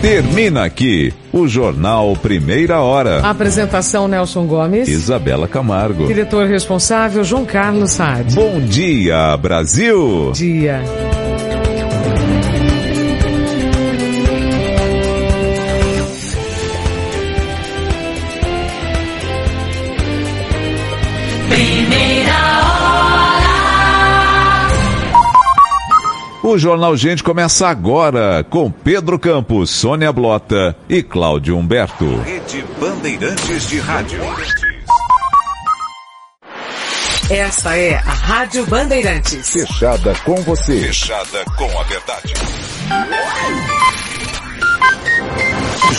Termina aqui o Jornal Primeira Hora. Apresentação Nelson Gomes. Isabela Camargo. Diretor responsável João Carlos Saad. Bom dia, Brasil. Dia. O Jornal Gente começa agora com Pedro Campos, Sônia Blota e Cláudio Humberto. Rede Bandeirantes de Rádio. Esta é a Rádio Bandeirantes. Fechada com você. Fechada com a verdade.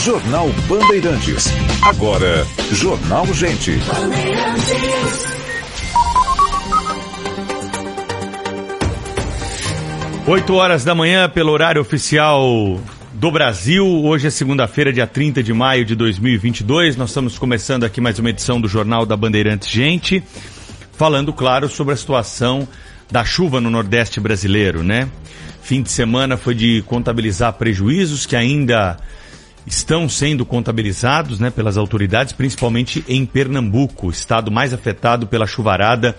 Jornal Bandeirantes. Agora, Jornal Gente. Bandeirantes. 8 horas da manhã, pelo horário oficial do Brasil. Hoje é segunda-feira, dia 30 de maio de 2022. Nós estamos começando aqui mais uma edição do Jornal da Bandeirantes Gente, falando, claro, sobre a situação da chuva no Nordeste brasileiro, né? Fim de semana foi de contabilizar prejuízos que ainda estão sendo contabilizados, né, pelas autoridades, principalmente em Pernambuco, estado mais afetado pela chuvarada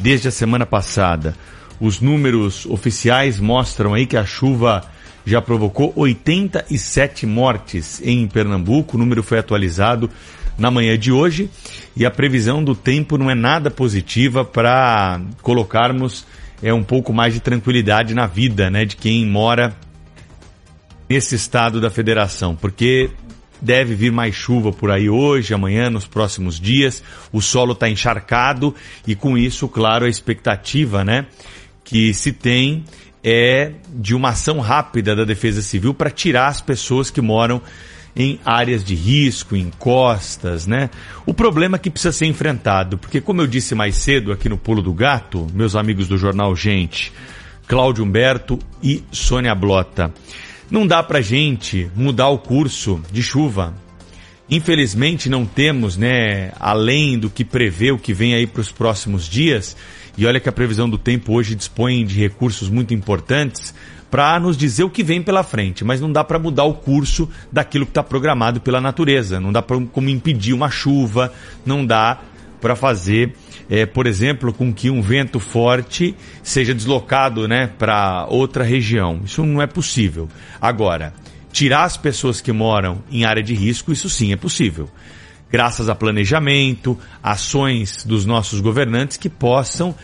desde a semana passada. Os números oficiais mostram aí que a chuva já provocou 87 mortes em Pernambuco. O número foi atualizado na manhã de hoje e a previsão do tempo não é nada positiva para colocarmos é um pouco mais de tranquilidade na vida, né, de quem mora nesse estado da federação, porque deve vir mais chuva por aí hoje, amanhã, nos próximos dias. O solo está encharcado e com isso, claro, a expectativa, né, que se tem é de uma ação rápida da Defesa Civil para tirar as pessoas que moram em áreas de risco, em costas, né? O problema que precisa ser enfrentado, porque como eu disse mais cedo aqui no Pulo do Gato, meus amigos do jornal Gente, Cláudio Humberto e Sônia Blota, não dá pra gente mudar o curso de chuva. Infelizmente não temos, né, além do que prevê o que vem aí para os próximos dias, e olha que a previsão do tempo hoje dispõe de recursos muito importantes para nos dizer o que vem pela frente, mas não dá para mudar o curso daquilo que está programado pela natureza. Não dá para como impedir uma chuva, não dá para fazer, é, por exemplo, com que um vento forte seja deslocado né, para outra região. Isso não é possível. Agora, tirar as pessoas que moram em área de risco, isso sim é possível graças a planejamento, ações dos nossos governantes que possam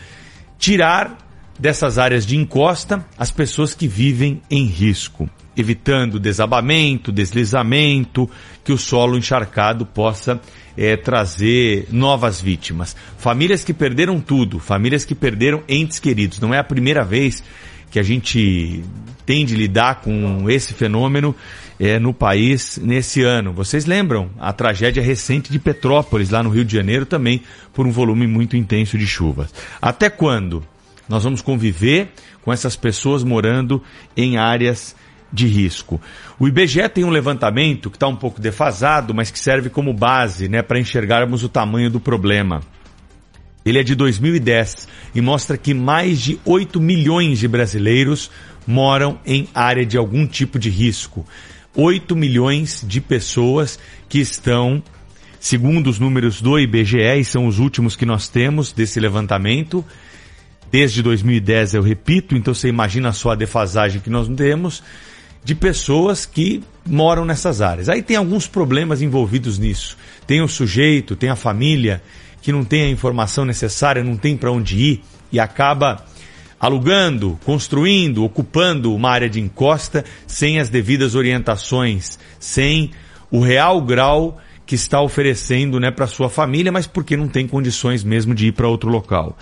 tirar dessas áreas de encosta as pessoas que vivem em risco, evitando desabamento, deslizamento, que o solo encharcado possa é, trazer novas vítimas. Famílias que perderam tudo, famílias que perderam entes queridos. Não é a primeira vez que a gente tem de lidar com esse fenômeno é, no país nesse ano. Vocês lembram a tragédia recente de Petrópolis, lá no Rio de Janeiro, também por um volume muito intenso de chuvas. Até quando nós vamos conviver com essas pessoas morando em áreas de risco? O IBGE tem um levantamento que está um pouco defasado, mas que serve como base né, para enxergarmos o tamanho do problema. Ele é de 2010 e mostra que mais de 8 milhões de brasileiros moram em área de algum tipo de risco. 8 milhões de pessoas que estão, segundo os números do IBGE, e são os últimos que nós temos desse levantamento, desde 2010, eu repito, então você imagina só a defasagem que nós temos de pessoas que moram nessas áreas. Aí tem alguns problemas envolvidos nisso. Tem o sujeito, tem a família que não tem a informação necessária, não tem para onde ir e acaba alugando, construindo, ocupando uma área de encosta sem as devidas orientações, sem o real grau que está oferecendo né, para sua família, mas porque não tem condições mesmo de ir para outro local.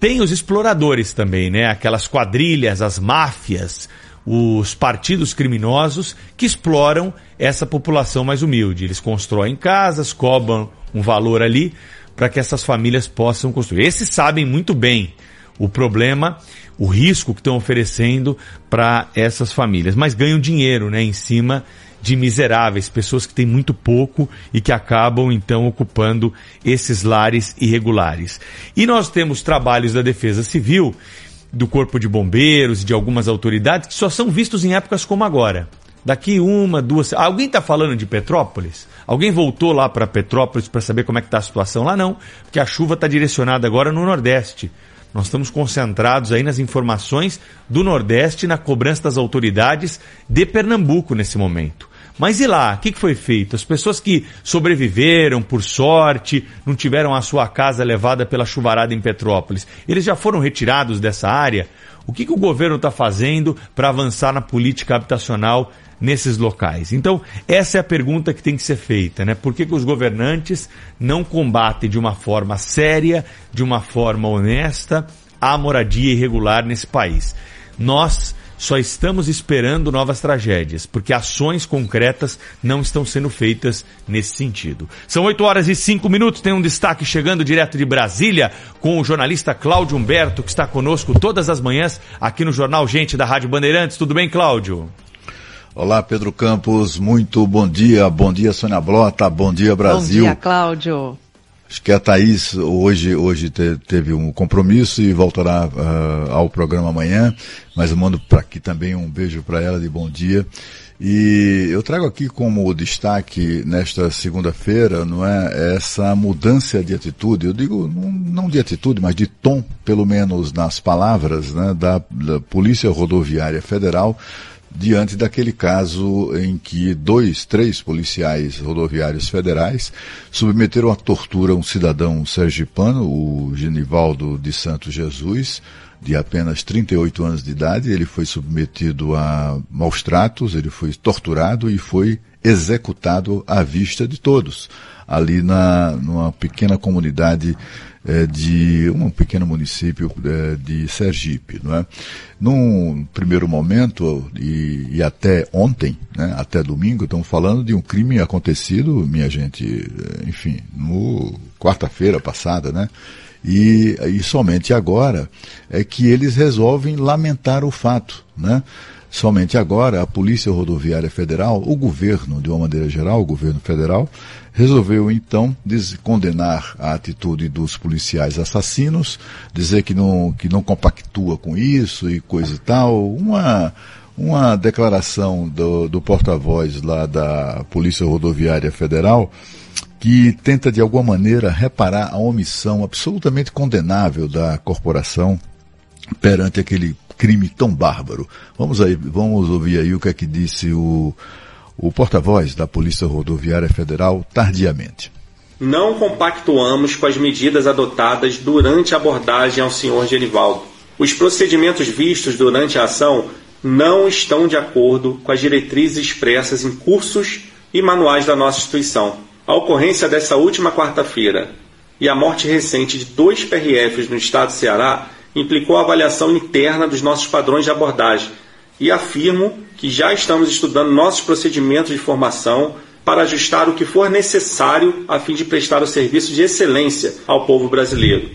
Tem os exploradores também, né? Aquelas quadrilhas, as máfias, os partidos criminosos que exploram essa população mais humilde. Eles constroem casas, cobram um valor ali para que essas famílias possam construir. Esses sabem muito bem o problema, o risco que estão oferecendo para essas famílias, mas ganham dinheiro, né, em cima de miseráveis, pessoas que têm muito pouco e que acabam então ocupando esses lares irregulares. E nós temos trabalhos da Defesa Civil, do Corpo de Bombeiros e de algumas autoridades que só são vistos em épocas como agora. Daqui uma, duas. Alguém está falando de Petrópolis? Alguém voltou lá para Petrópolis para saber como é que está a situação lá? Não, porque a chuva está direcionada agora no Nordeste. Nós estamos concentrados aí nas informações do Nordeste na cobrança das autoridades de Pernambuco nesse momento. Mas e lá? O que, foi feito? As pessoas que sobreviveram por sorte, não tiveram a sua casa levada pela chuvarada em Petrópolis, eles já foram retirados dessa área? O que, que o governo está fazendo para avançar na política habitacional nesses locais? Então, essa é a pergunta que tem que ser feita, né? Por que, que os governantes não combatem de uma forma séria, de uma forma honesta, a moradia irregular nesse país? Nós só estamos esperando novas tragédias, porque ações concretas não estão sendo feitas nesse sentido. São 8 horas e 5 minutos, tem um destaque chegando direto de Brasília com o jornalista Cláudio Humberto, que está conosco todas as manhãs aqui no Jornal Gente da Rádio Bandeirantes. Tudo bem, Cláudio? Olá, Pedro Campos, muito bom dia. Bom dia, Sônia Blota. Bom dia, Brasil. Bom dia, Cláudio. Acho que a Thaís hoje, hoje te, teve um compromisso e voltará uh, ao programa amanhã, mas eu mando para aqui também um beijo para ela de bom dia. E eu trago aqui como destaque nesta segunda-feira, não é, essa mudança de atitude, eu digo não de atitude, mas de tom, pelo menos nas palavras, né, da, da Polícia Rodoviária Federal, diante daquele caso em que dois, três policiais rodoviários federais submeteram à tortura um cidadão sergipano, o Genivaldo de Santos Jesus, de apenas 38 anos de idade. Ele foi submetido a maus tratos, ele foi torturado e foi executado à vista de todos, ali na, numa pequena comunidade é, de um pequeno município é, de Sergipe. Não é? Num primeiro momento, e, e até ontem, né, até domingo, estamos falando de um crime acontecido, minha gente, é, enfim, no quarta-feira passada, né? E, e somente agora é que eles resolvem lamentar o fato, né? Somente agora a Polícia Rodoviária Federal, o governo, de uma maneira geral, o governo federal, resolveu então condenar a atitude dos policiais assassinos, dizer que não, que não compactua com isso e coisa e tal. Uma, uma declaração do, do porta-voz lá da Polícia Rodoviária Federal que tenta de alguma maneira reparar a omissão absolutamente condenável da corporação perante aquele crime tão bárbaro. Vamos aí, vamos ouvir aí o que é que disse o, o porta-voz da Polícia Rodoviária Federal tardiamente. Não compactuamos com as medidas adotadas durante a abordagem ao senhor Genivaldo. Os procedimentos vistos durante a ação não estão de acordo com as diretrizes expressas em cursos e manuais da nossa instituição. A ocorrência desta última quarta-feira e a morte recente de dois PRFs no estado do Ceará implicou a avaliação interna dos nossos padrões de abordagem e afirmo que já estamos estudando nossos procedimentos de formação para ajustar o que for necessário a fim de prestar o serviço de excelência ao povo brasileiro.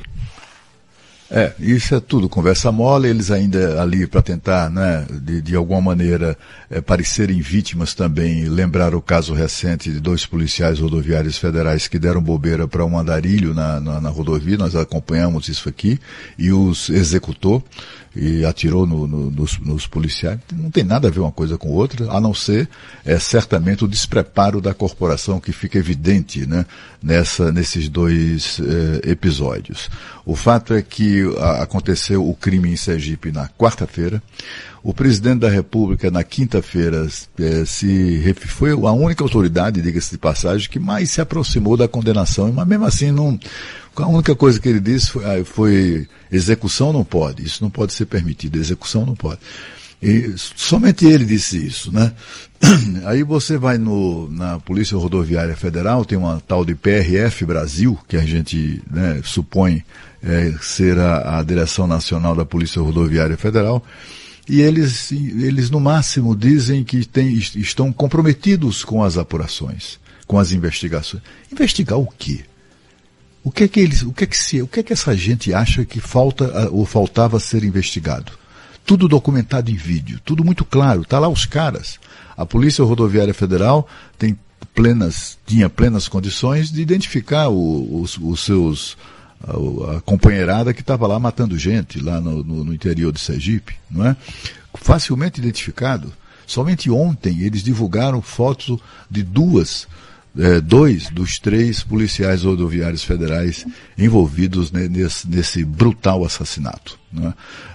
É, isso é tudo conversa mole, eles ainda ali para tentar, né, de, de alguma maneira é, parecerem vítimas também, lembrar o caso recente de dois policiais rodoviários federais que deram bobeira para um andarilho na, na, na rodovia, nós acompanhamos isso aqui, e os executou e atirou no, no, nos, nos, policiais. Não tem nada a ver uma coisa com outra, a não ser é, certamente o despreparo da corporação que fica evidente né, nessa, nesses dois é, episódios. O fato é que a, aconteceu o crime em Sergipe na quarta-feira. O presidente da República, na quinta-feira, é, se foi a única autoridade, diga-se de passagem, que mais se aproximou da condenação, mas mesmo assim não. A única coisa que ele disse foi, ah, foi execução não pode, isso não pode ser permitido, execução não pode. E somente ele disse isso, né? Aí você vai no, na Polícia Rodoviária Federal, tem uma tal de PRF Brasil, que a gente né, supõe é, ser a, a Direção Nacional da Polícia Rodoviária Federal, e eles, eles no máximo dizem que tem, estão comprometidos com as apurações, com as investigações. Investigar o quê? O que é que eles, o que é que se, o que é que essa gente acha que falta ou faltava ser investigado? Tudo documentado em vídeo, tudo muito claro, tá lá os caras. A Polícia Rodoviária Federal tem plenas, tinha plenas condições de identificar o, os, os seus a, a companheirada que estava lá matando gente, lá no, no, no, interior de Sergipe, não é? Facilmente identificado. Somente ontem eles divulgaram fotos de duas, é, dois dos três policiais rodoviários federais envolvidos nesse, nesse, brutal assassinato. É?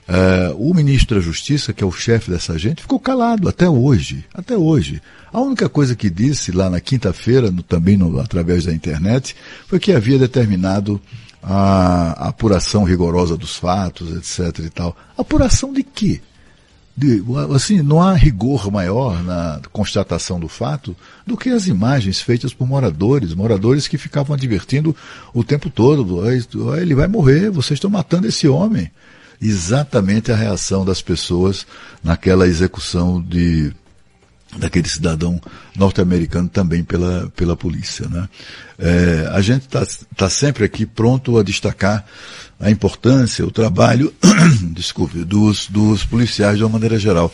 É, o ministro da Justiça, que é o chefe dessa gente, ficou calado até hoje. Até hoje. A única coisa que disse lá na quinta-feira, também no, através da internet, foi que havia determinado a apuração rigorosa dos fatos, etc e tal. Apuração de quê? De, assim, não há rigor maior na constatação do fato do que as imagens feitas por moradores, moradores que ficavam advertindo o tempo todo, ele vai morrer, vocês estão matando esse homem. Exatamente a reação das pessoas naquela execução de daquele cidadão norte-americano também pela, pela polícia. Né? É, a gente está tá sempre aqui pronto a destacar a importância, o trabalho, desculpe, dos, dos policiais de uma maneira geral.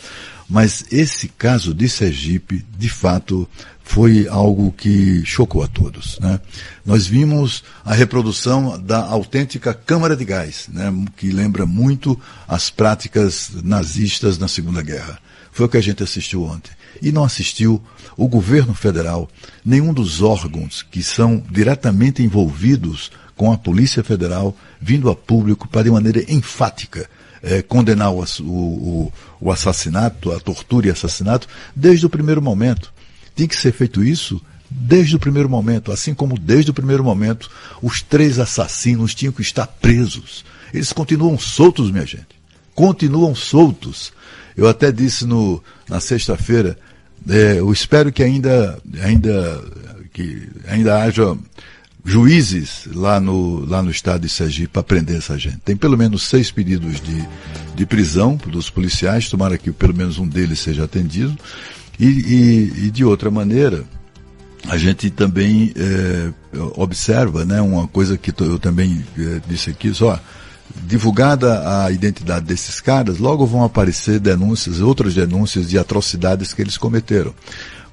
Mas esse caso de Sergipe, de fato, foi algo que chocou a todos. Né? Nós vimos a reprodução da autêntica câmara de gás, né? que lembra muito as práticas nazistas na Segunda Guerra. Foi o que a gente assistiu ontem e não assistiu o governo federal, nenhum dos órgãos que são diretamente envolvidos com a Polícia Federal, vindo a público para de maneira enfática é, condenar o, o, o assassinato, a tortura e assassinato, desde o primeiro momento. Tem que ser feito isso desde o primeiro momento, assim como desde o primeiro momento os três assassinos tinham que estar presos. Eles continuam soltos, minha gente. Continuam soltos. Eu até disse no, na sexta-feira, é, eu espero que ainda, ainda, que ainda haja juízes lá no, lá no estado de Sergipe para prender essa gente. Tem pelo menos seis pedidos de, de prisão dos policiais, tomara que pelo menos um deles seja atendido. E, e, e de outra maneira, a gente também é, observa, né, uma coisa que eu também é, disse aqui, só divulgada a identidade desses caras, logo vão aparecer denúncias, outras denúncias de atrocidades que eles cometeram.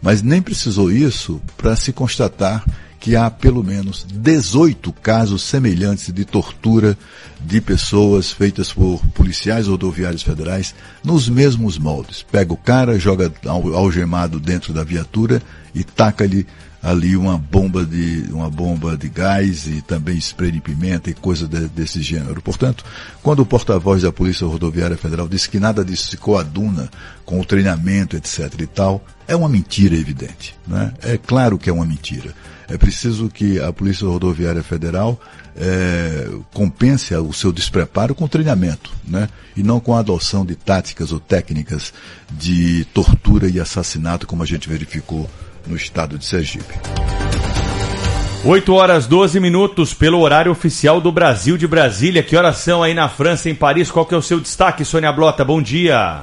Mas nem precisou isso para se constatar que há pelo menos 18 casos semelhantes de tortura de pessoas feitas por policiais rodoviários federais nos mesmos moldes. Pega o cara, joga algemado dentro da viatura e taca-lhe ali uma bomba de uma bomba de gás e também spray de pimenta e coisa de, desse gênero. Portanto, quando o porta-voz da Polícia Rodoviária Federal disse que nada disso se coaduna com o treinamento, etc. e tal, é uma mentira evidente. Né? É claro que é uma mentira. É preciso que a Polícia Rodoviária Federal é, compense o seu despreparo com treinamento, né? e não com a adoção de táticas ou técnicas de tortura e assassinato, como a gente verificou no estado de Sergipe. 8 horas 12 minutos pelo horário oficial do Brasil de Brasília. Que horas são aí na França, em Paris? Qual que é o seu destaque, Sônia Blota? Bom dia.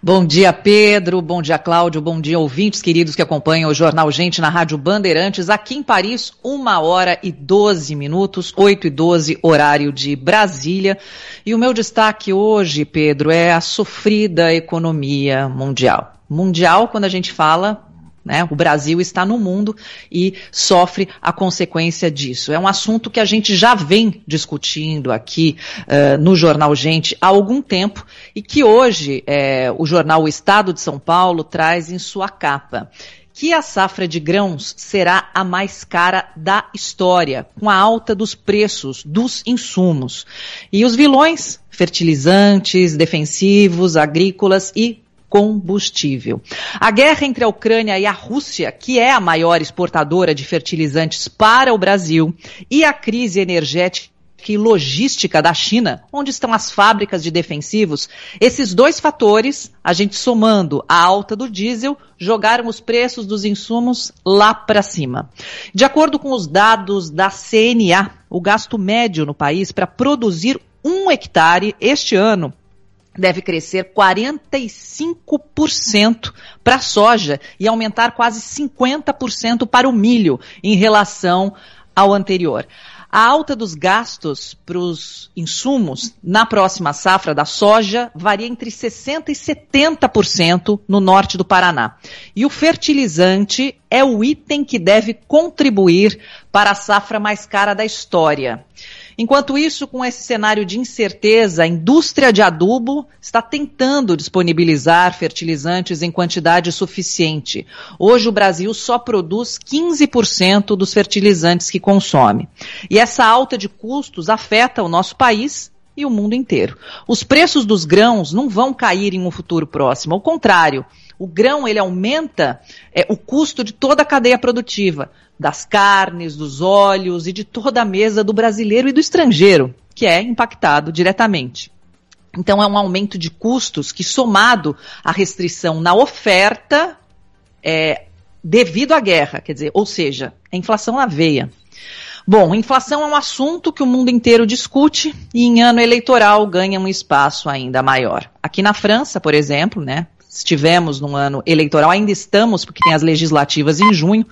Bom dia, Pedro. Bom dia, Cláudio. Bom dia, ouvintes queridos que acompanham o Jornal Gente na Rádio Bandeirantes. Aqui em Paris, uma hora e 12 minutos, 8 e 12, horário de Brasília. E o meu destaque hoje, Pedro, é a sofrida economia mundial. Mundial, quando a gente fala né? O Brasil está no mundo e sofre a consequência disso. É um assunto que a gente já vem discutindo aqui uh, no Jornal Gente há algum tempo e que hoje uh, o jornal O Estado de São Paulo traz em sua capa que a safra de grãos será a mais cara da história, com a alta dos preços dos insumos. E os vilões, fertilizantes, defensivos, agrícolas e combustível. A guerra entre a Ucrânia e a Rússia, que é a maior exportadora de fertilizantes para o Brasil, e a crise energética e logística da China, onde estão as fábricas de defensivos, esses dois fatores, a gente somando a alta do diesel, jogaram os preços dos insumos lá para cima. De acordo com os dados da CNA, o gasto médio no país para produzir um hectare este ano deve crescer 45% para a soja e aumentar quase 50% para o milho em relação ao anterior. A alta dos gastos para os insumos na próxima safra da soja varia entre 60% e 70% no norte do Paraná. E o fertilizante é o item que deve contribuir para a safra mais cara da história. Enquanto isso, com esse cenário de incerteza, a indústria de adubo está tentando disponibilizar fertilizantes em quantidade suficiente. Hoje o Brasil só produz 15% dos fertilizantes que consome. E essa alta de custos afeta o nosso país e o mundo inteiro. Os preços dos grãos não vão cair em um futuro próximo, ao contrário, o grão ele aumenta é, o custo de toda a cadeia produtiva, das carnes, dos óleos e de toda a mesa do brasileiro e do estrangeiro, que é impactado diretamente. Então é um aumento de custos que, somado à restrição na oferta, é, devido à guerra, quer dizer, ou seja, a inflação na veia. Bom, inflação é um assunto que o mundo inteiro discute e em ano eleitoral ganha um espaço ainda maior. Aqui na França, por exemplo, né, estivemos num ano eleitoral, ainda estamos, porque tem as legislativas em junho,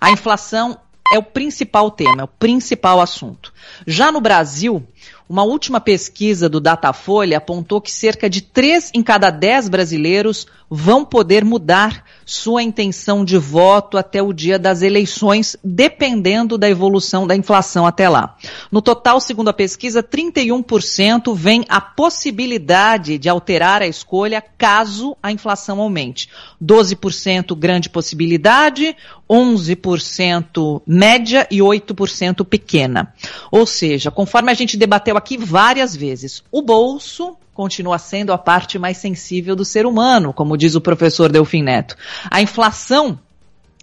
a inflação é o principal tema, é o principal assunto. Já no Brasil, uma última pesquisa do Datafolha apontou que cerca de 3 em cada 10 brasileiros vão poder mudar sua intenção de voto até o dia das eleições, dependendo da evolução da inflação até lá. No total, segundo a pesquisa, 31% vem a possibilidade de alterar a escolha caso a inflação aumente. 12% grande possibilidade, 11% média e 8% pequena. Ou seja, conforme a gente debateu aqui várias vezes, o bolso continua sendo a parte mais sensível do ser humano, como diz o professor Delfim Neto. A inflação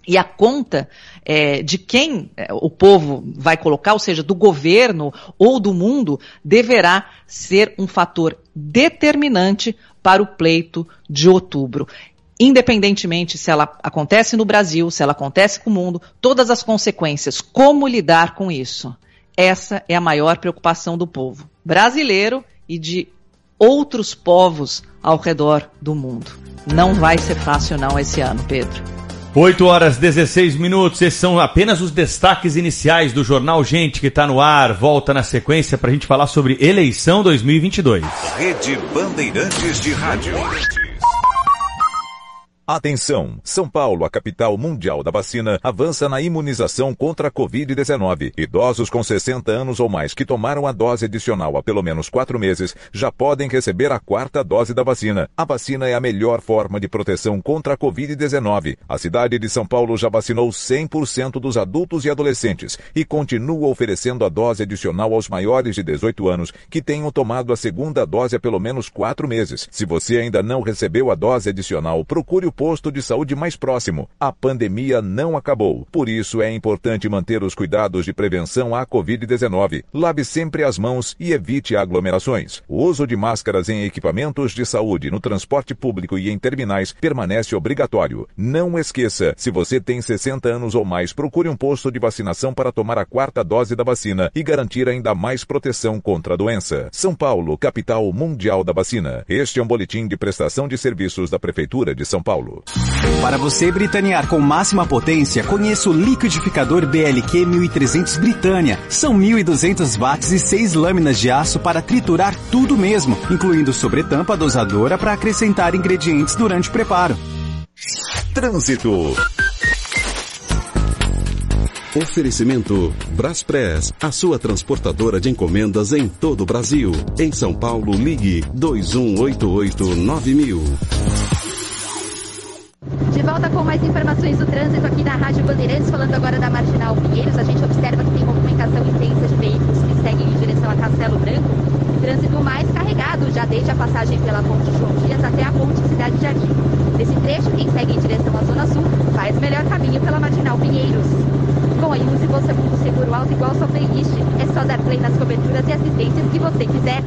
e a conta é, de quem é, o povo vai colocar, ou seja, do governo ou do mundo, deverá ser um fator determinante para o pleito de outubro. Independentemente se ela acontece no Brasil, se ela acontece com o mundo, todas as consequências, como lidar com isso? Essa é a maior preocupação do povo brasileiro e de outros povos ao redor do mundo. Não vai ser fácil não esse ano, Pedro. 8 horas 16 minutos, esses são apenas os destaques iniciais do Jornal Gente que está no ar. Volta na sequência para a gente falar sobre eleição 2022. Rede Bandeirantes de Rádio. Atenção! São Paulo, a capital mundial da vacina, avança na imunização contra a Covid-19. Idosos com 60 anos ou mais que tomaram a dose adicional há pelo menos quatro meses já podem receber a quarta dose da vacina. A vacina é a melhor forma de proteção contra a Covid-19. A cidade de São Paulo já vacinou 100% dos adultos e adolescentes e continua oferecendo a dose adicional aos maiores de 18 anos que tenham tomado a segunda dose há pelo menos quatro meses. Se você ainda não recebeu a dose adicional, procure o posto de saúde mais próximo. A pandemia não acabou. Por isso é importante manter os cuidados de prevenção à Covid-19. Lave sempre as mãos e evite aglomerações. O uso de máscaras em equipamentos de saúde, no transporte público e em terminais permanece obrigatório. Não esqueça, se você tem 60 anos ou mais, procure um posto de vacinação para tomar a quarta dose da vacina e garantir ainda mais proteção contra a doença. São Paulo, capital mundial da vacina. Este é um boletim de prestação de serviços da Prefeitura de São Paulo. Para você britanear com máxima potência, conheça o liquidificador BLQ 1300 Britânia. São 1200 watts e 6 lâminas de aço para triturar tudo mesmo, incluindo sobretampa dosadora para acrescentar ingredientes durante o preparo. Trânsito. Oferecimento Braspress, a sua transportadora de encomendas em todo o Brasil. Em São Paulo, ligue 2188 9000. Mais informações do trânsito aqui na Rádio Bandeirantes, falando agora da Marginal Pinheiros. A gente observa que tem movimentação intensa de veículos que seguem em direção a Castelo Branco. Trânsito mais carregado já desde a passagem pela Ponte João Dias até a Ponte Cidade de Jardim. Nesse trecho, quem segue em direção à Zona Sul faz melhor caminho pela Marginal Pinheiros. Com a Use você monta o seguro alto igual sua playlist. É só dar play nas coberturas e assistências que você quiser.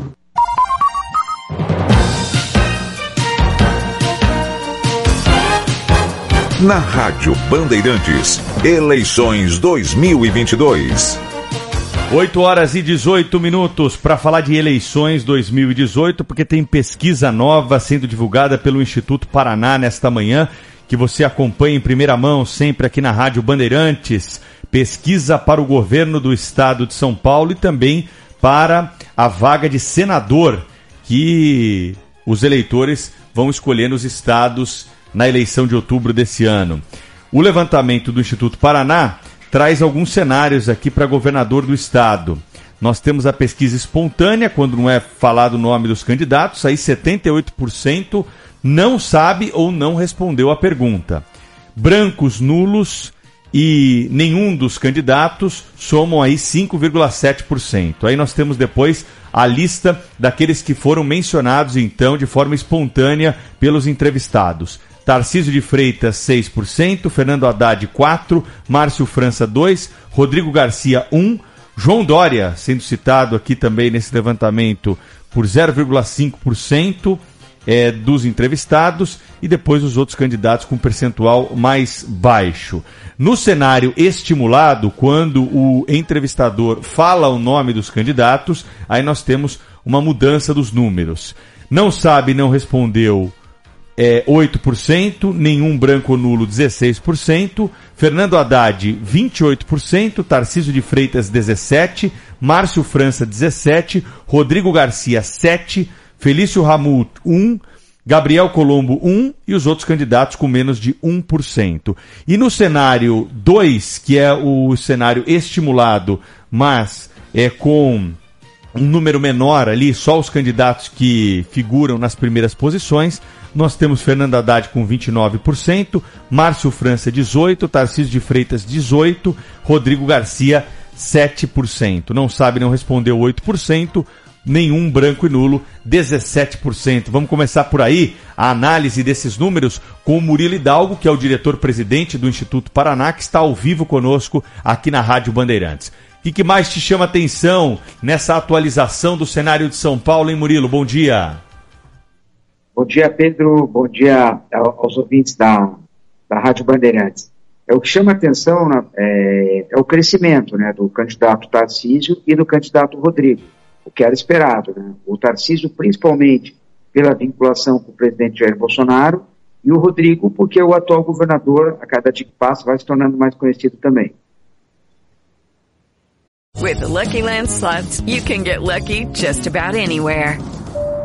Na Rádio Bandeirantes, eleições 2022. 8 horas e 18 minutos para falar de eleições 2018, porque tem pesquisa nova sendo divulgada pelo Instituto Paraná nesta manhã, que você acompanha em primeira mão sempre aqui na Rádio Bandeirantes. Pesquisa para o governo do estado de São Paulo e também para a vaga de senador que os eleitores vão escolher nos estados na eleição de outubro desse ano. O levantamento do Instituto Paraná traz alguns cenários aqui para governador do estado. Nós temos a pesquisa espontânea, quando não é falado o nome dos candidatos, aí 78% não sabe ou não respondeu a pergunta. Brancos nulos e nenhum dos candidatos somam aí 5,7%. Aí nós temos depois a lista daqueles que foram mencionados então de forma espontânea pelos entrevistados. Tarcísio de Freitas, 6%, Fernando Haddad, 4%, Márcio França, 2%, Rodrigo Garcia, 1%, João Dória, sendo citado aqui também nesse levantamento, por 0,5% é, dos entrevistados, e depois os outros candidatos com percentual mais baixo. No cenário estimulado, quando o entrevistador fala o nome dos candidatos, aí nós temos uma mudança dos números. Não sabe, não respondeu é, 8%, nenhum branco nulo 16%, Fernando Haddad 28%, Tarcísio de Freitas 17%, Márcio França 17%, Rodrigo Garcia 7%, Felício Ramut 1%, Gabriel Colombo 1% e os outros candidatos com menos de 1%. E no cenário 2, que é o cenário estimulado, mas é com um número menor ali, só os candidatos que figuram nas primeiras posições, nós temos Fernando Haddad com 29%, Márcio França 18%, Tarcísio de Freitas 18%, Rodrigo Garcia 7%. Não sabe, não respondeu 8%, nenhum branco e nulo 17%. Vamos começar por aí a análise desses números com o Murilo Hidalgo, que é o diretor-presidente do Instituto Paraná, que está ao vivo conosco aqui na Rádio Bandeirantes. O que, que mais te chama atenção nessa atualização do cenário de São Paulo, hein, Murilo? Bom dia. Bom dia, Pedro. Bom dia aos ouvintes da, da Rádio Bandeirantes. É, o que chama atenção né, é, é, o crescimento né, do candidato Tarcísio e do candidato Rodrigo, o que era esperado. Né? O Tarcísio, principalmente pela vinculação com o presidente Jair Bolsonaro, e o Rodrigo, porque o atual governador, a cada dia que passa, vai se tornando mais conhecido também. With the Lucky Land slots, you can get lucky just about anywhere.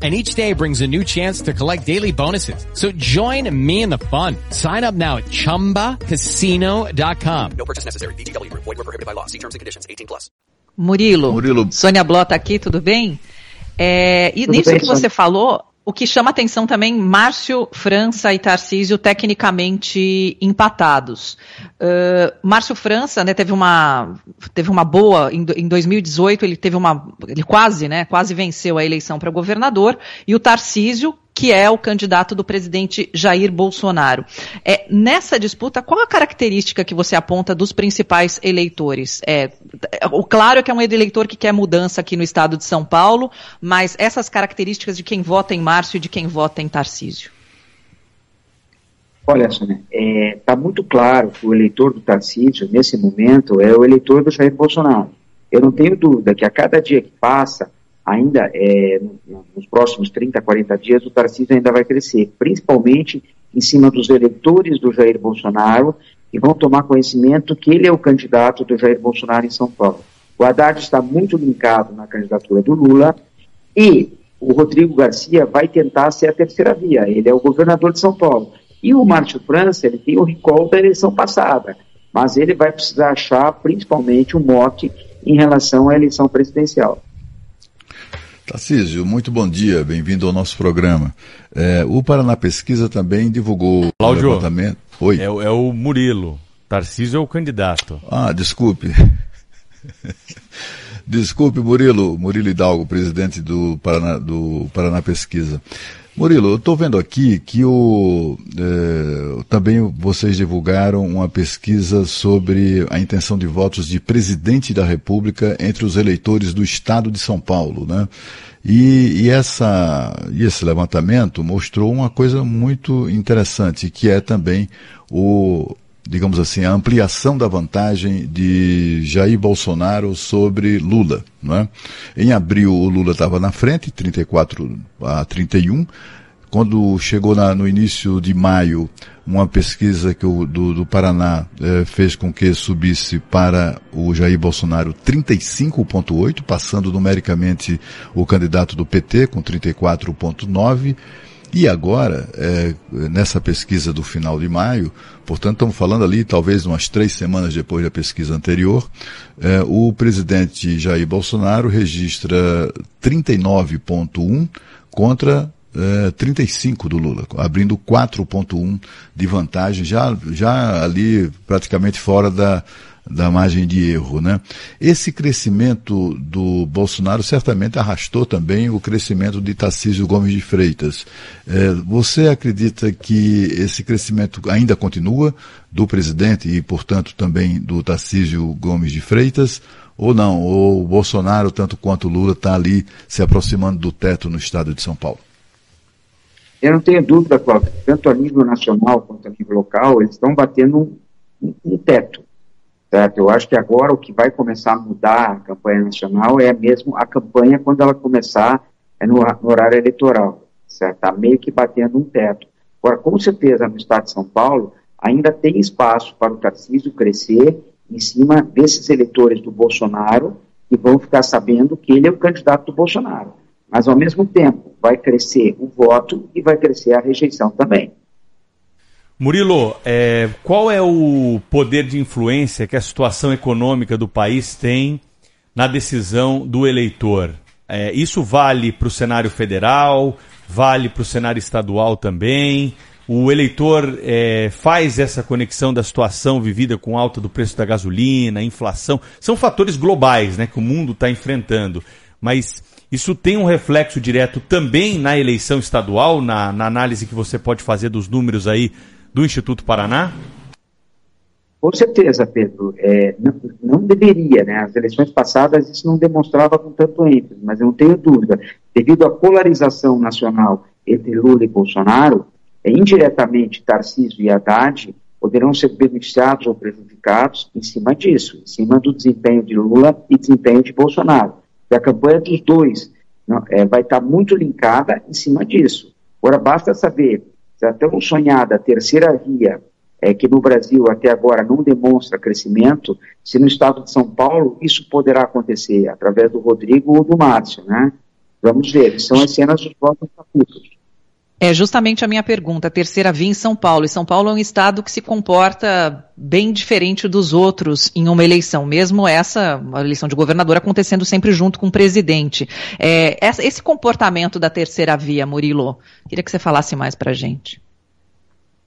And each day brings a new chance to collect daily bonuses. So join me in the fun. Sign up now at ChumbaCasino.com. No purchase necessary. BGW. Void were prohibited by law. See terms and conditions. 18 plus. Murilo, Murilo. Sônia Blota aqui, tudo bem? É, e Tudo nisso bem, que você falou, o que chama atenção também, Márcio, França e Tarcísio tecnicamente empatados. Uh, Márcio França, né, teve uma teve uma boa em, em 2018, ele teve uma ele quase, né, quase venceu a eleição para governador e o Tarcísio que é o candidato do presidente Jair Bolsonaro. É, nessa disputa, qual a característica que você aponta dos principais eleitores? É, o claro é que é um eleitor que quer mudança aqui no estado de São Paulo, mas essas características de quem vota em Márcio e de quem vota em Tarcísio. Olha, Sônia, está é, tá muito claro que o eleitor do Tarcísio, nesse momento, é o eleitor do Jair Bolsonaro. Eu não tenho dúvida que a cada dia que passa, ainda é, nos próximos 30, 40 dias, o Tarcísio ainda vai crescer, principalmente em cima dos eleitores do Jair Bolsonaro, que vão tomar conhecimento que ele é o candidato do Jair Bolsonaro em São Paulo. O Haddad está muito linkado na candidatura do Lula e o Rodrigo Garcia vai tentar ser a terceira via. Ele é o governador de São Paulo. E o Márcio França, ele tem o recall da eleição passada, mas ele vai precisar achar principalmente um mote em relação à eleição presidencial. Tarcísio, muito bom dia, bem-vindo ao nosso programa. É, o Paraná Pesquisa também divulgou Cláudio, o levantamento. Oi. É, é o Murilo. Tarcísio é o candidato. Ah, desculpe. Desculpe, Murilo, Murilo Hidalgo, presidente do Paraná, do Paraná Pesquisa. Murilo, eu estou vendo aqui que o, é, também vocês divulgaram uma pesquisa sobre a intenção de votos de presidente da República entre os eleitores do Estado de São Paulo, né? E, e, essa, e esse levantamento mostrou uma coisa muito interessante, que é também o, digamos assim, a ampliação da vantagem de Jair Bolsonaro sobre Lula. Não é? Em abril, o Lula estava na frente, 34 a 31. Quando chegou na, no início de maio, uma pesquisa que o, do, do Paraná eh, fez com que subisse para o Jair Bolsonaro 35,8, passando numericamente o candidato do PT com 34,9. E agora, é, nessa pesquisa do final de maio, portanto, estamos falando ali talvez umas três semanas depois da pesquisa anterior, é, o presidente Jair Bolsonaro registra 39,1 contra é, 35 do Lula, abrindo 4,1 de vantagem, já, já ali praticamente fora da, da margem de erro, né? Esse crescimento do Bolsonaro certamente arrastou também o crescimento de Tarcísio Gomes de Freitas. É, você acredita que esse crescimento ainda continua do presidente e, portanto, também do Tarcísio Gomes de Freitas? Ou não? Ou o Bolsonaro, tanto quanto o Lula, está ali se aproximando do teto no estado de São Paulo? Eu não tenho dúvida, Cláudio, tanto a nível nacional quanto a nível local, eles estão batendo um, um teto certo? Eu acho que agora o que vai começar a mudar a campanha nacional é mesmo a campanha quando ela começar é no, no horário eleitoral, certo? Está meio que batendo um teto. Agora, com certeza, no estado de São Paulo, ainda tem espaço para o Tarcísio crescer em cima desses eleitores do Bolsonaro que vão ficar sabendo que ele é o candidato do Bolsonaro. Mas, ao mesmo tempo, vai crescer o voto e vai crescer a rejeição também. Murilo, é, qual é o poder de influência que a situação econômica do país tem na decisão do eleitor? É, isso vale para o cenário federal, vale para o cenário estadual também. O eleitor é, faz essa conexão da situação vivida com alta do preço da gasolina, inflação. São fatores globais né, que o mundo está enfrentando. Mas isso tem um reflexo direto também na eleição estadual, na, na análise que você pode fazer dos números aí do Instituto Paraná? Com certeza, Pedro. É, não, não, deveria, né? As eleições passadas isso não demonstrava com tanto ênfase, mas eu não tenho dúvida. Devido à polarização nacional entre Lula e Bolsonaro, é, indiretamente Tarcísio e Haddad poderão ser beneficiados ou prejudicados em cima disso, em cima do desempenho de Lula e desempenho de Bolsonaro. E a campanha dos dois não, é, vai estar muito linkada em cima disso. Agora, basta saber a tão sonhada terceira via, é, que no Brasil até agora não demonstra crescimento, se no estado de São Paulo isso poderá acontecer através do Rodrigo ou do Márcio, né? Vamos ver, são as cenas dos próximos capítulos. É justamente a minha pergunta. terceira via em São Paulo. E São Paulo é um estado que se comporta bem diferente dos outros em uma eleição, mesmo essa, a eleição de governador, acontecendo sempre junto com o presidente. É, esse comportamento da terceira via, Murilo, queria que você falasse mais para a gente.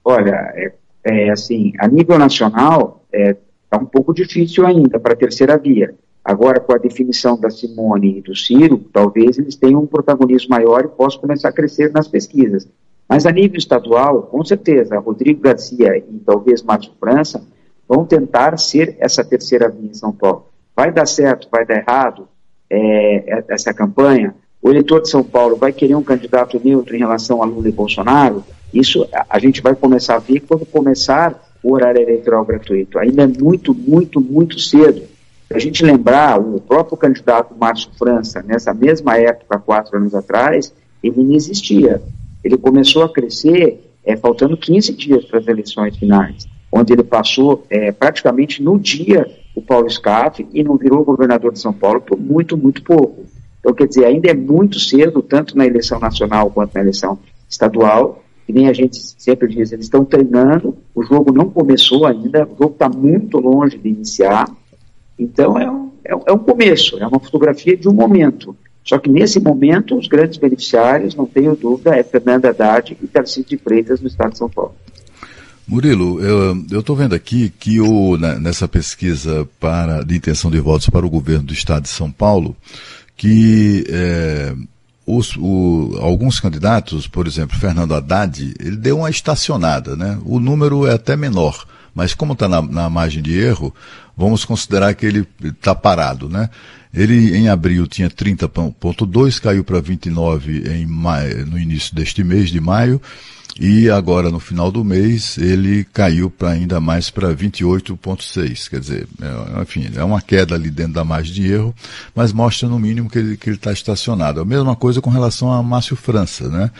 Olha, é, é, assim, a nível nacional, está é, um pouco difícil ainda para a terceira via. Agora, com a definição da Simone e do Ciro, talvez eles tenham um protagonismo maior e possam começar a crescer nas pesquisas. Mas a nível estadual, com certeza, Rodrigo Garcia e talvez Márcio França vão tentar ser essa terceira via em São Paulo. Vai dar certo, vai dar errado é, essa campanha? o eleitor de São Paulo vai querer um candidato neutro em relação a Lula e Bolsonaro, isso a gente vai começar a ver quando começar o horário eleitoral gratuito. Ainda é muito, muito, muito cedo. A gente lembrar, o próprio candidato Márcio França, nessa mesma época, quatro anos atrás, ele não existia. Ele começou a crescer é, faltando 15 dias para as eleições finais, onde ele passou é, praticamente no dia o Paulo Scaff e não virou governador de São Paulo por muito, muito pouco. Então, quer dizer, ainda é muito cedo, tanto na eleição nacional quanto na eleição estadual, que nem a gente sempre diz, eles estão treinando, o jogo não começou ainda, o jogo está muito longe de iniciar, então é um, é, é um começo, é uma fotografia de um momento. Só que nesse momento, os grandes beneficiários, não tenho dúvida, é Fernanda Haddad e Tarcísio de Freitas no estado de São Paulo. Murilo, eu estou vendo aqui que o, nessa pesquisa para, de intenção de votos para o governo do estado de São Paulo, que é, os, o, alguns candidatos, por exemplo, Fernando Haddad, ele deu uma estacionada, né? O número é até menor, mas como está na, na margem de erro, vamos considerar que ele está parado, né? Ele em abril tinha 30,2, caiu para 29 em maio, no início deste mês de maio e agora, no final do mês, ele caiu para ainda mais para 28,6. Quer dizer, é, enfim, é uma queda ali dentro da margem de erro, mas mostra no mínimo que ele está estacionado. A mesma coisa com relação a Márcio França, né?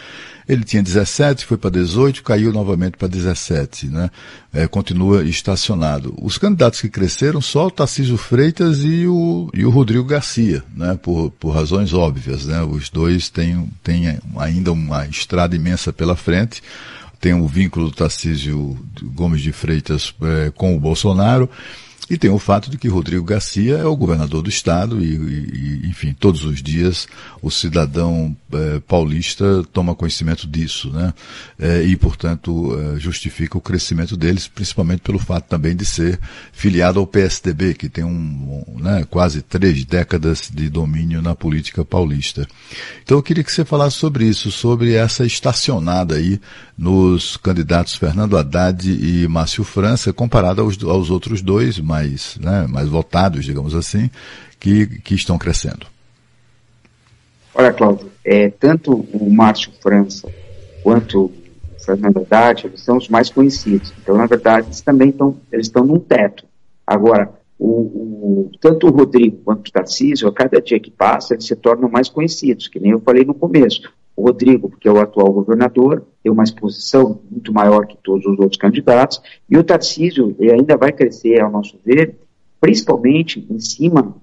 Ele tinha 17, foi para 18, caiu novamente para 17, né? É, continua estacionado. Os candidatos que cresceram só o Tarcísio Freitas e o, e o Rodrigo Garcia, né? Por, por razões óbvias, né? Os dois têm, têm ainda uma estrada imensa pela frente tem o vínculo do Tarcísio Gomes de Freitas é, com o Bolsonaro e tem o fato de que Rodrigo Garcia é o governador do estado e, e enfim, todos os dias o cidadão é, paulista toma conhecimento disso, né? É, e, portanto, é, justifica o crescimento deles, principalmente pelo fato também de ser filiado ao PSDB, que tem um, um né, quase três décadas de domínio na política paulista. Então, eu queria que você falasse sobre isso, sobre essa estacionada aí nos candidatos Fernando Haddad e Márcio França, comparado aos, aos outros dois, mais, né, mais votados, digamos assim, que, que estão crescendo. Olha, Cláudio, é, tanto o Márcio França quanto o Fernando Haddad, eles são os mais conhecidos. Então, na verdade, eles também estão, eles estão num teto. Agora, o, o, tanto o Rodrigo quanto o Tarcísio, a cada dia que passa, eles se tornam mais conhecidos, que nem eu falei no começo. O Rodrigo, porque é o atual governador, tem uma exposição muito maior que todos os outros candidatos, e o Tarcísio ainda vai crescer, ao nosso ver, principalmente em cima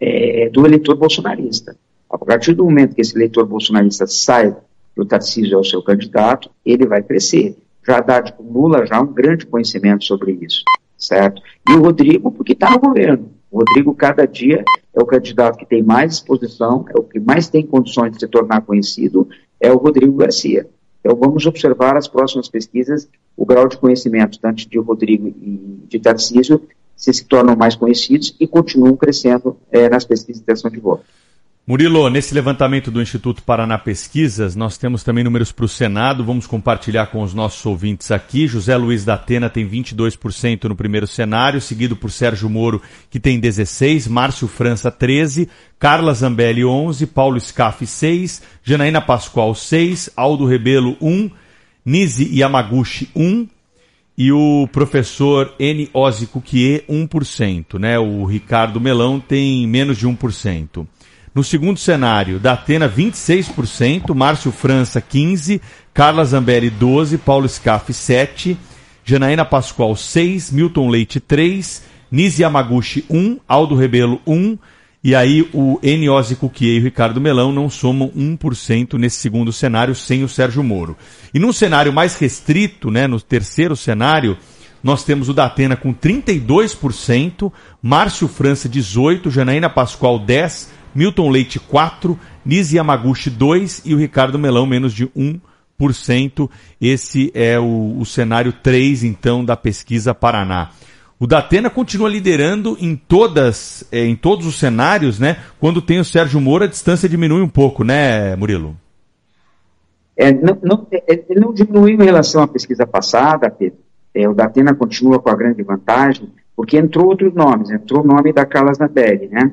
é, do eleitor bolsonarista. A partir do momento que esse eleitor bolsonarista sai do Tarcísio ao seu candidato, ele vai crescer. Já Haddad com Lula já um grande conhecimento sobre isso, certo? E o Rodrigo, porque está no governo. O Rodrigo, cada dia, é o candidato que tem mais exposição, é o que mais tem condições de se tornar conhecido, é o Rodrigo Garcia. Então, vamos observar as próximas pesquisas, o grau de conhecimento, tanto de Rodrigo e de Tarcísio, se se tornam mais conhecidos e continuam crescendo é, nas pesquisas de intenção de voto. Murilo, nesse levantamento do Instituto Paraná Pesquisas, nós temos também números para o Senado, vamos compartilhar com os nossos ouvintes aqui. José Luiz da Atena tem 22% no primeiro cenário, seguido por Sérgio Moro, que tem 16%, Márcio França 13%, Carla Zambelli 11%, Paulo Scaff 6%, Janaína Pascoal 6%, Aldo Rebelo 1%, Nise Yamaguchi 1%, e o professor N. Ozzy Cuquier 1%, né? O Ricardo Melão tem menos de 1%. No segundo cenário, da Atena 26%, Márcio França 15%, Carla Zambelli 12%, Paulo Scaff 7%, Janaína Pascoal 6%, Milton Leite 3%, Nise Yamaguchi 1%, Aldo Rebelo 1%, e aí o Eniose Cuquier e o Ricardo Melão não somam 1% nesse segundo cenário sem o Sérgio Moro. E num cenário mais restrito, né, no terceiro cenário, nós temos o da Atena com 32%, Márcio França 18%, Janaína Pascoal 10%, Milton Leite 4, Nise Yamaguchi 2 e o Ricardo Melão menos de 1%. Esse é o, o cenário 3, então, da pesquisa Paraná. O Datena continua liderando em todas, é, em todos os cenários, né? Quando tem o Sérgio Moro, a distância diminui um pouco, né, Murilo? É, não, não, é, ele não diminuiu em relação à pesquisa passada, Pedro. É, o Datena continua com a grande vantagem, porque entrou outros nomes. Entrou o nome da Carla Zambelli, né?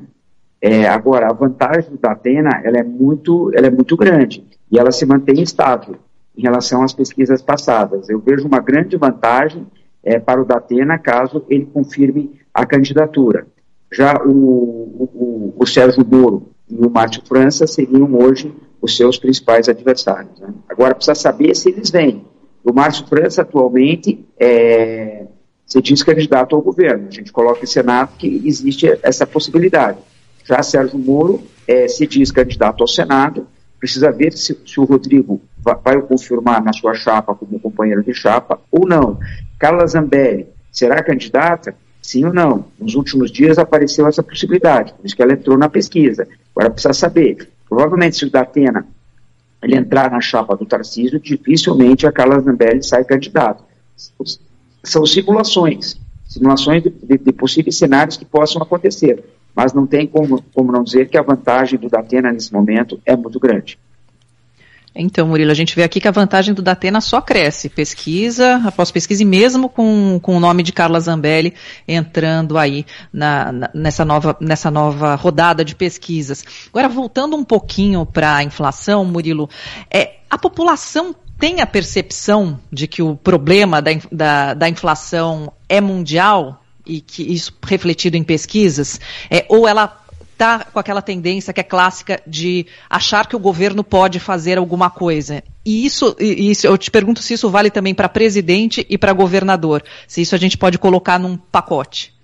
É, agora, a vantagem do Datena ela é, muito, ela é muito grande e ela se mantém estável em relação às pesquisas passadas. Eu vejo uma grande vantagem é, para o Datena caso ele confirme a candidatura. Já o, o, o Sérgio Moro e o Márcio França seriam hoje os seus principais adversários. Né? Agora precisa saber se eles vêm. O Márcio França atualmente é, se diz candidato ao governo. A gente coloca em Senado que existe essa possibilidade. Já Sérgio Moro é, se diz candidato ao Senado, precisa ver se, se o Rodrigo vai, o confirmar na sua chapa como companheiro de chapa ou não. Carla Zambelli será candidata? Sim ou não? Nos últimos dias apareceu essa possibilidade, por isso que ela entrou na pesquisa. Agora precisa saber. Provavelmente, se o Datena ele entrar na chapa do Tarcísio, dificilmente a Carla Zambelli sai candidata. São simulações, simulações de, de, de, possíveis cenários que possam acontecer, mas não tem como, como não dizer que a vantagem do Datena nesse momento é muito grande. Então, Murilo, a gente vê aqui que a vantagem do Datena só cresce, pesquisa após pesquisa, e mesmo com, com o nome de Carla Zambelli entrando aí na, na, nessa, nova, nessa nova rodada de pesquisas. Agora, voltando um pouquinho para a inflação, Murilo, é, a população tem a percepção de que o problema da, da, da inflação é mundial e que isso refletido em pesquisas, é, ou ela está com aquela tendência que é clássica de achar que o governo pode fazer alguma coisa. E isso, e isso eu te pergunto se isso vale também para presidente e para governador, se isso a gente pode colocar num pacote.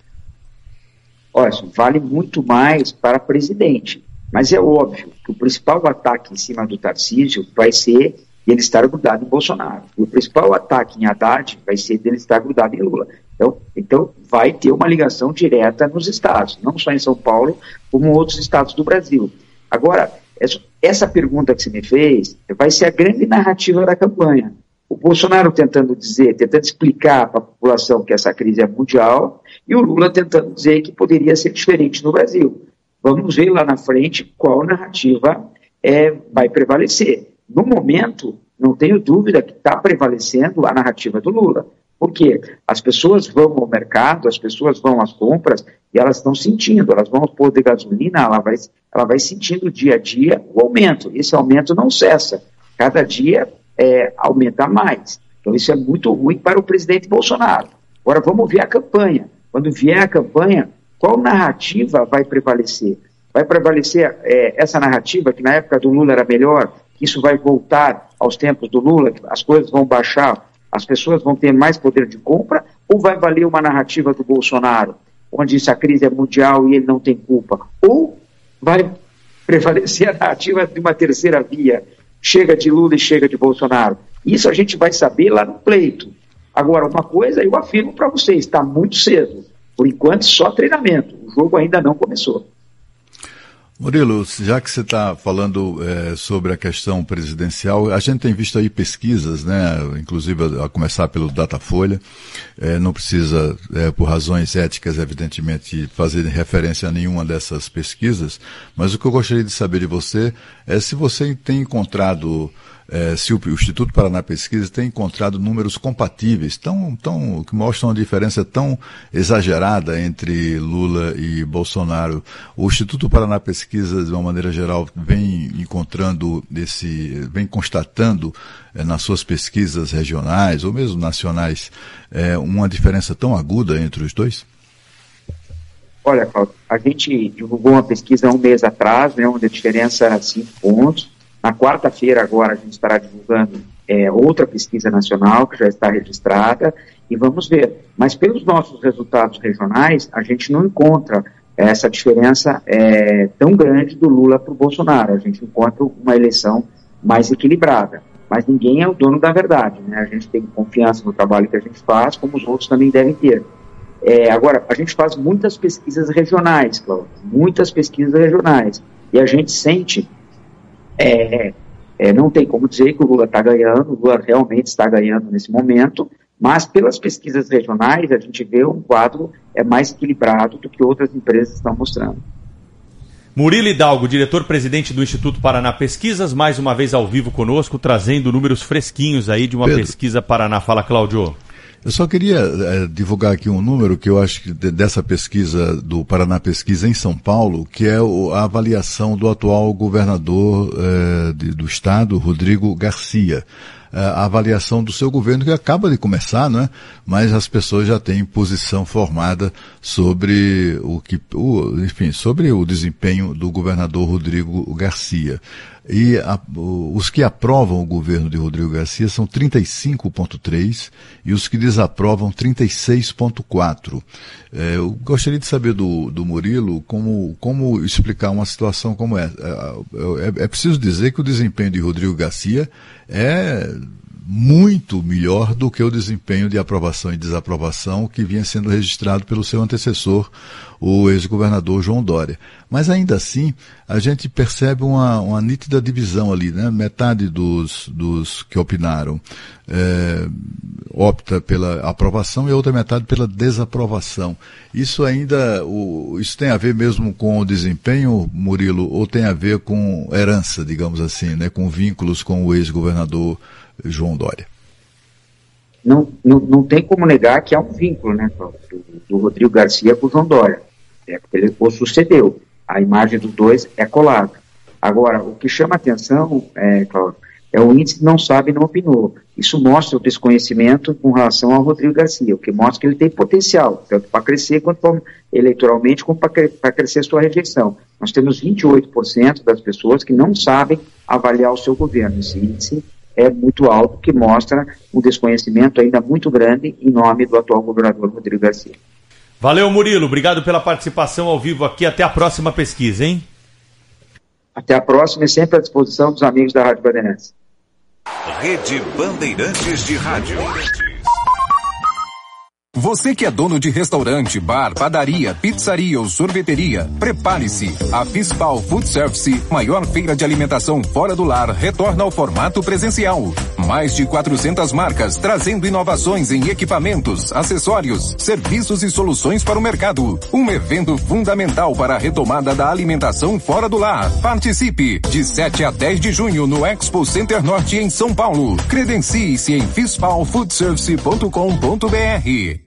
Olha, isso vale muito mais para presidente. Mas é óbvio que o principal ataque em cima do Tarcísio vai ser ele estar grudado em Bolsonaro. E o principal ataque em Haddad vai ser dele estar grudado em Lula. Então, então, vai ter uma ligação direta nos estados, não só em São Paulo, como em outros estados do Brasil. Agora, essa pergunta que você me fez vai ser a grande narrativa da campanha. O Bolsonaro tentando dizer, tentando explicar para a população que essa crise é mundial, e o Lula tentando dizer que poderia ser diferente no Brasil. Vamos ver lá na frente qual narrativa é, vai prevalecer. No momento, não tenho dúvida que está prevalecendo a narrativa do Lula. Porque as pessoas vão ao mercado, as pessoas vão às compras e elas estão sentindo, elas vão ao posto de gasolina, ela vai, ela vai sentindo dia a dia o aumento. Esse aumento não cessa. Cada dia é, aumenta mais. Então isso é muito ruim para o presidente Bolsonaro. Agora vamos ver a campanha. Quando vier a campanha, qual narrativa vai prevalecer? Vai prevalecer é, essa narrativa que na época do Lula era melhor, isso vai voltar aos tempos do Lula, as coisas vão baixar as pessoas vão ter mais poder de compra ou vai valer uma narrativa do Bolsonaro, onde isso a crise é mundial e ele não tem culpa? Ou vai prevalecer a narrativa de uma terceira via, chega de Lula e chega de Bolsonaro? Isso a gente vai saber lá no pleito. Agora, uma coisa eu afirmo para vocês, está muito cedo. Por enquanto, só treinamento. O jogo ainda não começou. Murilo, já que você está falando é, sobre a questão presidencial, a gente tem visto aí pesquisas, né, inclusive a começar pelo Datafolha, é, não precisa, é, por razões éticas, evidentemente, fazer referência a nenhuma dessas pesquisas, mas o que eu gostaria de saber de você é se você tem encontrado é, se o, o, Instituto Paraná Pesquisa tem encontrado números compatíveis, tão, tão, que mostram uma diferença tão exagerada entre Lula e Bolsonaro. O Instituto Paraná Pesquisa, de uma maneira geral, vem encontrando esse, vem constatando é, nas suas pesquisas regionais ou mesmo nacionais é, uma diferença tão aguda entre os dois? Olha, Claudio, a gente divulgou uma pesquisa um mês atrás, né, onde a diferença era 5 pontos. Na quarta-feira, agora, a gente estará divulgando é, outra pesquisa nacional que já está registrada e vamos ver. Mas pelos nossos resultados regionais, a gente não encontra essa diferença é, tão grande do Lula para o Bolsonaro. A gente encontra uma eleição mais equilibrada. Mas ninguém é o dono da verdade. Né? A gente tem confiança no trabalho que a gente faz, como os outros também devem ter. É, agora, a gente faz muitas pesquisas regionais, Cláudio, muitas pesquisas regionais. E a gente sente é, é, não tem como dizer que o Lula está ganhando, o Lula realmente está ganhando nesse momento, mas pelas pesquisas regionais a gente vê um quadro é mais equilibrado do que outras empresas estão mostrando. Murilo Hidalgo, diretor-presidente do Instituto Paraná Pesquisas, mais uma vez ao vivo conosco, trazendo números fresquinhos aí de uma Pedro. pesquisa Paraná. Fala, Cláudio. Eu só queria é, divulgar aqui um número que eu acho que dessa pesquisa do Paraná Pesquisa em São Paulo, que é o, a avaliação do atual governador é, de, do estado, Rodrigo Garcia. É, a avaliação do seu governo que acaba de começar, não é? Mas as pessoas já têm posição formada sobre o que, o, enfim, sobre o desempenho do governador Rodrigo Garcia. E a, os que aprovam o governo de Rodrigo Garcia são 35,3 e os que desaprovam 36,4. É, eu gostaria de saber do, do Murilo como, como explicar uma situação como essa. É, é, é preciso dizer que o desempenho de Rodrigo Garcia é muito melhor do que o desempenho de aprovação e desaprovação que vinha sendo registrado pelo seu antecessor, o ex-governador João Dória. Mas ainda assim, a gente percebe uma, uma nítida divisão ali, né? Metade dos, dos que opinaram é, opta pela aprovação e a outra metade pela desaprovação. Isso ainda, o, isso tem a ver mesmo com o desempenho, Murilo, ou tem a ver com herança, digamos assim, né? Com vínculos com o ex-governador João Dória? Não, não, não tem como negar que há um vínculo, né, do, do Rodrigo Garcia com o João Dória. É, ele o sucedeu. A imagem dos dois é colada. Agora, o que chama atenção, é, Cláudio, é o índice não sabe não opinou. Isso mostra o desconhecimento com relação ao Rodrigo Garcia, o que mostra que ele tem potencial, tanto para crescer quanto eleitoralmente, como para crescer sua rejeição. Nós temos 28% das pessoas que não sabem avaliar o seu governo. Esse índice é muito alto, que mostra um desconhecimento ainda muito grande em nome do atual governador Rodrigo Garcia. Valeu, Murilo. Obrigado pela participação ao vivo aqui. Até a próxima pesquisa, hein? Até a próxima e sempre à disposição dos amigos da Rádio Bandeirantes. Rede Bandeirantes de Rádio. Você que é dono de restaurante, bar, padaria, pizzaria ou sorveteria, prepare-se. A Fispal Food Service, maior feira de alimentação fora do lar, retorna ao formato presencial. Mais de 400 marcas trazendo inovações em equipamentos, acessórios, serviços e soluções para o mercado. Um evento fundamental para a retomada da alimentação fora do lar. Participe de 7 a 10 de junho no Expo Center Norte em São Paulo. Credencie-se em fispalfoodservice.com.br.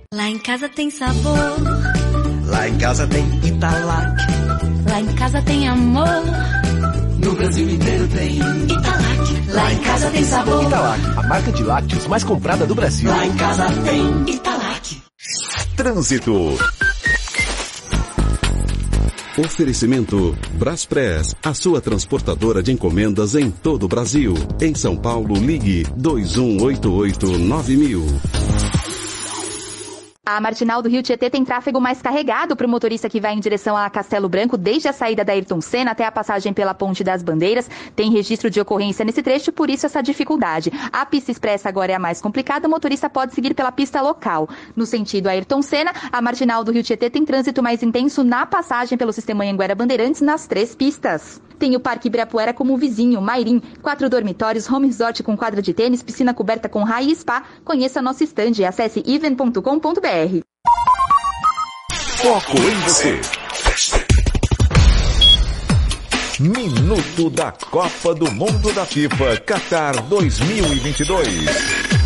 Lá em casa tem sabor. Lá em casa tem Italac. Lá em casa tem amor. No Brasil inteiro tem Italac. Lá em casa tem sabor. Italac, a marca de lácteos mais comprada do Brasil. Lá em casa tem Italac. Trânsito. Oferecimento Braspress, a sua transportadora de encomendas em todo o Brasil. Em São Paulo, ligue 2188-9000. A marginal do Rio Tietê tem tráfego mais carregado para o motorista que vai em direção a Castelo Branco, desde a saída da Ayrton Senna até a passagem pela Ponte das Bandeiras. Tem registro de ocorrência nesse trecho, por isso essa dificuldade. A pista expressa agora é a mais complicada, o motorista pode seguir pela pista local. No sentido Ayrton Senna, a marginal do Rio Tietê tem trânsito mais intenso na passagem pelo sistema Anhanguera Bandeirantes nas três pistas. Tem o Parque Ibirapuera como vizinho, Mairim, quatro dormitórios, home resort com quadra de tênis, piscina coberta com raio e spa. Conheça nosso estande, acesse even.com.br. Foco em você. Minuto da Copa do Mundo da FIFA Qatar 2022.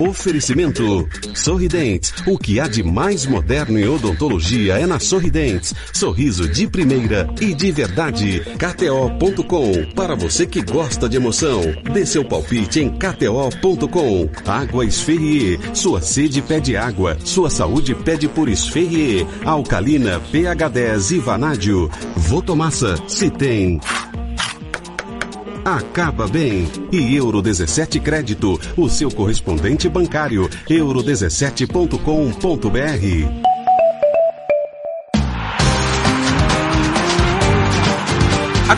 Oferecimento Sorridentes. O que há de mais moderno em odontologia é na Sorridentes. Sorriso de primeira e de verdade. KTO.com. Para você que gosta de emoção, dê seu palpite em KTO.com. Água Esferrier. Sua sede pede água. Sua saúde pede por Esferrier. Alcalina, pH10 e Vanádio. Votomassa. Se tem acaba bem. E Euro 17 Crédito, o seu correspondente bancário, euro17.com.br.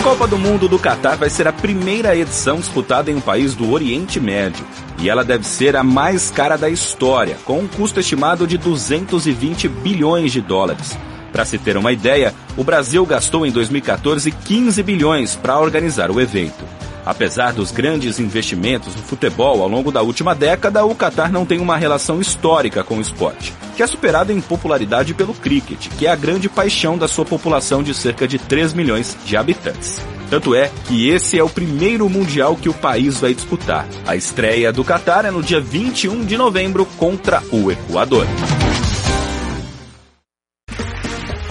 Copa do Mundo do Catar vai ser a primeira edição disputada em um país do Oriente Médio. E ela deve ser a mais cara da história, com um custo estimado de 220 bilhões de dólares. Para se ter uma ideia, o Brasil gastou em 2014 15 bilhões para organizar o evento. Apesar dos grandes investimentos no futebol ao longo da última década, o Catar não tem uma relação histórica com o esporte, que é superado em popularidade pelo cricket, que é a grande paixão da sua população de cerca de 3 milhões de habitantes. Tanto é que esse é o primeiro mundial que o país vai disputar. A estreia do Catar é no dia 21 de novembro contra o Equador.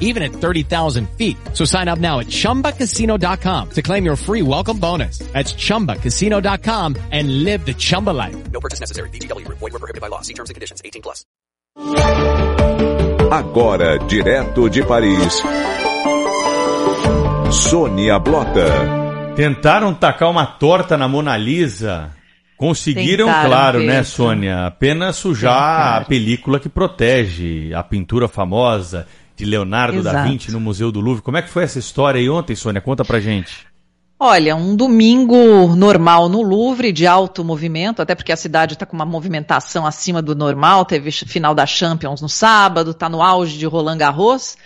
even at 30,000 feet. So sign up now at ChumbaCasino.com to claim your free welcome bonus. That's ChumbaCasino.com and live the Chumba life. No purchase necessary. VGW Group. Void were prohibited by law. See terms and conditions. 18 plus. Agora, direto de Paris, Sônia Blota. Tentaram tacar uma torta na Mona Lisa. Conseguiram, Tentaram, claro, né. Sônia? Apenas sujar Tentaram. a película que protege a pintura famosa de Leonardo da Exato. Vinci no Museu do Louvre. Como é que foi essa história aí ontem, Sônia? Conta pra gente. Olha, um domingo normal no Louvre, de alto movimento, até porque a cidade está com uma movimentação acima do normal. Teve final da Champions no sábado, está no auge de Roland Garros,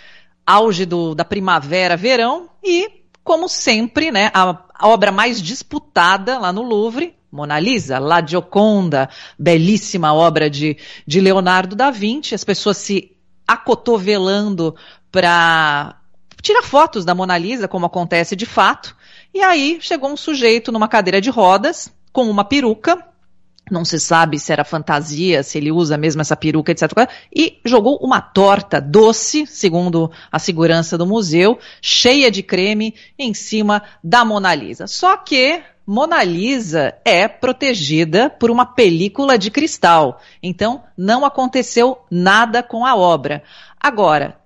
auge do- da primavera-verão e, como sempre, né, a, a obra mais disputada lá no Louvre, Mona Lisa, La Gioconda, belíssima obra de, de Leonardo da Vinci. As pessoas se acotovelando para tirar fotos da Mona Lisa, como acontece de fato. E aí chegou um sujeito numa cadeira de rodas, com uma peruca, não se sabe se era fantasia, se ele usa mesmo essa peruca, etc. E jogou uma torta doce, segundo a segurança do museu, cheia de creme, em cima da Mona Lisa. Só que Mona Lisa é protegida por uma película de cristal. Então, não aconteceu nada com a obra. Agora,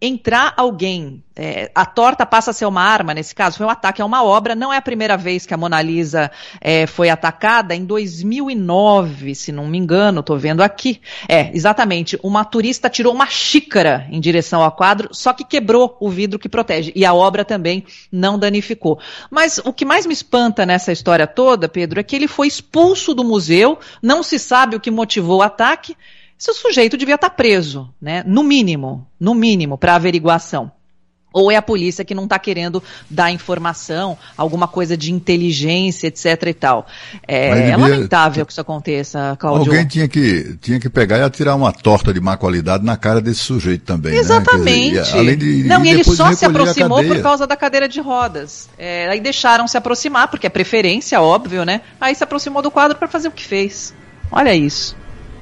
entrar alguém, é, a torta passa a ser uma arma, nesse caso, foi um ataque a uma obra, não é a primeira vez que a Mona Lisa é, foi atacada, em 2009, se não me engano, estou vendo aqui, é, exatamente, uma turista tirou uma xícara em direção ao quadro, só que quebrou o vidro que protege, e a obra também não danificou. Mas o que mais me espanta nessa história toda, Pedro, é que ele foi expulso do museu, não se sabe o que motivou o ataque, esse sujeito devia estar preso, né? No mínimo, no mínimo, para averiguação. Ou é a polícia que não está querendo dar informação, alguma coisa de inteligência, etc e tal. É, é devia- lamentável que isso aconteça, Claudio. Alguém tinha que, tinha que pegar e atirar uma torta de má qualidade na cara desse sujeito também. né? Exatamente. Quer dizer, além de, não, e ele só se aproximou por causa da cadeira de rodas. É, aí deixaram se aproximar, porque é preferência, óbvio, né? Aí se aproximou do quadro para fazer o que fez. Olha isso.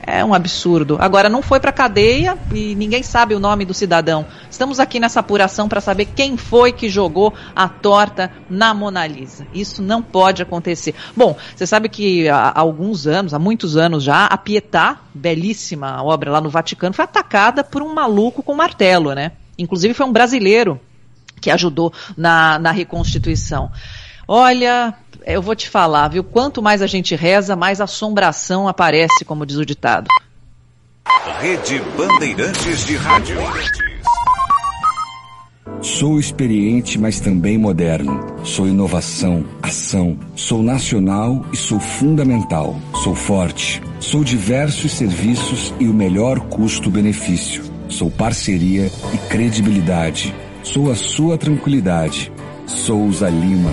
É um absurdo. Agora não foi para cadeia e ninguém sabe o nome do cidadão. Estamos aqui nessa apuração para saber quem foi que jogou a torta na Mona Lisa. Isso não pode acontecer. Bom, você sabe que há alguns anos, há muitos anos já, a Pietà, belíssima obra lá no Vaticano, foi atacada por um maluco com martelo, né? Inclusive foi um brasileiro que ajudou na, na reconstituição. Olha, eu vou te falar, viu? Quanto mais a gente reza, mais assombração aparece, como diz o ditado. Rede Bandeirantes de Rádio. Sou experiente, mas também moderno. Sou inovação, ação. Sou nacional e sou fundamental. Sou forte. Sou diversos serviços e o melhor custo-benefício. Sou parceria e credibilidade. Sou a sua tranquilidade. Souza Lima.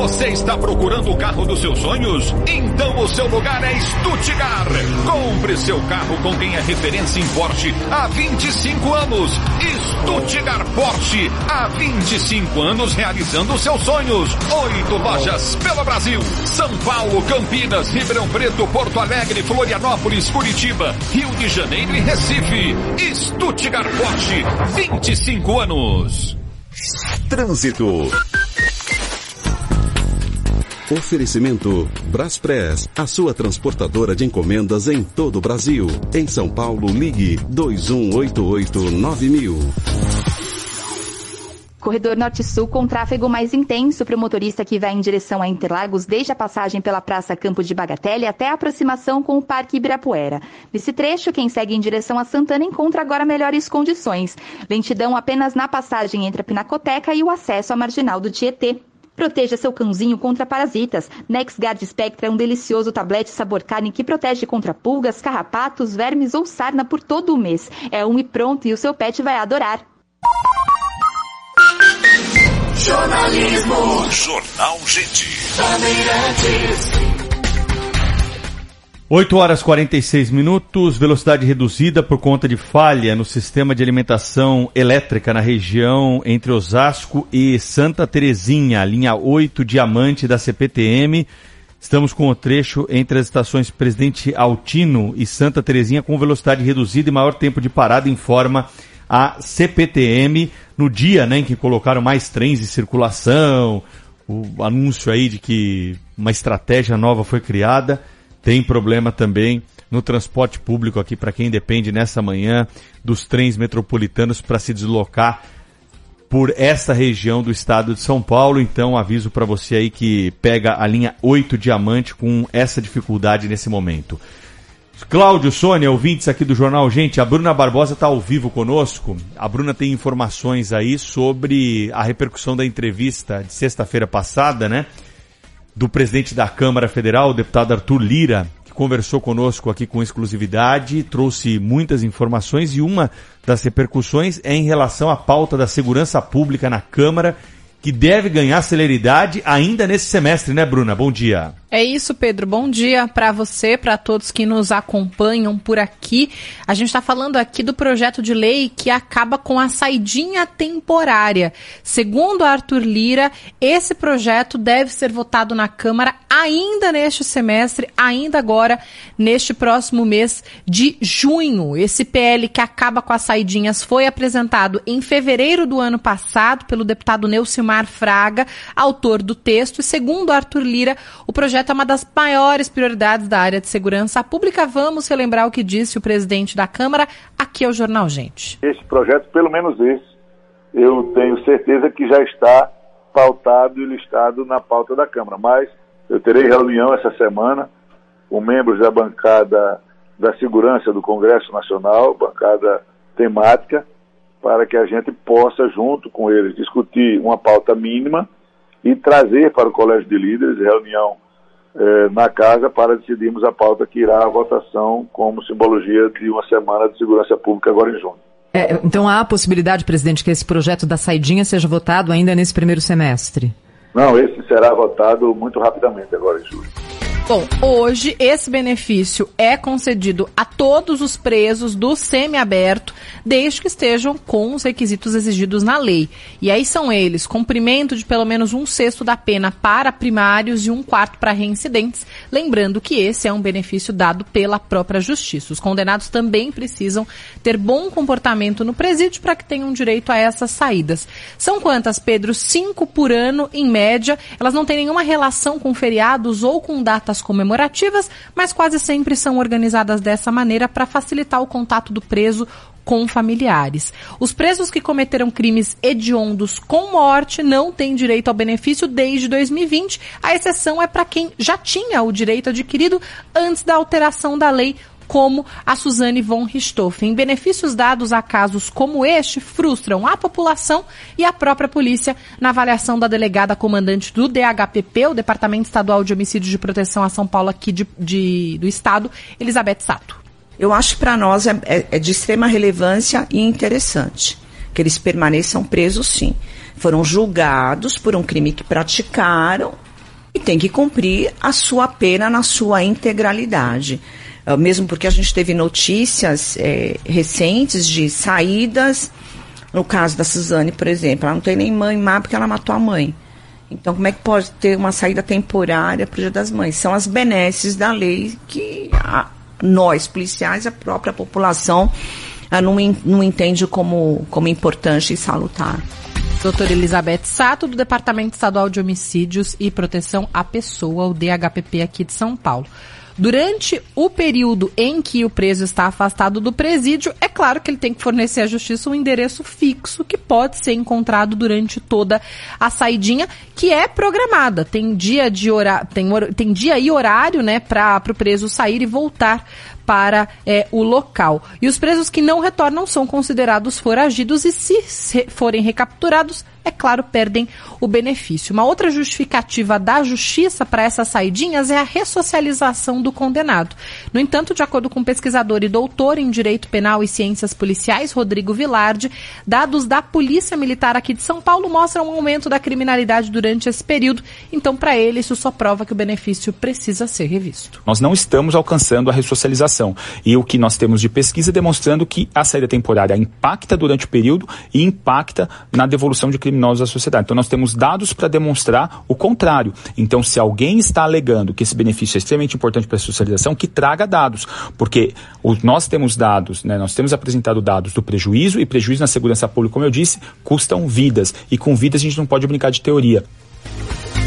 Você está procurando o carro dos seus sonhos? Então o seu lugar é Stuttgart. Compre seu carro com quem é referência em Porsche há 25 anos. Stuttgart Porsche, há 25 anos realizando seus sonhos. Oito lojas pelo Brasil. São Paulo, Campinas, Ribeirão Preto, Porto Alegre, Florianópolis, Curitiba, Rio de Janeiro e Recife. Stuttgart Porsche, 25 anos. Trânsito. Oferecimento Braspress, a sua transportadora de encomendas em todo o Brasil. Em São Paulo, ligue 2188-9000. Corredor Norte-Sul com tráfego mais intenso para o motorista que vai em direção a Interlagos desde a passagem pela Praça Campo de Bagatelle até a aproximação com o Parque Ibirapuera. Nesse trecho, quem segue em direção a Santana encontra agora melhores condições. Lentidão apenas na passagem entre a Pinacoteca e o acesso à Marginal do Tietê. Proteja seu cãozinho contra parasitas. NexGuard Spectra é um delicioso tablete sabor carne que protege contra pulgas, carrapatos, vermes ou sarna por todo o mês. É um e pronto e o seu pet vai adorar. Jornalismo. Jornal Gente. Bandeirantes. 8 horas 46 minutos, velocidade reduzida por conta de falha no sistema de alimentação elétrica na região entre Osasco e Santa Terezinha, linha 8 Diamante da CPTM. Estamos com o trecho entre as estações Presidente Altino e Santa Terezinha com velocidade reduzida e maior tempo de parada, informa a CPTM no dia né, em que colocaram mais trens de circulação, o anúncio aí de que uma estratégia nova foi criada. Tem problema também no transporte público aqui para quem depende nessa manhã dos trens metropolitanos para se deslocar por essa região do estado de São Paulo. Então aviso para você aí que pega a linha 8 Diamante com essa dificuldade nesse momento. Cláudio, Sônia, ouvintes aqui do Jornal Gente, a Bruna Barbosa está ao vivo conosco. A Bruna tem informações aí sobre a repercussão da entrevista de sexta-feira passada, né? Do presidente da Câmara Federal, o deputado Arthur Lira, que conversou conosco aqui com exclusividade, trouxe muitas informações e uma das repercussões é em relação à pauta da segurança pública na Câmara, que deve ganhar celeridade ainda nesse semestre, né, Bruna? Bom dia. É isso, Pedro. Bom dia para você, para todos que nos acompanham por aqui. A gente está falando aqui do projeto de lei que acaba com a saidinha temporária. Segundo Arthur Lira, esse projeto deve ser votado na Câmara ainda neste semestre, ainda agora neste próximo mês de junho. Esse PL que acaba com as saidinhas foi apresentado em fevereiro do ano passado pelo deputado Neucimar Fraga, autor do texto, e segundo Arthur Lira, o projeto é uma das maiores prioridades da área de segurança pública. Vamos relembrar o que disse o presidente da Câmara aqui ao Jornal Gente. Esse projeto, pelo menos esse, eu tenho certeza que já está pautado e listado na pauta da Câmara. Mas eu terei reunião essa semana com membros da bancada da segurança do Congresso Nacional, bancada temática, para que a gente possa, junto com eles, discutir uma pauta mínima e trazer para o Colégio de Líderes, reunião eh, na casa para decidirmos a pauta que irá à votação como simbologia de uma semana de segurança pública agora em junho. É, então há a possibilidade, presidente, que esse projeto da saidinha seja votado ainda nesse primeiro semestre? Não, esse será votado muito rapidamente agora em julho. Bom, hoje esse benefício é concedido a todos os presos do semiaberto, desde que estejam com os requisitos exigidos na lei. E aí são eles: cumprimento de pelo menos um sexto da pena para primários e um quarto para reincidentes. Lembrando que esse é um benefício dado pela própria Justiça. Os condenados também precisam ter bom comportamento no presídio para que tenham direito a essas saídas. São quantas, Pedro? Cinco por ano, em média. Elas não têm nenhuma relação com feriados ou com datas comemorativas, mas quase sempre são organizadas dessa maneira para facilitar o contato do preso com familiares. Os presos que cometeram crimes hediondos com morte não têm direito ao benefício desde 2020. A exceção é para quem já tinha o direito adquirido antes da alteração da lei como a Suzane von Richthofen. Benefícios dados a casos como este frustram a população e a própria polícia, na avaliação da delegada comandante do DHPP, o Departamento Estadual de Homicídios de Proteção a São Paulo aqui de, de, do Estado, Elizabeth Sato. eu acho que para nós é, é, é de extrema relevância e interessante que eles permaneçam presos, sim. Foram julgados por um crime que praticaram e tem que cumprir a sua pena na sua integralidade. Uh, mesmo porque a gente teve notícias é, recentes de saídas, no caso da Suzane, por exemplo, ela não tem nem mãe má porque ela matou a mãe. Então, como é que pode ter uma saída temporária para o Dia das Mães? São as benesses da lei que a, nós, policiais, a própria população, a, não, não entende como, como importante e salutar. Doutora Elizabeth Sato, do Departamento Estadual de Homicídios e Proteção à Pessoa, o DHPP aqui de São Paulo. Durante o período em que o preso está afastado do presídio, é claro que ele tem que fornecer à justiça um endereço fixo que pode ser encontrado durante toda a saidinha, que é programada. Tem dia de hora, tem, tem dia e horário, né, para o preso sair e voltar para é, o local. E os presos que não retornam são considerados foragidos e, se forem recapturados, é claro, perdem o benefício. Uma outra justificativa da justiça para essas saidinhas é a ressocialização do condenado. No entanto, de acordo com pesquisador e doutor em Direito Penal e Ciências Policiais, Rodrigo Vilardi, dados da Polícia Militar aqui de São Paulo mostram um aumento da criminalidade durante esse período. Então, para ele, isso só prova que o benefício precisa ser revisto. Nós não estamos alcançando a ressocialização. E o que nós temos de pesquisa demonstrando que a saída temporária impacta durante o período e impacta na devolução de criminosos à sociedade. Então nós temos dados para demonstrar o contrário. Então se alguém está alegando que esse benefício é extremamente importante para a socialização, que traga dados, porque nós temos dados, né, nós temos apresentado dados do prejuízo e prejuízo na segurança pública, como eu disse, custam vidas e com vidas a gente não pode brincar de teoria.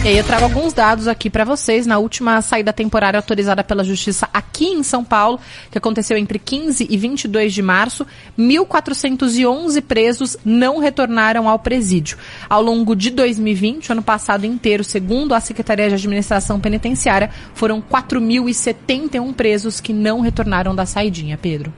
E aí eu trago alguns dados aqui para vocês. Na última saída temporária autorizada pela Justiça aqui em São Paulo, que aconteceu entre 15 e 22 de março, 1.411 presos não retornaram ao presídio. Ao longo de 2020, ano passado inteiro, segundo a Secretaria de Administração Penitenciária, foram 4.071 presos que não retornaram da saidinha, Pedro.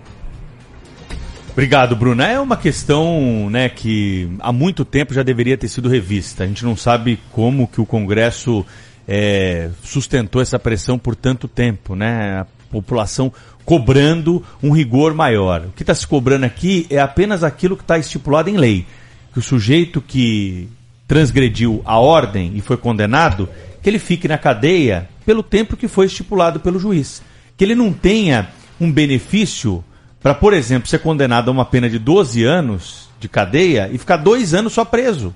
Obrigado, Bruna. É uma questão né, que há muito tempo já deveria ter sido revista. A gente não sabe como que o Congresso é, sustentou essa pressão por tanto tempo, né? A população cobrando um rigor maior. O que está se cobrando aqui é apenas aquilo que está estipulado em lei. Que o sujeito que transgrediu a ordem e foi condenado, que ele fique na cadeia pelo tempo que foi estipulado pelo juiz. Que ele não tenha um benefício para, por exemplo, ser condenado a uma pena de 12 anos de cadeia e ficar dois anos só preso.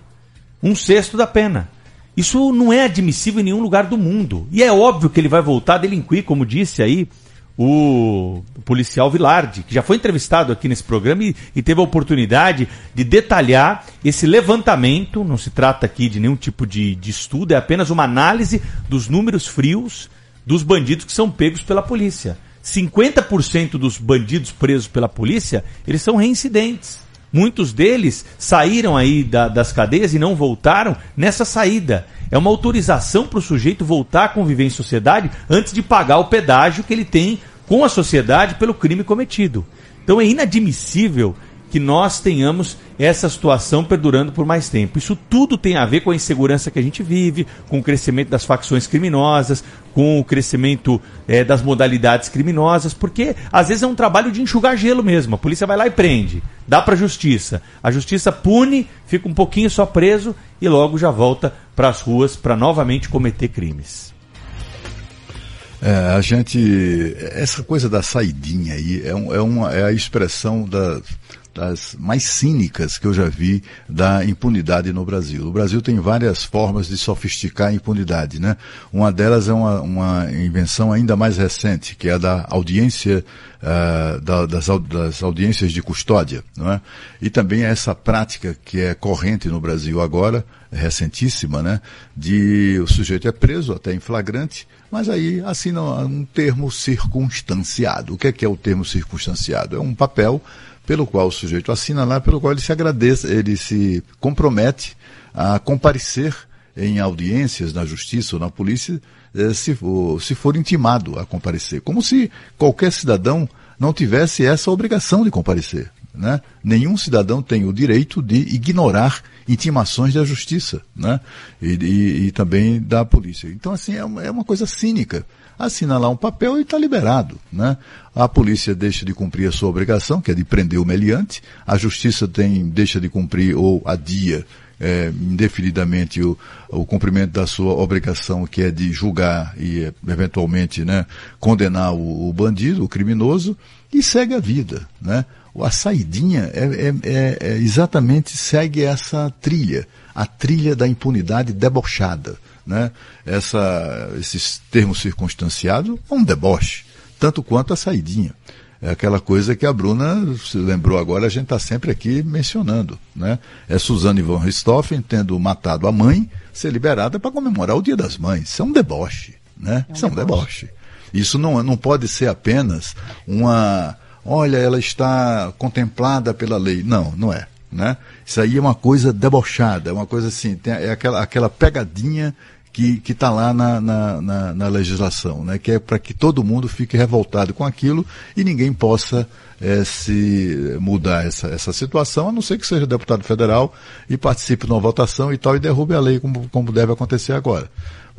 Um sexto da pena. Isso não é admissível em nenhum lugar do mundo. E é óbvio que ele vai voltar a delinquir, como disse aí o policial Vilardi, que já foi entrevistado aqui nesse programa e, e, teve a oportunidade de detalhar esse levantamento. Não se trata aqui de nenhum tipo de, de estudo, é apenas uma análise dos números frios dos bandidos que são pegos pela polícia. 50% dos bandidos presos pela polícia, eles são reincidentes. Muitos deles saíram aí da, das cadeias e não voltaram nessa saída. É uma autorização para o sujeito voltar a conviver em sociedade antes de pagar o pedágio que ele tem com a sociedade pelo crime cometido. Então é inadmissível que nós tenhamos essa situação perdurando por mais tempo. Isso tudo tem a ver com a insegurança que a gente vive, com o crescimento das facções criminosas, com o crescimento é, das modalidades criminosas, porque às vezes é um trabalho de enxugar gelo mesmo. A polícia vai lá e prende, dá para a justiça. A justiça pune, fica um pouquinho só preso e logo já volta para as ruas para novamente cometer crimes. É, a gente. Essa coisa da saidinha aí é, um, é, uma, é a expressão da, das mais cínicas que eu já vi da impunidade no Brasil. O Brasil tem várias formas de sofisticar a impunidade, né? Uma delas é uma, uma invenção ainda mais recente, que é a da audiência, uh, da, das, das, audiências de custódia, não é? E também essa prática que é corrente no Brasil agora, recentíssima, né? De o sujeito é preso até em flagrante, mas aí assina um termo circunstanciado. O que é, que é o termo circunstanciado? É um papel pelo qual o sujeito assina lá, pelo qual ele se agradece, ele se compromete a comparecer em audiências na justiça ou na polícia eh, se for, se for intimado a comparecer. Como se qualquer cidadão não tivesse essa obrigação de comparecer. Né? Nenhum cidadão tem o direito de ignorar intimações da justiça né? e, e, e também da polícia. Então, assim, é uma, é uma coisa cínica. Assina lá um papel e está liberado. Né? A polícia deixa de cumprir a sua obrigação, que é de prender o meliante, a justiça tem, deixa de cumprir ou adia é, indefinidamente o, o cumprimento da sua obrigação, que é de julgar e eventualmente né, condenar o, o bandido, o criminoso, e segue a vida. Né? A saidinha é, é, é, é exatamente segue essa trilha, a trilha da impunidade debochada. Né? Essa, esses termos circunstanciados é um deboche, tanto quanto a saidinha. É aquela coisa que a Bruna se lembrou agora, a gente está sempre aqui mencionando. Né? É Suzane von Richthofen tendo matado a mãe, ser liberada para comemorar o Dia das Mães. Isso é um deboche. Né? É um Isso é um deboche. Isso não, não pode ser apenas uma. Olha, ela está contemplada pela lei. Não, não é. Né? Isso aí é uma coisa debochada, é uma coisa assim, tem, é aquela, aquela pegadinha que está lá na, na, na, na, legislação, né? que é para que todo mundo fique revoltado com aquilo e ninguém possa é, se mudar essa, essa situação, a não ser que seja deputado federal e participe de uma votação e tal e derrube a lei como, como deve acontecer agora.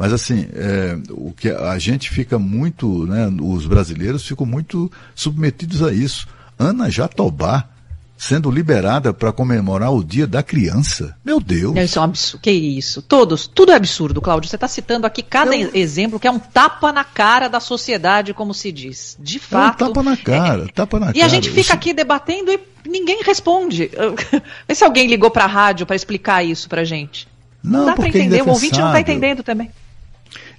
Mas assim, é, o que a gente fica muito, né, os brasileiros ficam muito submetidos a isso. Ana Jatobá, sendo liberada para comemorar o Dia da Criança. Meu Deus. Isso é um absurdo. Que isso? Todos, tudo é absurdo, Cláudio. Você está citando aqui cada Eu... exemplo que é um tapa na cara da sociedade, como se diz. De fato. É um tapa na cara, é... tapa na e cara. E a gente fica Isso... aqui debatendo e ninguém responde. Vê se alguém ligou para a rádio para explicar isso para gente. Não, não dá para é entender, é o ouvinte não está entendendo também.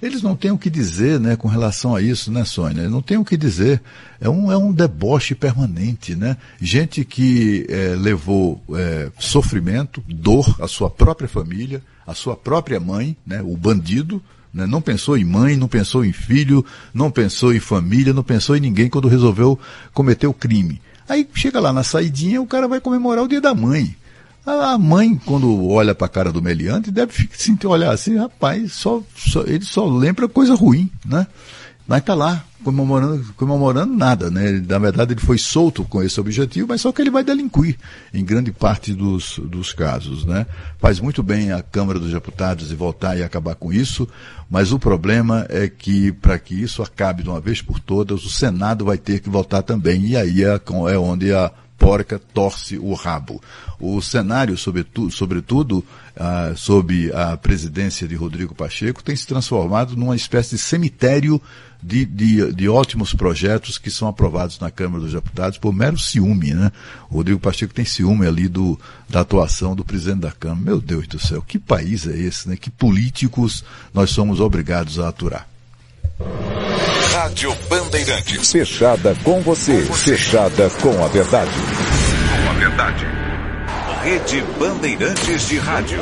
Eles não têm o que dizer, né, com relação a isso, né, Sônia? Não têm o que dizer. É um, é um deboche permanente, né? Gente que é, levou é, sofrimento, dor à sua própria família, à sua própria mãe, né, o bandido, né, não pensou em mãe, não pensou em filho, não pensou em família, não pensou em ninguém quando resolveu cometer o crime. Aí chega lá na saidinha, o cara vai comemorar o dia da mãe. A mãe, quando olha para a cara do meliante, deve sentir, olhar assim, rapaz, só, só, ele só lembra coisa ruim, né? Mas tá lá, comemorando, comemorando nada, né? Na verdade, ele foi solto com esse objetivo, mas só que ele vai delinquir em grande parte dos, dos casos, né? Faz muito bem a Câmara dos Deputados e voltar e acabar com isso, mas o problema é que, para que isso acabe de uma vez por todas, o Senado vai ter que votar também, e aí é, é onde a porca torce o rabo. O cenário, sobretudo, sobretudo ah, sob a presidência de Rodrigo Pacheco, tem se transformado numa espécie de cemitério de, de, de, ótimos projetos que são aprovados na Câmara dos Deputados por mero ciúme, né? O Rodrigo Pacheco tem ciúme ali do, da atuação do presidente da Câmara. Meu Deus do céu, que país é esse, né? Que políticos nós somos obrigados a aturar. Rádio Bandeirantes. Fechada com você. Fechada com a verdade. Com a verdade. Rede Bandeirantes de Rádio.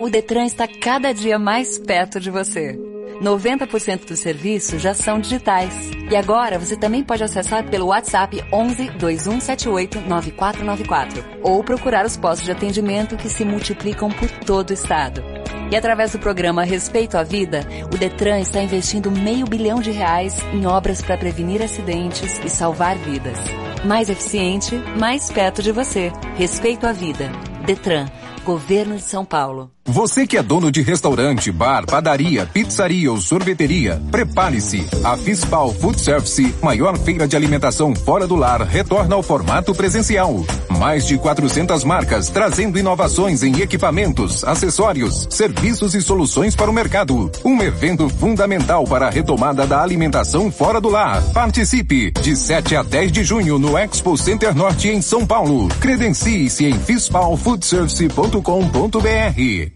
O Detran está cada dia mais perto de você. 90% dos serviços já são digitais. E agora você também pode acessar pelo WhatsApp 11 2178 9494 ou procurar os postos de atendimento que se multiplicam por todo o estado. E através do programa Respeito à Vida, o Detran está investindo meio bilhão de reais em obras para prevenir acidentes e salvar vidas. Mais eficiente, mais perto de você. Respeito à Vida. Detran. Governo de São Paulo. Você que é dono de restaurante, bar, padaria, pizzaria ou sorveteria, prepare-se. A Fispal Food Service, maior feira de alimentação fora do lar, retorna ao formato presencial. Mais de 400 marcas trazendo inovações em equipamentos, acessórios, serviços e soluções para o mercado. Um evento fundamental para a retomada da alimentação fora do lar. Participe de 7 a 10 de junho no Expo Center Norte em São Paulo. Credencie-se em fispalfoodservice.com.br.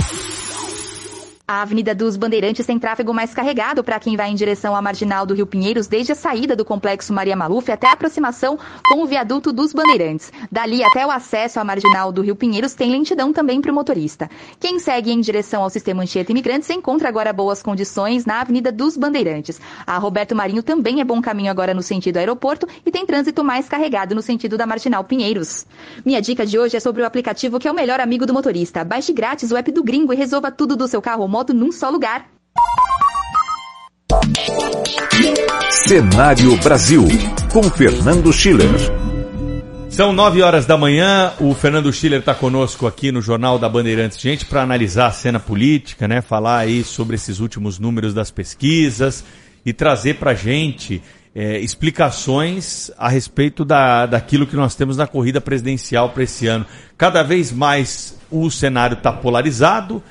A Avenida dos Bandeirantes tem tráfego mais carregado para quem vai em direção à marginal do Rio Pinheiros, desde a saída do complexo Maria Maluf até a aproximação com o viaduto dos Bandeirantes. Dali até o acesso à marginal do Rio Pinheiros tem lentidão também para o motorista. Quem segue em direção ao sistema Anchieta Imigrantes encontra agora boas condições na Avenida dos Bandeirantes. A Roberto Marinho também é bom caminho agora no sentido aeroporto e tem trânsito mais carregado no sentido da marginal Pinheiros. Minha dica de hoje é sobre o aplicativo que é o melhor amigo do motorista. Baixe grátis o app do Gringo e resolva tudo do seu carro moto num só lugar. Cenário Brasil, com Fernando Schiller. São nove horas da manhã, o Fernando Schiller está conosco aqui no Jornal da Bandeirantes, gente, para analisar a cena política, né? Falar aí sobre esses últimos números das pesquisas e trazer para gente é, explicações a respeito da, daquilo que nós temos na corrida presidencial para esse ano. Cada vez mais o cenário está polarizado.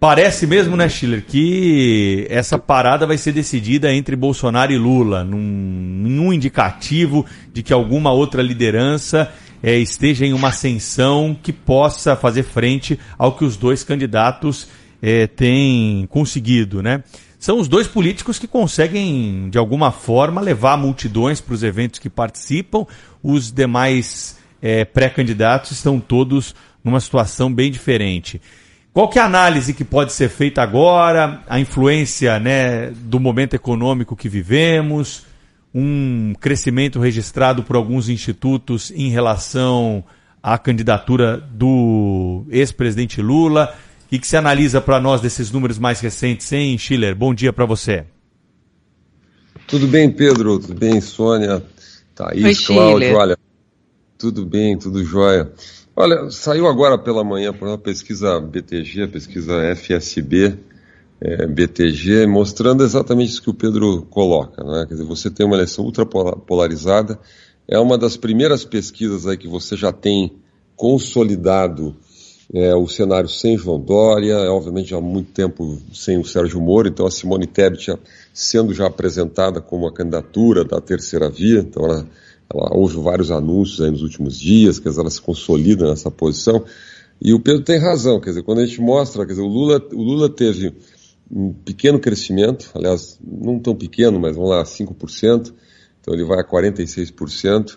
Parece mesmo, né, Schiller, que essa parada vai ser decidida entre Bolsonaro e Lula, num, num indicativo de que alguma outra liderança é, esteja em uma ascensão que possa fazer frente ao que os dois candidatos é, têm conseguido, né? São os dois políticos que conseguem, de alguma forma, levar multidões para os eventos que participam. Os demais é, pré-candidatos estão todos numa situação bem diferente. Qual que é a análise que pode ser feita agora, a influência né, do momento econômico que vivemos, um crescimento registrado por alguns institutos em relação à candidatura do ex-presidente Lula? O que, que se analisa para nós desses números mais recentes, hein, Schiller? Bom dia para você. Tudo bem, Pedro? Tudo bem, Sônia? Thaís, Cláudio? Olha, tudo bem, tudo jóia. Olha, saiu agora pela manhã por uma pesquisa BTG, a pesquisa FSB, é, BTG, mostrando exatamente isso que o Pedro coloca. Né? Quer dizer, você tem uma eleição ultra polarizada, é uma das primeiras pesquisas aí que você já tem consolidado é, o cenário sem João Dória, é, obviamente há muito tempo sem o Sérgio Moro, então a Simone Tebet sendo já apresentada como a candidatura da terceira via, então ela ela houve vários anúncios aí nos últimos dias, quer dizer, ela se consolida nessa posição. E o Pedro tem razão, quer dizer, quando a gente mostra, quer dizer, o Lula, o Lula teve um pequeno crescimento, aliás, não tão pequeno, mas vamos lá, 5%, então ele vai a 46%,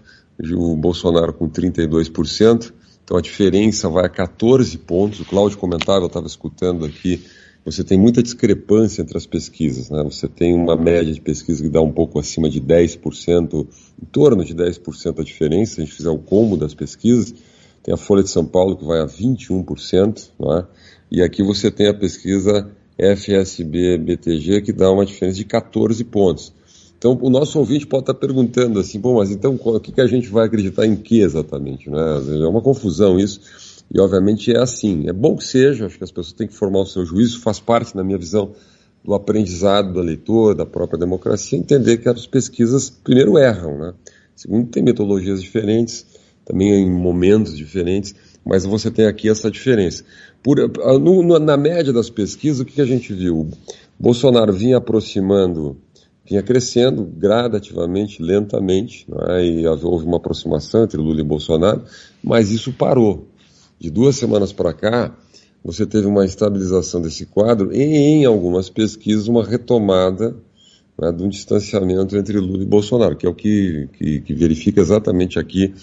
o Bolsonaro com 32%, então a diferença vai a 14 pontos, o Cláudio comentava, eu estava escutando aqui, você tem muita discrepância entre as pesquisas. Né? Você tem uma média de pesquisa que dá um pouco acima de 10%, em torno de 10% a diferença, se a gente fizer o combo das pesquisas. Tem a Folha de São Paulo que vai a 21%, não é? e aqui você tem a pesquisa FSB-BTG que dá uma diferença de 14 pontos. Então, o nosso ouvinte pode estar perguntando assim, bom, mas então o que, que a gente vai acreditar em que exatamente? Né? É uma confusão isso. E obviamente é assim. É bom que seja, acho que as pessoas têm que formar o seu juízo, faz parte, na minha visão, do aprendizado da leitura, da própria democracia, entender que as pesquisas, primeiro, erram, né? Segundo, tem metodologias diferentes, também em momentos diferentes, mas você tem aqui essa diferença. Por, no, na média das pesquisas, o que, que a gente viu? Bolsonaro vinha aproximando, vinha crescendo gradativamente, lentamente, né? e houve uma aproximação entre Lula e Bolsonaro, mas isso parou de duas semanas para cá, você teve uma estabilização desse quadro e, em algumas pesquisas, uma retomada né, de um distanciamento entre Lula e Bolsonaro, que é o que, que, que verifica exatamente aqui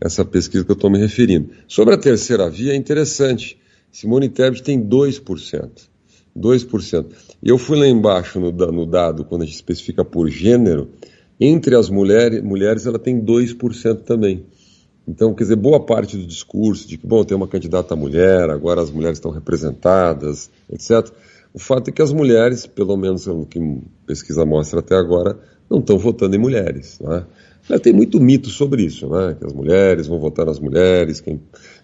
essa pesquisa que eu estou me referindo. Sobre a terceira via, é interessante. Simone Tebet tem 2%. 2%. E eu fui lá embaixo no, no dado, quando a gente especifica por gênero, entre as mulheres, mulheres ela tem 2% também. Então, quer dizer, boa parte do discurso de que, bom, tem uma candidata mulher, agora as mulheres estão representadas, etc. O fato é que as mulheres, pelo menos o que pesquisa mostra até agora, não estão votando em mulheres. Né? Tem muito mito sobre isso, né? que as mulheres vão votar nas mulheres, quem,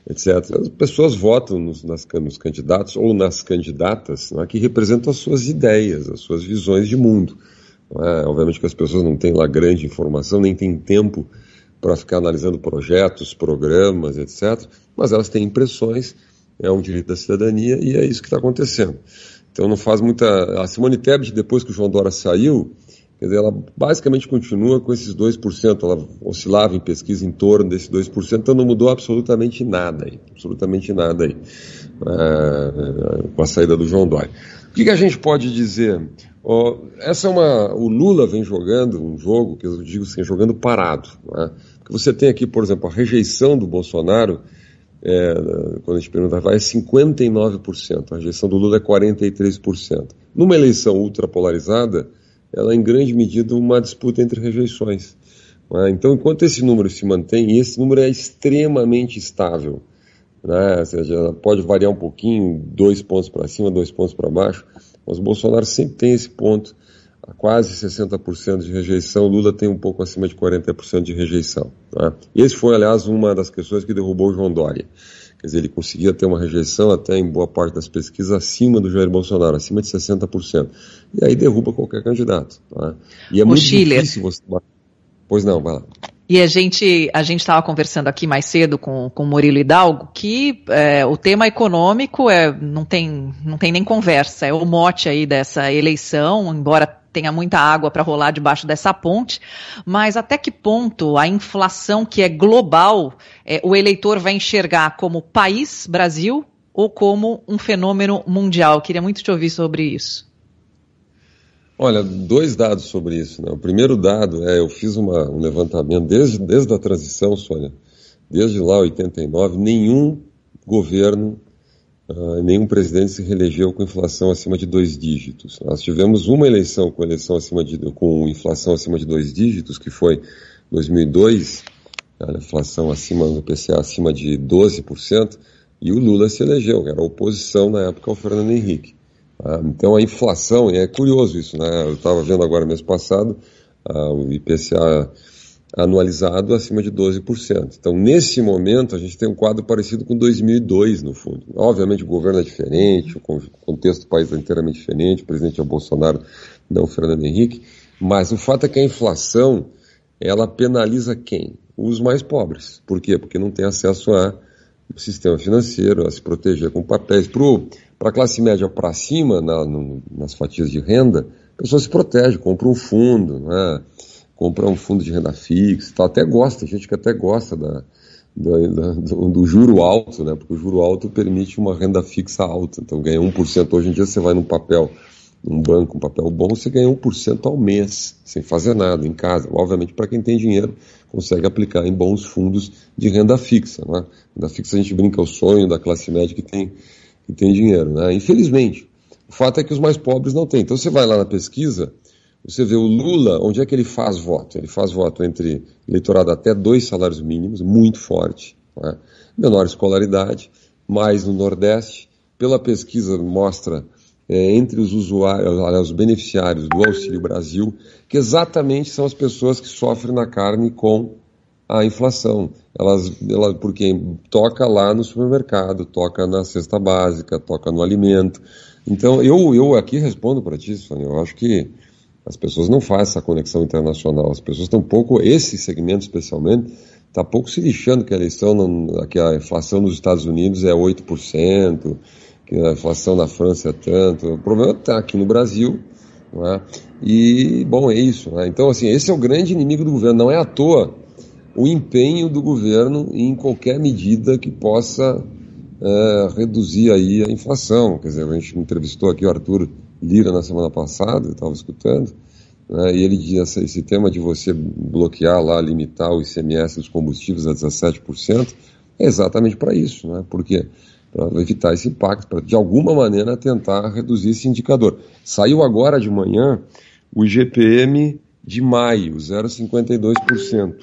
etc. As pessoas votam nos, nas, nos candidatos ou nas candidatas né, que representam as suas ideias, as suas visões de mundo. É? Obviamente que as pessoas não têm lá grande informação, nem têm tempo para ficar analisando projetos, programas, etc. Mas elas têm impressões, é um direito da cidadania e é isso que está acontecendo. Então não faz muita. A Simone Tebet, depois que o João Dória saiu, dizer, ela basicamente continua com esses 2%. Ela oscilava em pesquisa em torno desses 2%, então não mudou absolutamente nada aí. Absolutamente nada aí. É, com a saída do João Dória. O que, que a gente pode dizer? Oh, essa é uma. O Lula vem jogando um jogo que eu digo assim, jogando parado. Porque você tem aqui, por exemplo, a rejeição do Bolsonaro, é, quando a gente pergunta, vai é 59%, a rejeição do Lula é 43%. Numa eleição ultrapolarizada, ela é em grande medida uma disputa entre rejeições. Né? Então, enquanto esse número se mantém, e esse número é extremamente estável, né? ou seja, pode variar um pouquinho, dois pontos para cima, dois pontos para baixo, mas o Bolsonaro sempre tem esse ponto, a quase 60% de rejeição, Lula tem um pouco acima de 40% de rejeição. Tá? Esse foi, aliás, uma das questões que derrubou o João Dória. Quer dizer, ele conseguia ter uma rejeição até em boa parte das pesquisas acima do Jair Bolsonaro, acima de 60%. E aí derruba qualquer candidato. Tá? E é o muito Schiller. difícil você... Pois não, vai lá. E a gente a gente estava conversando aqui mais cedo com, com o Murilo Hidalgo que é, o tema econômico é, não, tem, não tem nem conversa, é o mote aí dessa eleição, embora tenha muita água para rolar debaixo dessa ponte, mas até que ponto a inflação que é global, é, o eleitor vai enxergar como país, Brasil, ou como um fenômeno mundial? Queria muito te ouvir sobre isso. Olha, dois dados sobre isso. Né? O primeiro dado é, eu fiz uma, um levantamento desde, desde a transição, Sônia, desde lá, 89, nenhum governo, uh, nenhum presidente se reelegeu com inflação acima de dois dígitos. Nós tivemos uma eleição com eleição acima de, com inflação acima de dois dígitos, que foi 2002, a inflação acima do PCA acima de 12%, e o Lula se elegeu, era oposição na época ao Fernando Henrique. Ah, então a inflação, é curioso isso, né? Eu estava vendo agora mês passado ah, o IPCA anualizado acima de 12%. Então, nesse momento, a gente tem um quadro parecido com 2002, no fundo. Obviamente, o governo é diferente, o contexto do país é inteiramente diferente, o presidente é o Bolsonaro, não o Fernando Henrique, mas o fato é que a inflação, ela penaliza quem? Os mais pobres. Por quê? Porque não tem acesso a sistema financeiro, a se proteger com papéis. Para a classe média para cima, na, no, nas fatias de renda, a pessoa se protege, compra um fundo, né? compra um fundo de renda fixa, tal. até gosta, gente que até gosta da, da, da, do, do, juro alto, né? porque o juro alto permite uma renda fixa alta, então ganha 1%. Hoje em dia você vai num papel, num banco, um papel bom, você ganha 1% ao mês, sem fazer nada, em casa. Obviamente, para quem tem dinheiro, consegue aplicar em bons fundos de renda fixa. Né? Renda fixa a gente brinca, é o sonho da classe média que tem, que tem dinheiro. Né? Infelizmente, o fato é que os mais pobres não têm. Então você vai lá na pesquisa, você vê o Lula, onde é que ele faz voto? Ele faz voto entre eleitorado até dois salários mínimos, muito forte, né? menor escolaridade, mais no Nordeste. Pela pesquisa mostra é, entre os usuários, os beneficiários do Auxílio Brasil, que exatamente são as pessoas que sofrem na carne com a inflação. Elas, ela, porque toca lá no supermercado, toca na cesta básica, toca no alimento. Então, eu, eu aqui respondo para ti, Sônia, eu acho que as pessoas não fazem essa conexão internacional. As pessoas estão pouco, esse segmento especialmente, está pouco se lixando que a eleição, não, que a inflação nos Estados Unidos é 8%, que a inflação na França é tanto. O problema está aqui no Brasil, é? e, bom, é isso. Né? Então, assim, esse é o grande inimigo do governo. Não é à toa o empenho do governo em qualquer medida que possa é, reduzir aí a inflação. Quer dizer, a gente entrevistou aqui o Arthur Lira na semana passada, eu estava escutando, né, e ele disse esse tema de você bloquear lá, limitar o ICMS dos combustíveis a 17%, é exatamente para isso, né? Porque para evitar esse impacto, para de alguma maneira tentar reduzir esse indicador. Saiu agora de manhã o IGPM de maio, 0,52%.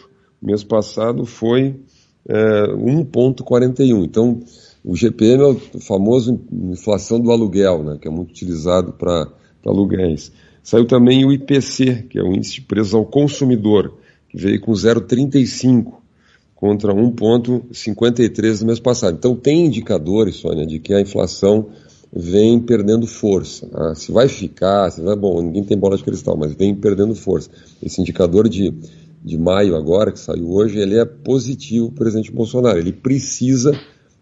Mês passado foi é, 1,41%. Então, o GPM é o famoso inflação do aluguel, né, que é muito utilizado para aluguéis. Saiu também o IPC, que é o Índice de Preços ao Consumidor, que veio com 0,35% contra 1,53 no mês passado. Então tem indicadores, Sônia, de que a inflação vem perdendo força. Né? Se vai ficar, se vai, bom, ninguém tem bola de cristal, mas vem perdendo força. Esse indicador de, de maio agora, que saiu hoje, ele é positivo, o presidente Bolsonaro. Ele precisa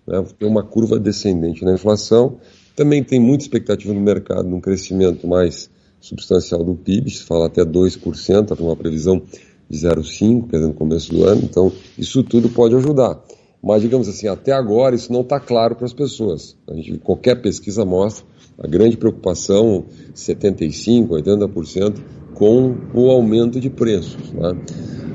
né, ter uma curva descendente na inflação. Também tem muita expectativa no mercado num crescimento mais substancial do PIB, se fala até 2%, para uma previsão de 0,5, quer dizer, no começo do ano. Então, isso tudo pode ajudar. Mas, digamos assim, até agora isso não está claro para as pessoas. A gente, qualquer pesquisa mostra A grande preocupação, 75%, 80%, com o aumento de preços. Né?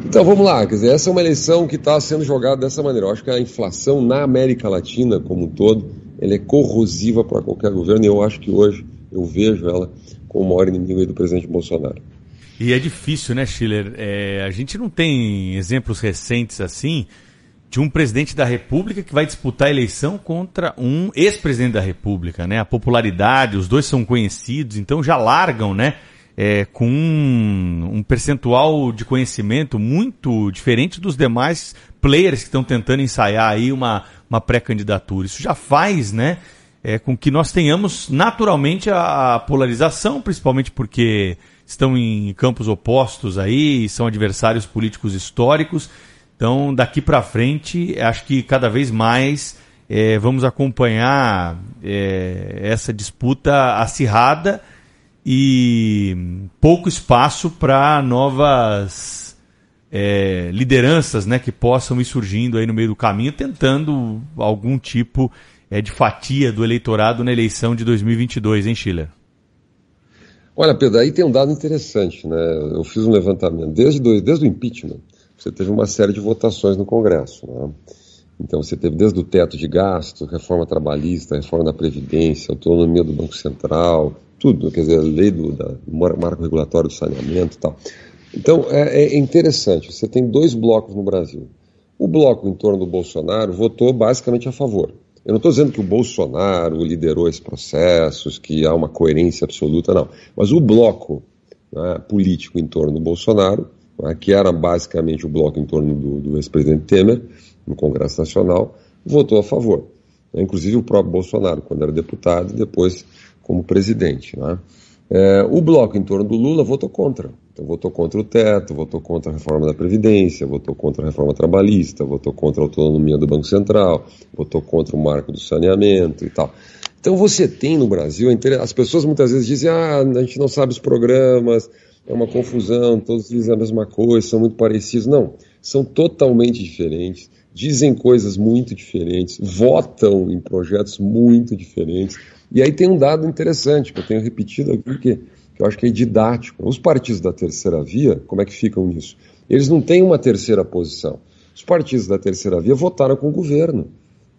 Então vamos lá, quer dizer, essa é uma eleição que está sendo jogada dessa maneira. Eu acho que a inflação na América Latina como um todo, ela é corrosiva para qualquer governo e eu acho que hoje eu vejo ela como o maior inimigo do presidente Bolsonaro. E é difícil, né, Schiller? É, a gente não tem exemplos recentes assim de um presidente da República que vai disputar a eleição contra um ex-presidente da República, né? A popularidade, os dois são conhecidos, então já largam, né? É, com um, um percentual de conhecimento muito diferente dos demais players que estão tentando ensaiar aí uma, uma pré-candidatura. Isso já faz, né? É, com que nós tenhamos naturalmente a polarização, principalmente porque estão em campos opostos aí, são adversários políticos históricos. Então, daqui para frente, acho que cada vez mais é, vamos acompanhar é, essa disputa acirrada e pouco espaço para novas é, lideranças né, que possam ir surgindo aí no meio do caminho, tentando algum tipo é, de fatia do eleitorado na eleição de 2022, hein, Schiller? Olha, Pedro, aí tem um dado interessante, né? Eu fiz um levantamento. Desde, desde o impeachment, você teve uma série de votações no Congresso. Né? Então, você teve desde o teto de gastos, reforma trabalhista, reforma da Previdência, autonomia do Banco Central, tudo, quer dizer, a lei do da, marco regulatório do saneamento e tal. Então, é, é interessante, você tem dois blocos no Brasil. O bloco em torno do Bolsonaro votou basicamente a favor. Eu não estou dizendo que o Bolsonaro liderou esses processos, que há uma coerência absoluta, não. Mas o bloco né, político em torno do Bolsonaro, né, que era basicamente o bloco em torno do, do ex-presidente Temer, no Congresso Nacional, votou a favor. Inclusive o próprio Bolsonaro, quando era deputado, depois como presidente. Né. É, o bloco em torno do Lula votou contra. Então, votou contra o teto, votou contra a reforma da Previdência, votou contra a reforma trabalhista, votou contra a autonomia do Banco Central, votou contra o marco do saneamento e tal. Então, você tem no Brasil, as pessoas muitas vezes dizem: ah, a gente não sabe os programas, é uma confusão, todos dizem a mesma coisa, são muito parecidos. Não, são totalmente diferentes, dizem coisas muito diferentes, votam em projetos muito diferentes e aí tem um dado interessante que eu tenho repetido aqui, que, que eu acho que é didático. Os partidos da terceira via, como é que ficam nisso? Eles não têm uma terceira posição. Os partidos da terceira via votaram com o governo.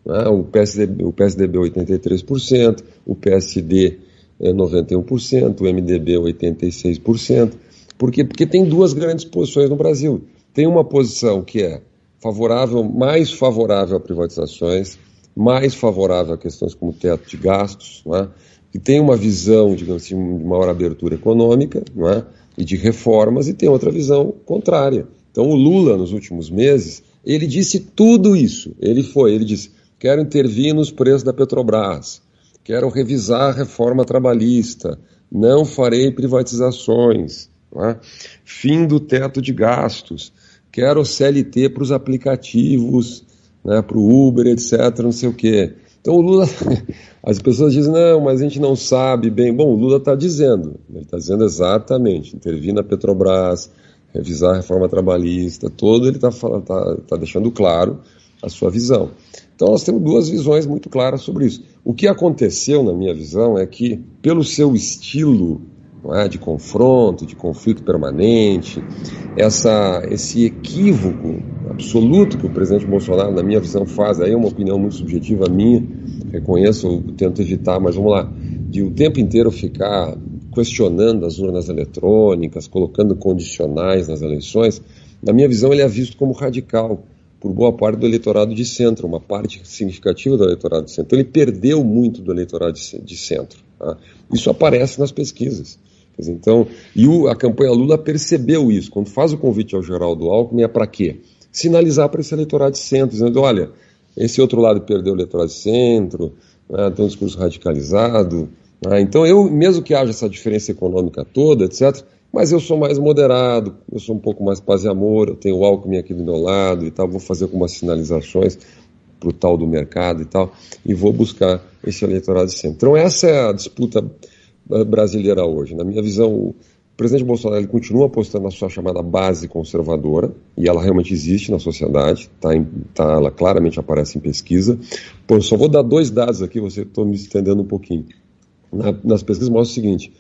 Né? O, PSDB, o PSDB 83%, o PSD é 91%, o MDB 86%. Por quê? Porque tem duas grandes posições no Brasil. Tem uma posição que é favorável, mais favorável a privatizações, mais favorável a questões como teto de gastos, é? que tem uma visão, digamos assim, de maior abertura econômica é? e de reformas, e tem outra visão contrária. Então, o Lula, nos últimos meses, ele disse tudo isso. Ele foi, ele disse: quero intervir nos preços da Petrobras, quero revisar a reforma trabalhista, não farei privatizações, é? fim do teto de gastos, quero CLT para os aplicativos né, para o Uber, etc., não sei o quê. Então o Lula, as pessoas dizem, não, mas a gente não sabe bem. Bom, o Lula está dizendo, ele está dizendo exatamente, intervir na Petrobras, revisar a reforma trabalhista, todo ele está tá, tá deixando claro a sua visão. Então nós temos duas visões muito claras sobre isso. O que aconteceu, na minha visão, é que, pelo seu estilo é, de confronto, de conflito permanente, essa, esse equívoco absoluto que o presidente Bolsonaro, na minha visão, faz, aí é uma opinião muito subjetiva minha, reconheço, tento evitar, mas vamos lá, de o tempo inteiro ficar questionando as urnas eletrônicas, colocando condicionais nas eleições, na minha visão ele é visto como radical por boa parte do eleitorado de centro, uma parte significativa do eleitorado de centro. Então ele perdeu muito do eleitorado de centro. Tá? Isso aparece nas pesquisas. Então, e o, a campanha Lula percebeu isso. Quando faz o convite ao Geraldo Alckmin, é para quê? Sinalizar para esse eleitorado de centro, dizendo: olha, esse outro lado perdeu o eleitorado de centro, né, tem um discurso radicalizado. Né, então, eu, mesmo que haja essa diferença econômica toda, etc., mas eu sou mais moderado, eu sou um pouco mais paz e amor, eu tenho o Alckmin aqui do meu lado e tal, vou fazer algumas sinalizações para o tal do mercado e tal, e vou buscar esse eleitorado de centro. Então, essa é a disputa brasileira hoje. Na minha visão, presidente Bolsonaro continua apostando na sua chamada base conservadora, e ela realmente existe na sociedade, tá tá, ela claramente aparece em pesquisa. Pô, só vou dar dois dados aqui, você estou me estendendo um pouquinho. na, nas pesquisas mostra o seguinte: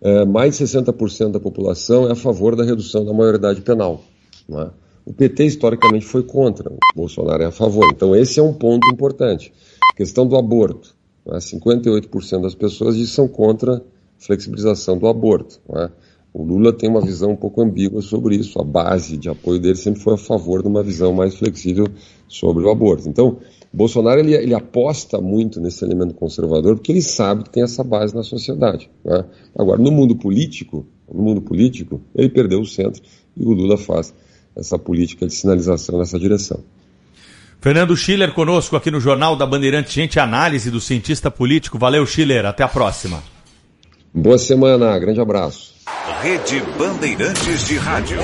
é, mais de 60% da população é a favor da redução da maioridade penal. É? O PT historicamente foi contra, o Bolsonaro é a favor. Então, esse é um ponto importante. Questão do aborto. É? 58% das pessoas são contra flexibilização do aborto. É? O Lula tem uma visão um pouco ambígua sobre isso. A base de apoio dele sempre foi a favor de uma visão mais flexível sobre o aborto. Então, Bolsonaro ele, ele aposta muito nesse elemento conservador porque ele sabe que tem essa base na sociedade. Né? Agora, no mundo político, no mundo político, ele perdeu o centro e o Lula faz essa política de sinalização nessa direção. Fernando Schiller conosco aqui no Jornal da Bandeirante Gente, análise do cientista político. Valeu, Schiller. Até a próxima. Boa semana. Grande abraço. Rede Bandeirantes de Rádio.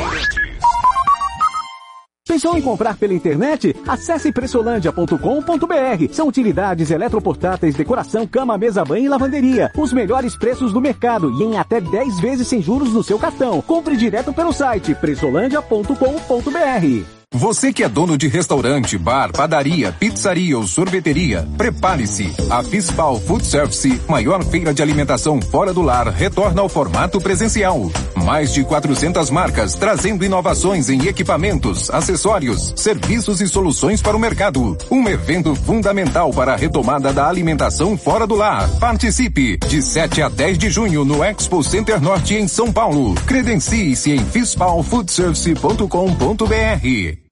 Pensou em comprar pela internet? Acesse pressolândia.com.br. São utilidades eletroportáteis, decoração, cama, mesa, banho e lavanderia. Os melhores preços do mercado e em até 10 vezes sem juros no seu cartão. Compre direto pelo site pressolândia.com.br. Você que é dono de restaurante, bar, padaria, pizzaria ou sorveteria, prepare-se. A Fispal Food Service, maior feira de alimentação fora do lar, retorna ao formato presencial. Mais de 400 marcas trazendo inovações em equipamentos, acessórios, serviços e soluções para o mercado. Um evento fundamental para a retomada da alimentação fora do lar. Participe de 7 a 10 de junho no Expo Center Norte em São Paulo. Credencie-se em fispalfoodservice.com.br.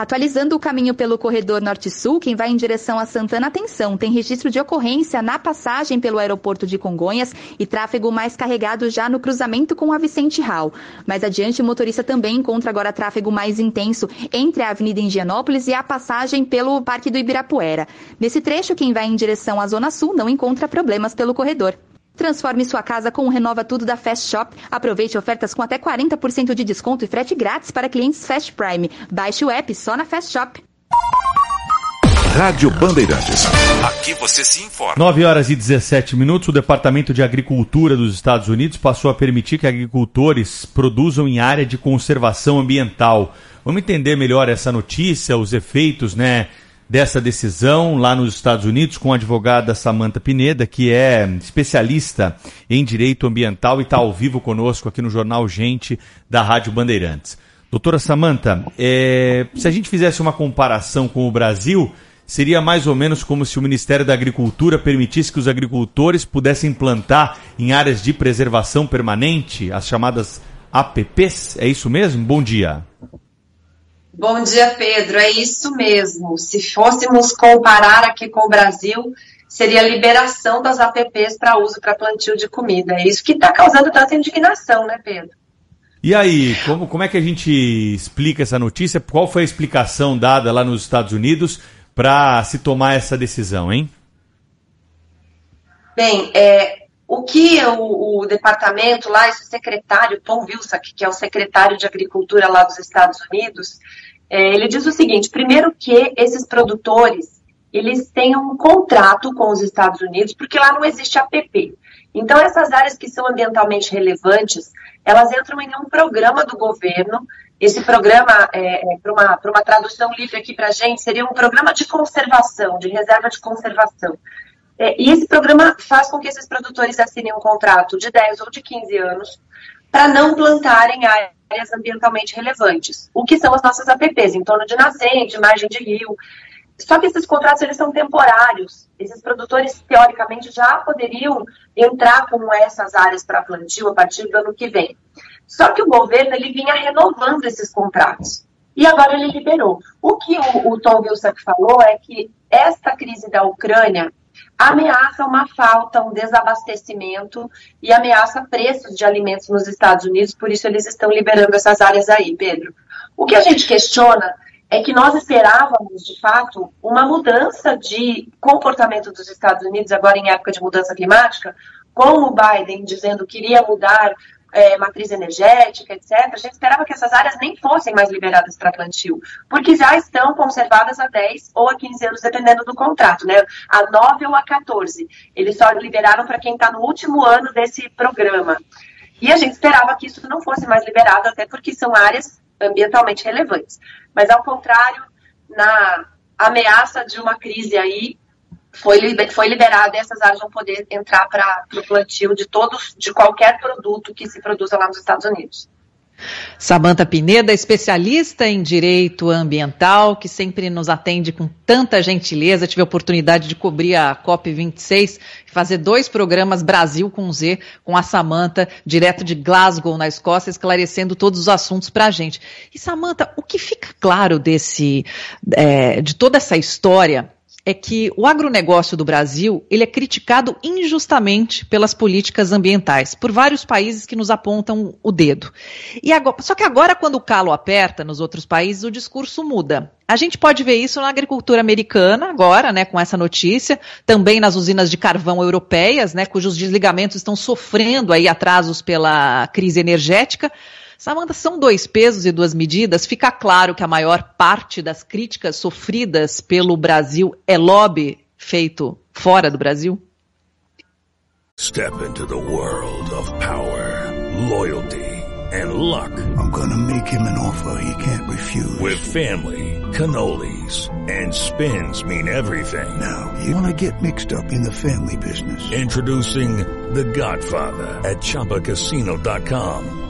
Atualizando o caminho pelo corredor norte-sul, quem vai em direção a Santana, atenção, tem registro de ocorrência na passagem pelo aeroporto de Congonhas e tráfego mais carregado já no cruzamento com a Vicente Hall. Mais adiante, o motorista também encontra agora tráfego mais intenso entre a Avenida Indianópolis e a passagem pelo Parque do Ibirapuera. Nesse trecho, quem vai em direção à Zona Sul não encontra problemas pelo corredor. Transforme sua casa com o Renova Tudo da Fast Shop. Aproveite ofertas com até 40% de desconto e frete grátis para clientes Fast Prime. Baixe o app só na Fast Shop. Rádio Bandeirantes. Aqui você se informa. 9 horas e 17 minutos. O Departamento de Agricultura dos Estados Unidos passou a permitir que agricultores produzam em área de conservação ambiental. Vamos entender melhor essa notícia, os efeitos, né? Dessa decisão lá nos Estados Unidos com a advogada Samantha Pineda, que é especialista em direito ambiental e está ao vivo conosco aqui no Jornal Gente da Rádio Bandeirantes. Doutora Samantha, é, se a gente fizesse uma comparação com o Brasil, seria mais ou menos como se o Ministério da Agricultura permitisse que os agricultores pudessem plantar em áreas de preservação permanente, as chamadas APPs. É isso mesmo? Bom dia. Bom dia, Pedro. É isso mesmo. Se fôssemos comparar aqui com o Brasil, seria a liberação das APPs para uso para plantio de comida. É isso que está causando tanta indignação, né, Pedro? E aí, como, como é que a gente explica essa notícia? Qual foi a explicação dada lá nos Estados Unidos para se tomar essa decisão, hein? Bem, é, o que o, o, departamento lá, esse secretário, Tom Vilsack, que é o secretário de Agricultura lá dos Estados Unidos, é, ele diz o seguinte: primeiro que esses produtores eles têm um contrato com os Estados Unidos, porque lá não existe APP. Então, essas áreas que são ambientalmente relevantes, elas entram em um programa do governo. Esse programa, é, é para uma, uma tradução livre aqui para a gente, seria um programa de conservação, de reserva de conservação. É, e esse programa faz com que esses produtores assinem um contrato de 10 ou de 15 anos para não plantarem áreas áreas ambientalmente relevantes. O que são as nossas APPs? Em torno de nascente, margem de rio. Só que esses contratos eles são temporários. Esses produtores, teoricamente, já poderiam entrar com essas áreas para plantio a partir do ano que vem. Só que o governo ele vinha renovando esses contratos. E agora ele liberou. O que o, o Tom Wilson falou é que esta crise da Ucrânia ameaça uma falta, um desabastecimento e ameaça preços de alimentos nos Estados Unidos, por isso eles estão liberando essas áreas aí, Pedro. O que a gente questiona é que nós esperávamos, de fato, uma mudança de comportamento dos Estados Unidos, agora em época de mudança climática, com o Biden dizendo que iria mudar é, matriz energética, etc., a gente esperava que essas áreas nem fossem mais liberadas para plantio, porque já estão conservadas há 10 ou a 15 anos, dependendo do contrato, né? A 9 ou a 14. Eles só liberaram para quem está no último ano desse programa. E a gente esperava que isso não fosse mais liberado, até porque são áreas ambientalmente relevantes. Mas, ao contrário, na ameaça de uma crise aí, foi, foi liberada e essas áreas vão poder entrar para o plantio de todos, de qualquer produto que se produza lá nos Estados Unidos. Samanta Pineda, especialista em direito ambiental, que sempre nos atende com tanta gentileza. Tive a oportunidade de cobrir a COP26 e fazer dois programas Brasil com Z com a Samanta, direto de Glasgow, na Escócia, esclarecendo todos os assuntos para a gente. E Samanta, o que fica claro desse, é, de toda essa história é que o agronegócio do Brasil ele é criticado injustamente pelas políticas ambientais, por vários países que nos apontam o dedo. E agora, só que agora, quando o calo aperta nos outros países, o discurso muda. A gente pode ver isso na agricultura americana agora, né, com essa notícia, também nas usinas de carvão europeias, né, cujos desligamentos estão sofrendo aí atrasos pela crise energética. Samanta, são dois pesos e duas medidas. Fica claro que a maior parte das críticas sofridas pelo Brasil é lobby feito fora do Brasil? Step into the world of power, loyalty and luck. I'm gonna make him an offer he can't refuse. With family, cannolis and spins mean everything. Now, you wanna get mixed up in the family business. Introducing The Godfather at ChumbaCasino.com.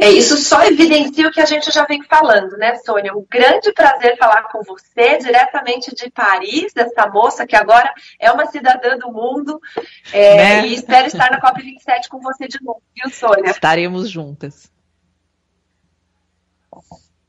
É, isso só evidencia o que a gente já vem falando, né, Sônia? Um grande prazer falar com você, diretamente de Paris, dessa moça que agora é uma cidadã do mundo. É, né? E espero estar na COP27 com você de novo, viu, Sônia? Estaremos juntas.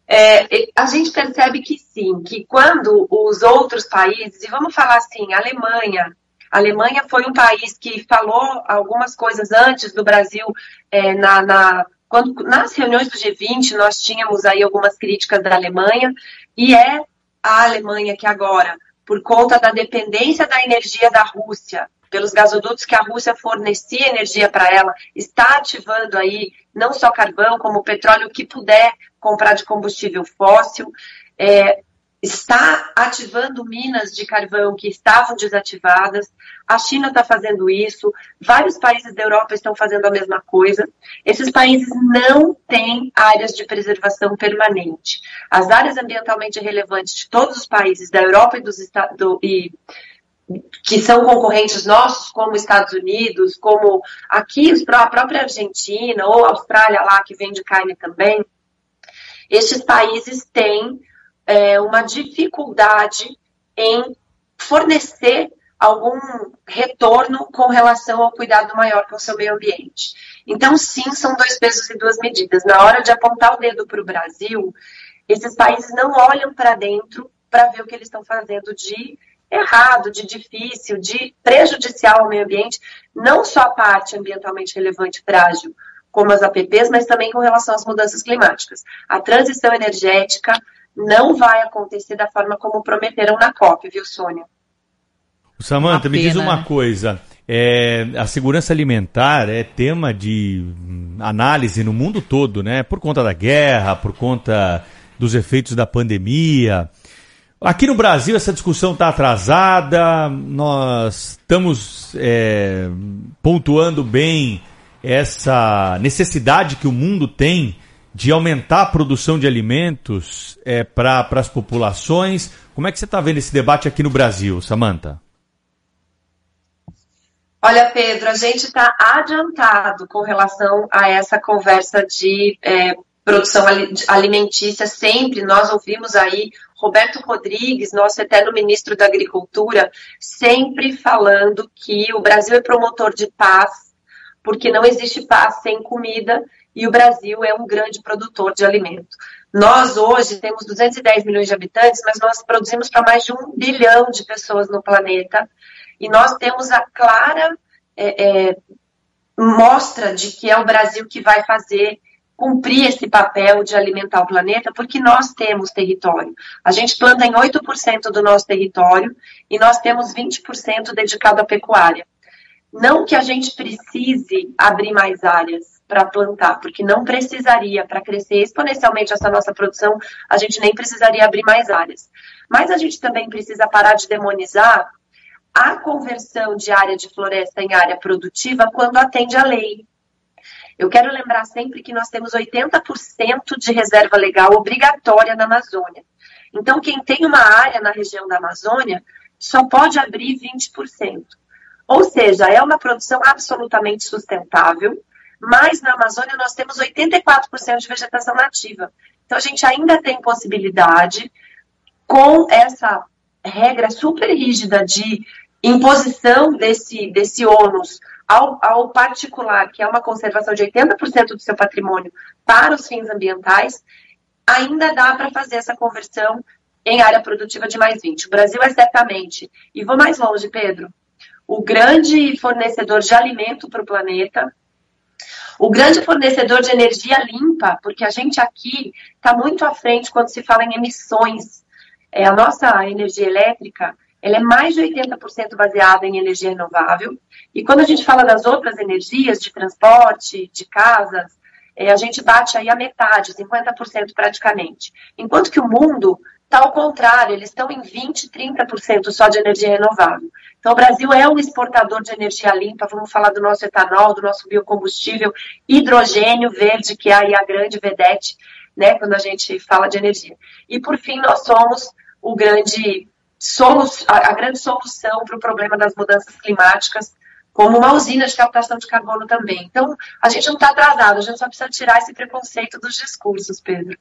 É, a gente percebe que sim, que quando os outros países, e vamos falar assim, Alemanha, a Alemanha foi um país que falou algumas coisas antes do Brasil é, na, na quando, nas reuniões do G20, nós tínhamos aí algumas críticas da Alemanha, e é a Alemanha que agora, por conta da dependência da energia da Rússia, pelos gasodutos que a Rússia fornecia energia para ela, está ativando aí não só carvão, como petróleo que puder comprar de combustível fóssil. É, está ativando minas de carvão que estavam desativadas. A China está fazendo isso, vários países da Europa estão fazendo a mesma coisa. Esses países não têm áreas de preservação permanente. As áreas ambientalmente relevantes de todos os países da Europa e dos Estados e que são concorrentes nossos, como Estados Unidos, como aqui a própria Argentina ou Austrália lá que vende carne também, estes países têm é, uma dificuldade em fornecer algum retorno com relação ao cuidado maior com o seu meio ambiente. Então, sim, são dois pesos e duas medidas. Na hora de apontar o dedo para o Brasil, esses países não olham para dentro para ver o que eles estão fazendo de errado, de difícil, de prejudicial ao meio ambiente, não só a parte ambientalmente relevante frágil, como as APPs, mas também com relação às mudanças climáticas. A transição energética, não vai acontecer da forma como prometeram na COP, viu, Sônia? Samanta, me diz uma coisa. É, a segurança alimentar é tema de análise no mundo todo, né? Por conta da guerra, por conta dos efeitos da pandemia. Aqui no Brasil essa discussão está atrasada, nós estamos é, pontuando bem essa necessidade que o mundo tem de aumentar a produção de alimentos é, para as populações. Como é que você está vendo esse debate aqui no Brasil, Samanta? Olha, Pedro, a gente está adiantado com relação a essa conversa de é, produção alimentícia. Sempre nós ouvimos aí Roberto Rodrigues, nosso eterno ministro da Agricultura, sempre falando que o Brasil é promotor de paz, porque não existe paz sem comida e o Brasil é um grande produtor de alimento. Nós hoje temos 210 milhões de habitantes, mas nós produzimos para mais de um bilhão de pessoas no planeta e nós temos a clara é, é, mostra de que é o Brasil que vai fazer cumprir esse papel de alimentar o planeta, porque nós temos território. A gente planta em 8% do nosso território e nós temos 20% dedicado à pecuária. Não que a gente precise abrir mais áreas para plantar, porque não precisaria, para crescer exponencialmente essa nossa produção, a gente nem precisaria abrir mais áreas. Mas a gente também precisa parar de demonizar a conversão de área de floresta em área produtiva quando atende à lei. Eu quero lembrar sempre que nós temos 80% de reserva legal obrigatória na Amazônia. Então, quem tem uma área na região da Amazônia só pode abrir 20%. Ou seja, é uma produção absolutamente sustentável, mas na Amazônia nós temos 84% de vegetação nativa. Então, a gente ainda tem possibilidade, com essa regra super rígida de imposição desse, desse ônus ao, ao particular, que é uma conservação de 80% do seu patrimônio para os fins ambientais, ainda dá para fazer essa conversão em área produtiva de mais 20. O Brasil é certamente, e vou mais longe, Pedro, o grande fornecedor de alimento para o planeta, o grande fornecedor de energia limpa, porque a gente aqui está muito à frente quando se fala em emissões. É, a nossa energia elétrica ela é mais de 80% baseada em energia renovável. E quando a gente fala das outras energias, de transporte, de casas, é, a gente bate aí a metade, 50% praticamente. Enquanto que o mundo está ao contrário, eles estão em 20%, 30% só de energia renovável. Então, o Brasil é um exportador de energia limpa, vamos falar do nosso etanol, do nosso biocombustível, hidrogênio verde, que é aí a grande vedete, né, quando a gente fala de energia. E, por fim, nós somos o grande a, grande solução para o problema das mudanças climáticas, como uma usina de captação de carbono também. Então, a gente não está atrasado, a gente só precisa tirar esse preconceito dos discursos, Pedro.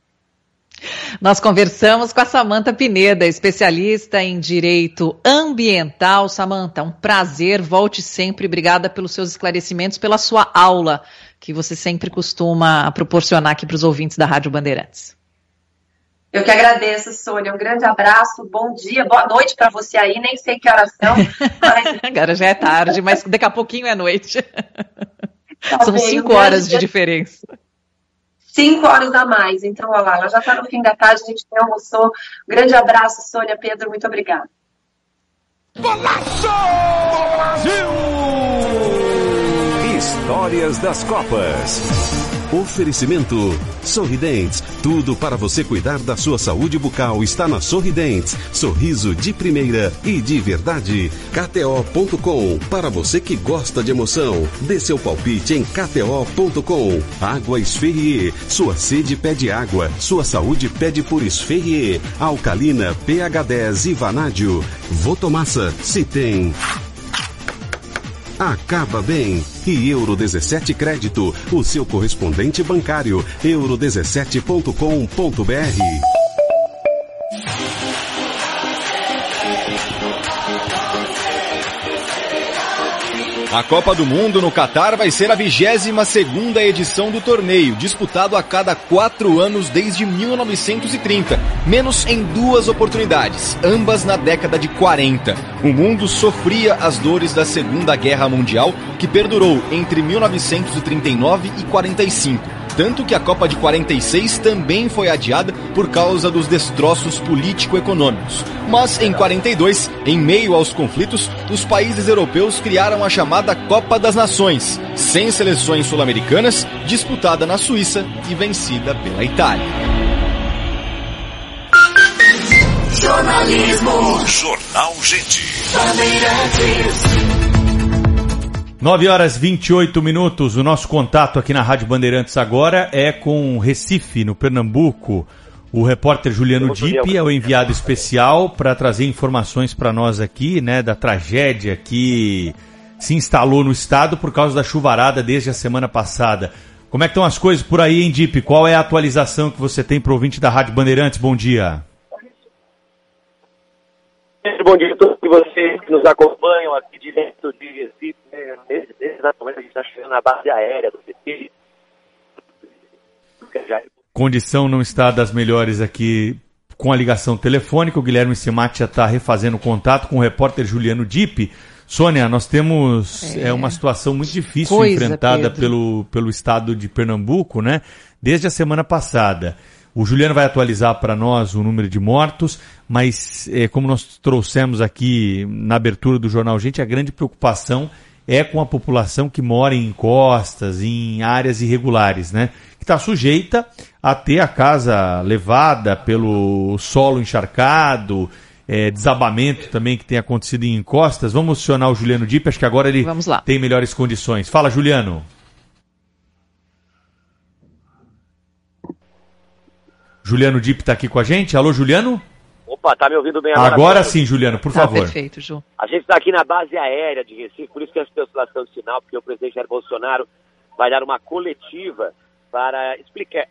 Nós conversamos com a Samanta Pineda, especialista em direito ambiental. Samanta, um prazer, volte sempre. Obrigada pelos seus esclarecimentos, pela sua aula que você sempre costuma proporcionar aqui para os ouvintes da Rádio Bandeirantes. Eu que agradeço, Sônia. Um grande abraço, bom dia, boa noite para você aí. Nem sei que horas são. Mas... Agora já é tarde, mas daqui a pouquinho é noite. Tá são bem, cinco horas de diferença. Cinco horas a mais. Então, olha lá, ela já está no fim da tarde, a gente tem almoçou. Um grande abraço, Sônia, Pedro, muito obrigada. Golaço! Brasil! Histórias das Copas. Oferecimento Sorridentes. Tudo para você cuidar da sua saúde bucal está na Sorridentes. Sorriso de primeira e de verdade. KTO.com. Para você que gosta de emoção, dê seu palpite em KTO.com. Água Esferrier. Sua sede pede água. Sua saúde pede por Esferrier. Alcalina pH10 e Vanádio. Votomassa. Se tem acaba bem. E Euro 17 Crédito, o seu correspondente bancário, euro17.com.br. A Copa do Mundo no Catar vai ser a 22 segunda edição do torneio, disputado a cada quatro anos desde 1930, menos em duas oportunidades, ambas na década de 40. O mundo sofria as dores da Segunda Guerra Mundial, que perdurou entre 1939 e 45 tanto que a Copa de 46 também foi adiada por causa dos destroços político-econômicos. Mas em 42, em meio aos conflitos, os países europeus criaram a chamada Copa das Nações, sem seleções sul-americanas, disputada na Suíça e vencida pela Itália. Jornalismo. Jornal Gente. Bandeirantes. 9 horas 28 minutos. O nosso contato aqui na Rádio Bandeirantes agora é com Recife, no Pernambuco. O repórter Juliano Dipp é o enviado especial para trazer informações para nós aqui, né, da tragédia que se instalou no estado por causa da chuvarada desde a semana passada. Como é que estão as coisas por aí, hein, Dip? Qual é a atualização que você tem para o ouvinte da Rádio Bandeirantes? Bom dia. Bom dia a todos vocês que nos acompanham aqui direto de Recife. Né? Exatamente, a gente está chegando na base aérea do PT. Condição não está das melhores aqui com a ligação telefônica. O Guilherme Simati já está refazendo contato com o repórter Juliano Dipe. Sônia, nós temos é. é uma situação muito difícil Coisa, enfrentada pelo, pelo estado de Pernambuco, né? Desde a semana passada. O Juliano vai atualizar para nós o número de mortos, mas é, como nós trouxemos aqui na abertura do jornal Gente, a grande preocupação é com a população que mora em encostas, em áreas irregulares, né? Que está sujeita a ter a casa levada pelo solo encharcado, é, desabamento também que tem acontecido em encostas. Vamos acionar o Juliano Dipp, acho que agora ele tem melhores condições. Fala, Juliano. Juliano Dip está aqui com a gente. Alô, Juliano? Opa, tá me ouvindo bem agora? Agora sim, Juliano, por tá favor. Perfeito, Ju. A gente está aqui na base aérea de Recife, por isso que a oscilação de sinal, porque o presidente Jair Bolsonaro vai dar uma coletiva para explicar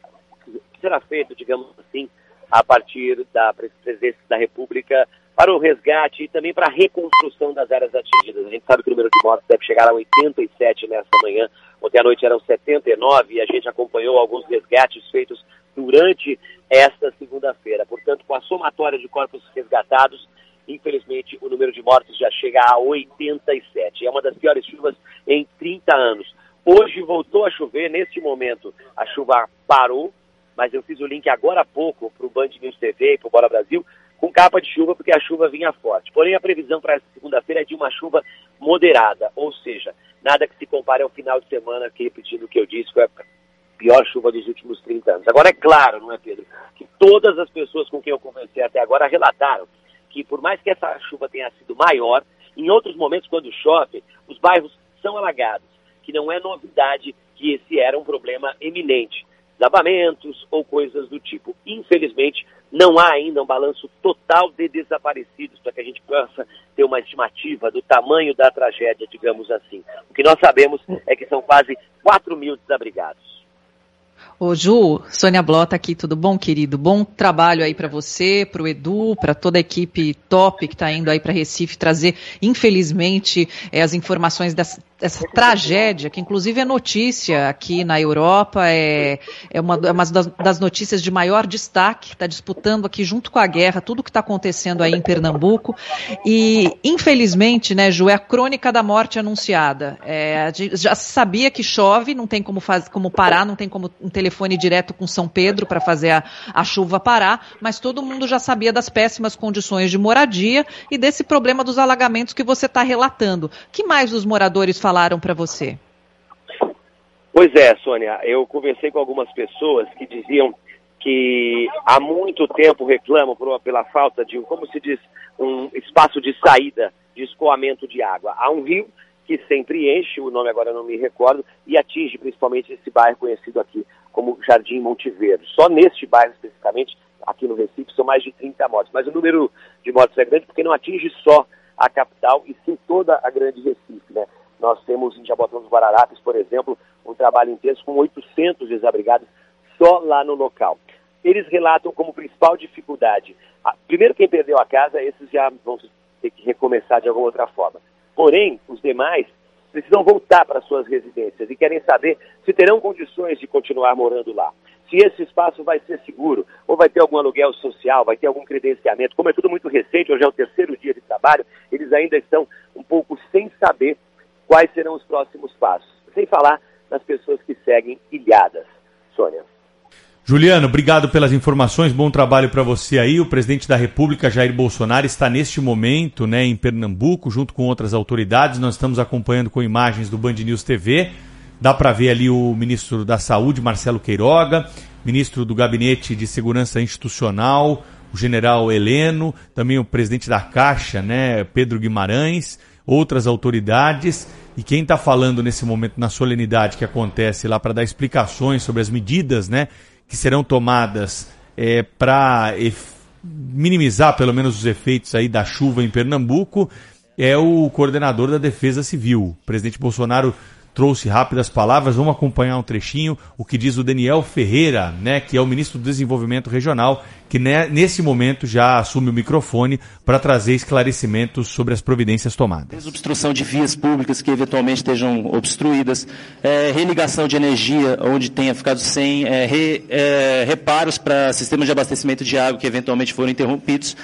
o que será feito, digamos assim, a partir da presidência da República para o resgate e também para a reconstrução das áreas atingidas. A gente sabe que o número de mortes deve chegar a 87 nesta manhã. Ontem à noite eram 79 e a gente acompanhou alguns resgates feitos durante esta segunda-feira. Portanto, com a somatória de corpos resgatados, infelizmente o número de mortes já chega a 87. É uma das piores chuvas em 30 anos. Hoje voltou a chover, neste momento a chuva parou, mas eu fiz o link agora há pouco para o Band News TV e para o Bora Brasil, com capa de chuva, porque a chuva vinha forte. Porém, a previsão para esta segunda-feira é de uma chuva moderada, ou seja, nada que se compare ao final de semana, que repetindo o que eu disse, foi pior chuva dos últimos 30 anos. Agora, é claro, não é, Pedro, que todas as pessoas com quem eu conversei até agora relataram que, por mais que essa chuva tenha sido maior, em outros momentos, quando chove, os bairros são alagados, que não é novidade que esse era um problema eminente. Desabamentos ou coisas do tipo. Infelizmente, não há ainda um balanço total de desaparecidos para que a gente possa ter uma estimativa do tamanho da tragédia, digamos assim. O que nós sabemos é que são quase 4 mil desabrigados. Ô Ju, Sônia Blota aqui, tudo bom, querido? Bom trabalho aí para você, para o Edu, para toda a equipe top que está indo aí para Recife trazer, infelizmente, é, as informações dessa, dessa, tragédia, que inclusive é notícia aqui na Europa, é, é uma, é uma das, das, notícias de maior destaque, está disputando aqui junto com a guerra tudo que está acontecendo aí em Pernambuco. E, infelizmente, né, Ju, é a crônica da morte anunciada. É, já se sabia que chove, não tem como, faz, como parar, não tem como um telefone direto com São Pedro para fazer a, a chuva parar, mas todo mundo já sabia das péssimas condições de moradia e desse problema dos alagamentos que você está relatando. O que mais os moradores falaram para você? Pois é, Sônia, eu conversei com algumas pessoas que diziam que há muito tempo reclamam pela falta de, como se diz, um espaço de saída, de escoamento de água. Há um rio que sempre enche, o nome agora não me recordo, e atinge principalmente esse bairro conhecido aqui como Jardim Monte Verde. Só neste bairro especificamente, aqui no Recife, são mais de 30 mortes. Mas o número de mortes é grande porque não atinge só a capital e sim toda a grande Recife. Né? Nós temos em Jabotão dos Guararapes, por exemplo, um trabalho intenso com 800 desabrigados só lá no local. Eles relatam como principal dificuldade, a, primeiro quem perdeu a casa, esses já vão ter que recomeçar de alguma outra forma. Porém, os demais precisam voltar para suas residências e querem saber se terão condições de continuar morando lá. Se esse espaço vai ser seguro, ou vai ter algum aluguel social, vai ter algum credenciamento. Como é tudo muito recente, hoje é o terceiro dia de trabalho, eles ainda estão um pouco sem saber quais serão os próximos passos. Sem falar nas pessoas que seguem ilhadas. Sônia. Juliano, obrigado pelas informações, bom trabalho para você aí. O presidente da República, Jair Bolsonaro, está neste momento né, em Pernambuco, junto com outras autoridades. Nós estamos acompanhando com imagens do Band News TV. Dá para ver ali o ministro da Saúde, Marcelo Queiroga, ministro do Gabinete de Segurança Institucional, o general Heleno, também o presidente da Caixa, né, Pedro Guimarães, outras autoridades. E quem está falando nesse momento na solenidade que acontece lá para dar explicações sobre as medidas, né, que serão tomadas é, para minimizar pelo menos os efeitos aí da chuva em Pernambuco é o coordenador da Defesa Civil. O presidente Bolsonaro trouxe rápidas palavras. Vamos acompanhar um trechinho o que diz o Daniel Ferreira, né, que é o ministro do Desenvolvimento Regional, que nesse momento já assume o microfone para trazer esclarecimentos sobre as providências tomadas. Desobstrução de vias públicas que eventualmente estejam obstruídas, é, religação de energia onde tenha ficado sem, é, re, é, reparos para sistemas de abastecimento de água que eventualmente foram interrompidos.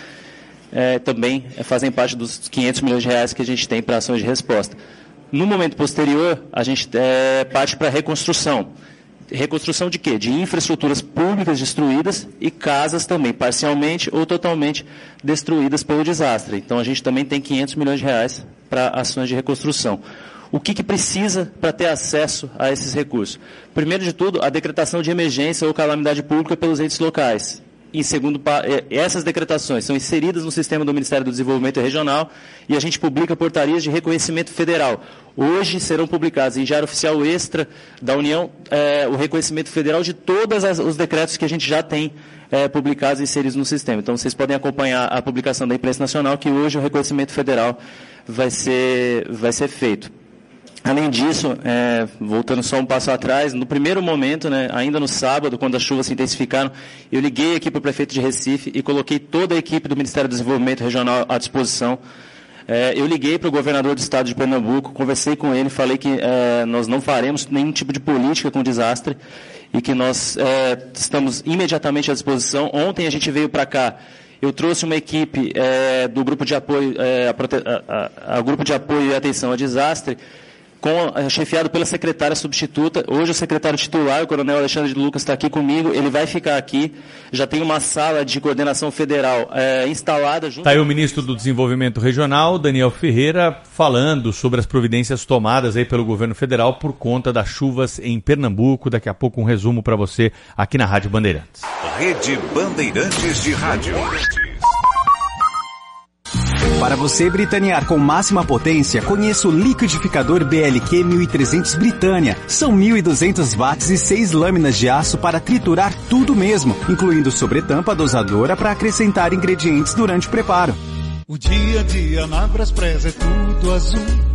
É, também fazem parte dos 500 milhões de reais que a gente tem para ações de resposta. No momento posterior, a gente é, parte para reconstrução. Reconstrução de quê? De infraestruturas públicas destruídas e casas também, parcialmente ou totalmente destruídas pelo desastre. Então a gente também tem 500 milhões de reais para ações de reconstrução. O que, que precisa para ter acesso a esses recursos? Primeiro de tudo, a decretação de emergência ou calamidade pública pelos entes locais em segundo é, essas decretações são inseridas no sistema do Ministério do Desenvolvimento Regional e a gente publica portarias de reconhecimento federal. Hoje serão publicados em Diário Oficial Extra da União é, o reconhecimento federal de todos os decretos que a gente já tem é, publicados e inseridos no sistema. Então vocês podem acompanhar a publicação da imprensa nacional que hoje o reconhecimento federal vai ser, vai ser feito. Além disso, é, voltando só um passo atrás, no primeiro momento, né, ainda no sábado, quando as chuvas se intensificaram, eu liguei aqui para o prefeito de Recife e coloquei toda a equipe do Ministério do Desenvolvimento Regional à disposição. É, eu liguei para o governador do estado de Pernambuco, conversei com ele, falei que é, nós não faremos nenhum tipo de política com desastre e que nós é, estamos imediatamente à disposição. Ontem a gente veio para cá eu trouxe uma equipe é, do grupo de apoio, é, a, a, a, grupo de apoio e atenção a desastre, com, é, chefiado pela secretária substituta. Hoje o secretário titular, o coronel Alexandre de Lucas, está aqui comigo. Ele vai ficar aqui. Já tem uma sala de coordenação federal é, instalada. Está aí o ministro do Desenvolvimento Regional, Daniel Ferreira, falando sobre as providências tomadas aí pelo governo federal por conta das chuvas em Pernambuco. Daqui a pouco um resumo para você aqui na Rádio Bandeirantes. Rede Bandeirantes de Rádio. Para você britanear com máxima potência, conheça o liquidificador BLQ 1300 Britânia. São 1200 watts e 6 lâminas de aço para triturar tudo mesmo, incluindo sobretampa dosadora para acrescentar ingredientes durante o preparo. O dia a dia na é tudo azul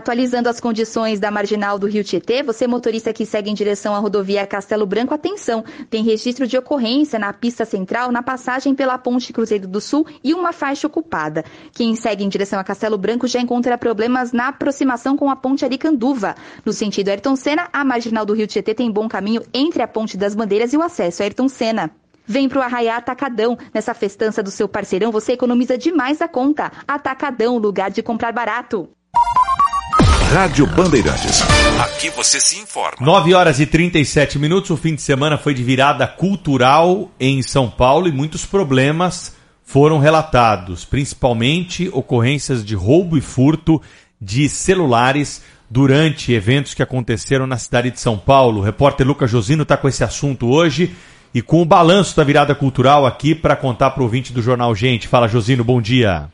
Atualizando as condições da marginal do Rio Tietê, você motorista que segue em direção à rodovia Castelo Branco, atenção, tem registro de ocorrência na pista central na passagem pela Ponte Cruzeiro do Sul e uma faixa ocupada. Quem segue em direção a Castelo Branco já encontra problemas na aproximação com a Ponte Aricanduva. No sentido Ayrton Senna, a marginal do Rio Tietê tem bom caminho entre a Ponte das Bandeiras e o acesso a Ayrton Senna. Vem pro Arraiá Atacadão. Nessa festança do seu parceirão, você economiza demais a conta. Atacadão, lugar de comprar barato. Rádio Bandeirantes. Aqui você se informa. 9 horas e 37 minutos. O fim de semana foi de virada cultural em São Paulo e muitos problemas foram relatados, principalmente ocorrências de roubo e furto de celulares durante eventos que aconteceram na cidade de São Paulo. O repórter Lucas Josino está com esse assunto hoje e com o balanço da virada cultural aqui para contar para o ouvinte do Jornal Gente. Fala, Josino, bom dia.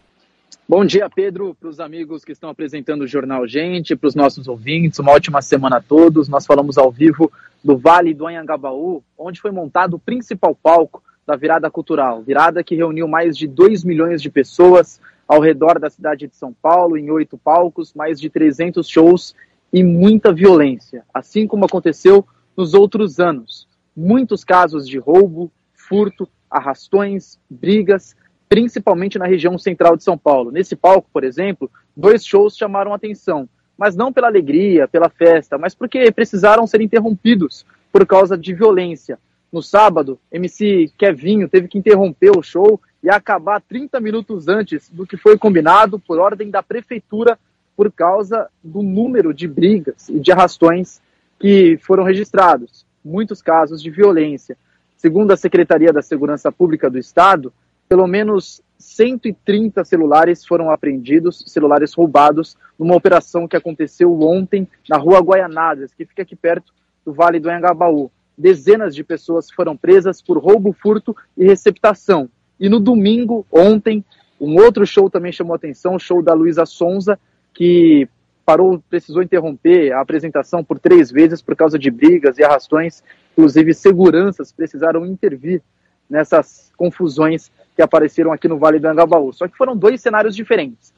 Bom dia, Pedro, para os amigos que estão apresentando o Jornal Gente, para os nossos ouvintes, uma ótima semana a todos. Nós falamos ao vivo do Vale do Anhangabaú, onde foi montado o principal palco da virada cultural. Virada que reuniu mais de 2 milhões de pessoas ao redor da cidade de São Paulo, em oito palcos, mais de 300 shows e muita violência, assim como aconteceu nos outros anos. Muitos casos de roubo, furto, arrastões, brigas principalmente na região central de São Paulo. Nesse palco, por exemplo, dois shows chamaram atenção, mas não pela alegria, pela festa, mas porque precisaram ser interrompidos por causa de violência. No sábado, MC Kevinho teve que interromper o show e acabar 30 minutos antes do que foi combinado por ordem da prefeitura por causa do número de brigas e de arrastões que foram registrados, muitos casos de violência. Segundo a Secretaria da Segurança Pública do Estado, pelo menos 130 celulares foram apreendidos, celulares roubados, numa operação que aconteceu ontem na rua Guaianazes, que fica aqui perto do Vale do Anhangabaú. Dezenas de pessoas foram presas por roubo, furto e receptação. E no domingo, ontem, um outro show também chamou atenção, o show da Luísa Sonza, que parou, precisou interromper a apresentação por três vezes por causa de brigas e arrastões. Inclusive, seguranças precisaram intervir nessas confusões que apareceram aqui no Vale do Angabaú. Só que foram dois cenários diferentes.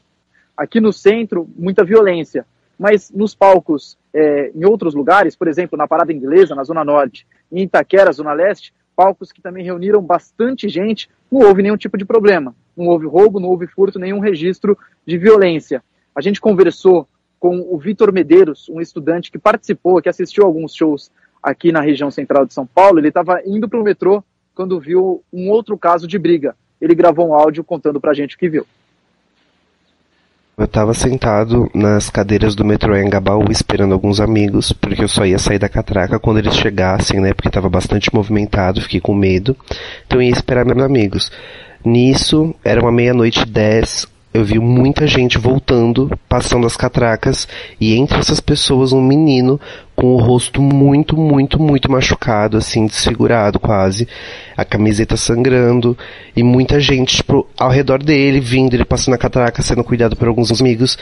Aqui no centro, muita violência, mas nos palcos é, em outros lugares, por exemplo, na Parada Inglesa, na Zona Norte, em Itaquera, Zona Leste, palcos que também reuniram bastante gente, não houve nenhum tipo de problema. Não houve roubo, não houve furto, nenhum registro de violência. A gente conversou com o Vitor Medeiros, um estudante que participou, que assistiu alguns shows aqui na região central de São Paulo. Ele estava indo para o metrô quando viu um outro caso de briga. Ele gravou um áudio contando para a gente o que viu. Eu estava sentado nas cadeiras do metrô em Gabaú esperando alguns amigos, porque eu só ia sair da catraca quando eles chegassem, né? Porque estava bastante movimentado, fiquei com medo. Então eu ia esperar meus amigos. Nisso, era uma meia-noite dez, eu vi muita gente voltando, passando as catracas, e entre essas pessoas um menino com o rosto muito, muito, muito machucado, assim, desfigurado quase, a camiseta sangrando, e muita gente, tipo, ao redor dele, vindo, ele passando a catraca, sendo cuidado por alguns amigos.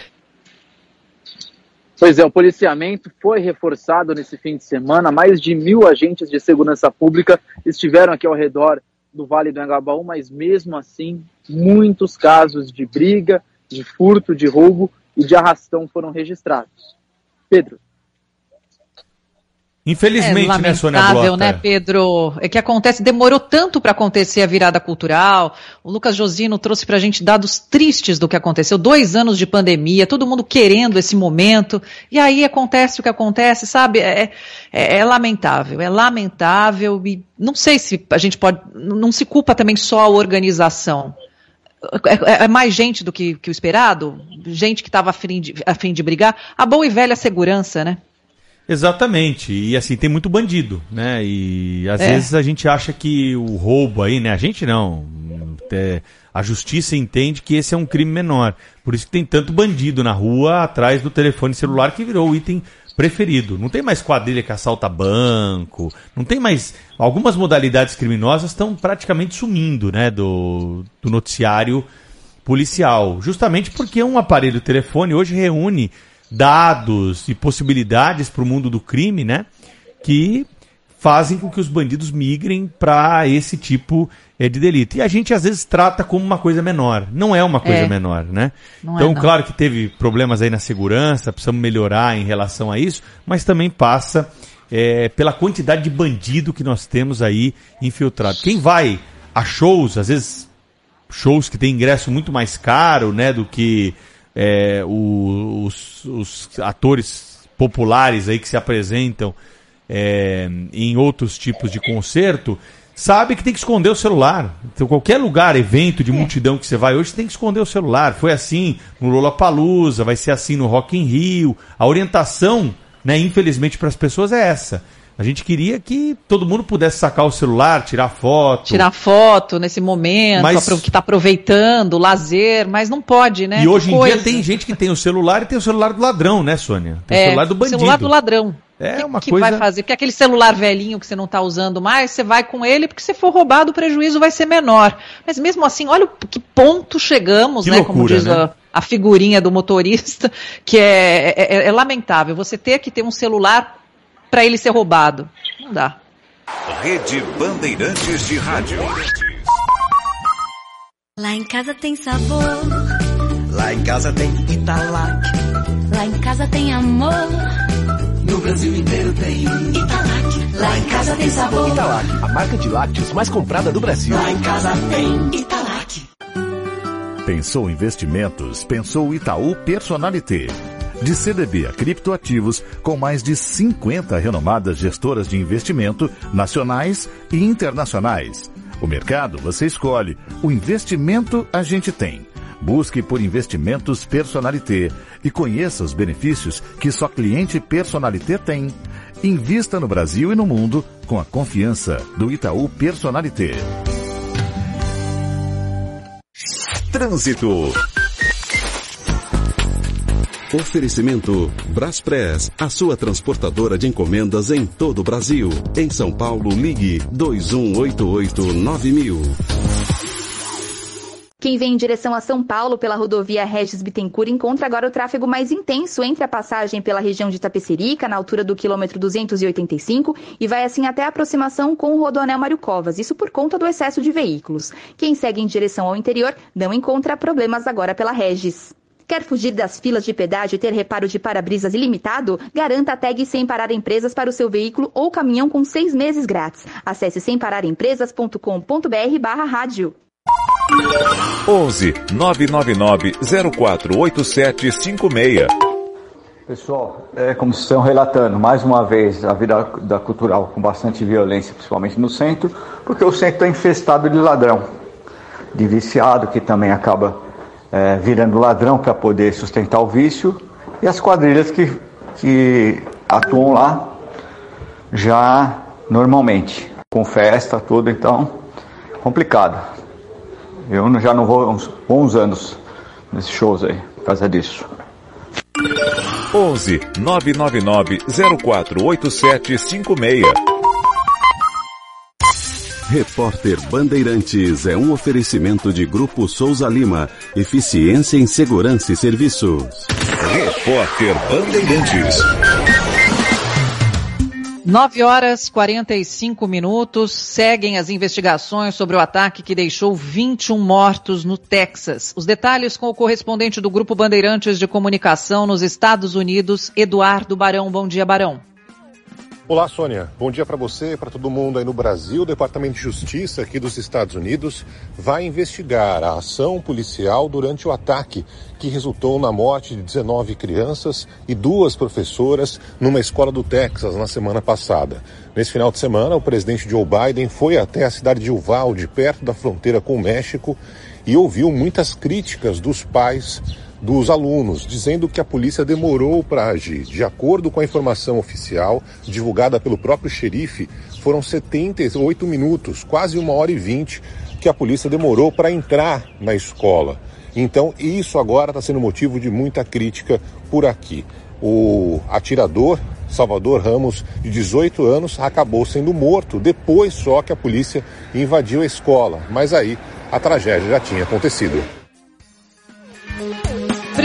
Pois é, o policiamento foi reforçado nesse fim de semana, mais de mil agentes de segurança pública estiveram aqui ao redor do Vale do Angabaú, mas mesmo assim, muitos casos de briga, de furto, de roubo e de arrastão foram registrados. Pedro. Infelizmente, é né, Sônia Blota? né, Pedro? É que acontece, demorou tanto para acontecer a virada cultural. O Lucas Josino trouxe para a gente dados tristes do que aconteceu. Dois anos de pandemia, todo mundo querendo esse momento. E aí acontece o que acontece, sabe? É, é, é lamentável, é lamentável. E não sei se a gente pode. Não se culpa também só a organização. É, é, mais gente do que, que o esperado? Gente que estava a, a fim de brigar? A boa e velha segurança, né? Exatamente. E assim, tem muito bandido, né? E às é. vezes a gente acha que o roubo aí, né? A gente não. É, a justiça entende que esse é um crime menor. Por isso que tem tanto bandido na rua atrás do telefone celular que virou o item preferido. Não tem mais quadrilha que assalta banco, não tem mais. Algumas modalidades criminosas estão praticamente sumindo, né? Do, do noticiário policial. Justamente porque um aparelho telefone hoje reúne dados e possibilidades para o mundo do crime, né? Que fazem com que os bandidos migrem para esse tipo é, de delito. E a gente às vezes trata como uma coisa menor. Não é uma coisa é. menor, né? Não é, então, é, claro que teve problemas aí na segurança, precisamos melhorar em relação a isso, mas também passa é, pela quantidade de bandido que nós temos aí infiltrado. Quem vai a shows, às vezes shows que tem ingresso muito mais caro, né, do que é, os, os, atores populares aí que se apresentam é, em outros tipos de concerto, sabe que tem que esconder o celular. Então, qualquer lugar, evento de é. multidão que você vai hoje, você tem que esconder o celular. Foi assim no Lollapalooza, vai ser assim no Rock in Rio. A orientação, né, infelizmente, para as pessoas é essa. A gente queria que todo mundo pudesse sacar o celular, tirar foto. Tirar foto nesse momento, mas... que está aproveitando, lazer, mas não pode, né? E hoje em dia tem gente que tem o celular e tem o celular do ladrão, né, Sônia? Tem é, o celular do bandido. celular do ladrão. É que, uma que coisa. vai fazer? Porque aquele celular velhinho que você não está usando mais, você vai com ele, porque se for roubado, o prejuízo vai ser menor. Mas mesmo assim, olha que ponto chegamos, que né? Loucura, como diz né? a, a, figurinha do motorista, que é, é, é, é lamentável. Você ter que ter um celular para ele ser roubado. Não dá. Rede Bandeirantes de Rádio. Lá em casa tem sabor. Lá em casa tem Italac. Lá em casa tem amor. Brasil inteiro tem Italac. Lá em casa tem sabor. Italac, a marca de lácteos mais comprada do Brasil. Lá em casa tem Italac. Pensou investimentos? Pensou Itaú Personalité de CDB a criptoativos, com mais de 50 renomadas gestoras de investimento nacionais e internacionais. O mercado você escolhe, o investimento a gente tem. Busque por investimentos Personalité e conheça os benefícios que só cliente Personalité tem. Invista no Brasil e no mundo com a confiança do Itaú Personalité. Trânsito. Oferecimento Braspress, a sua transportadora de encomendas em todo o Brasil. Em São Paulo, ligue 2188-9000. Quem vem em direção a São Paulo pela rodovia Regis Bittencourt encontra agora o tráfego mais intenso entre a passagem pela região de Tapecerica, na altura do quilômetro 285, e vai assim até a aproximação com o Rodoanel Mário Covas, isso por conta do excesso de veículos. Quem segue em direção ao interior não encontra problemas agora pela Regis. Quer fugir das filas de pedágio e ter reparo de para-brisas ilimitado? Garanta a tag Sem Parar Empresas para o seu veículo ou caminhão com seis meses grátis. Acesse sempararempresas.com.br barra rádio. 11 999 048756. Pessoal, é como estão relatando, mais uma vez, a vida da cultural com bastante violência, principalmente no centro, porque o centro está infestado de ladrão, de viciado, que também acaba é, virando ladrão para poder sustentar o vício, e as quadrilhas que, que atuam lá já normalmente, com festa, tudo, então complicado. Eu já não vou há uns bons anos nesses shows aí, por causa disso. 11 999 048756. Repórter Bandeirantes é um oferecimento de Grupo Souza Lima. Eficiência em Segurança e Serviços. Repórter Bandeirantes. 9 horas 45 minutos. Seguem as investigações sobre o ataque que deixou 21 mortos no Texas. Os detalhes com o correspondente do Grupo Bandeirantes de Comunicação nos Estados Unidos, Eduardo Barão. Bom dia, Barão. Olá, Sônia. Bom dia para você e para todo mundo aí no Brasil. O Departamento de Justiça aqui dos Estados Unidos vai investigar a ação policial durante o ataque que resultou na morte de 19 crianças e duas professoras numa escola do Texas na semana passada. Nesse final de semana, o presidente Joe Biden foi até a cidade de Uvalde, perto da fronteira com o México, e ouviu muitas críticas dos pais dos alunos, dizendo que a polícia demorou para agir. De acordo com a informação oficial divulgada pelo próprio xerife, foram 78 minutos, quase uma hora e vinte, que a polícia demorou para entrar na escola. Então, isso agora está sendo motivo de muita crítica por aqui. O atirador, Salvador Ramos, de 18 anos, acabou sendo morto depois só que a polícia invadiu a escola. Mas aí a tragédia já tinha acontecido.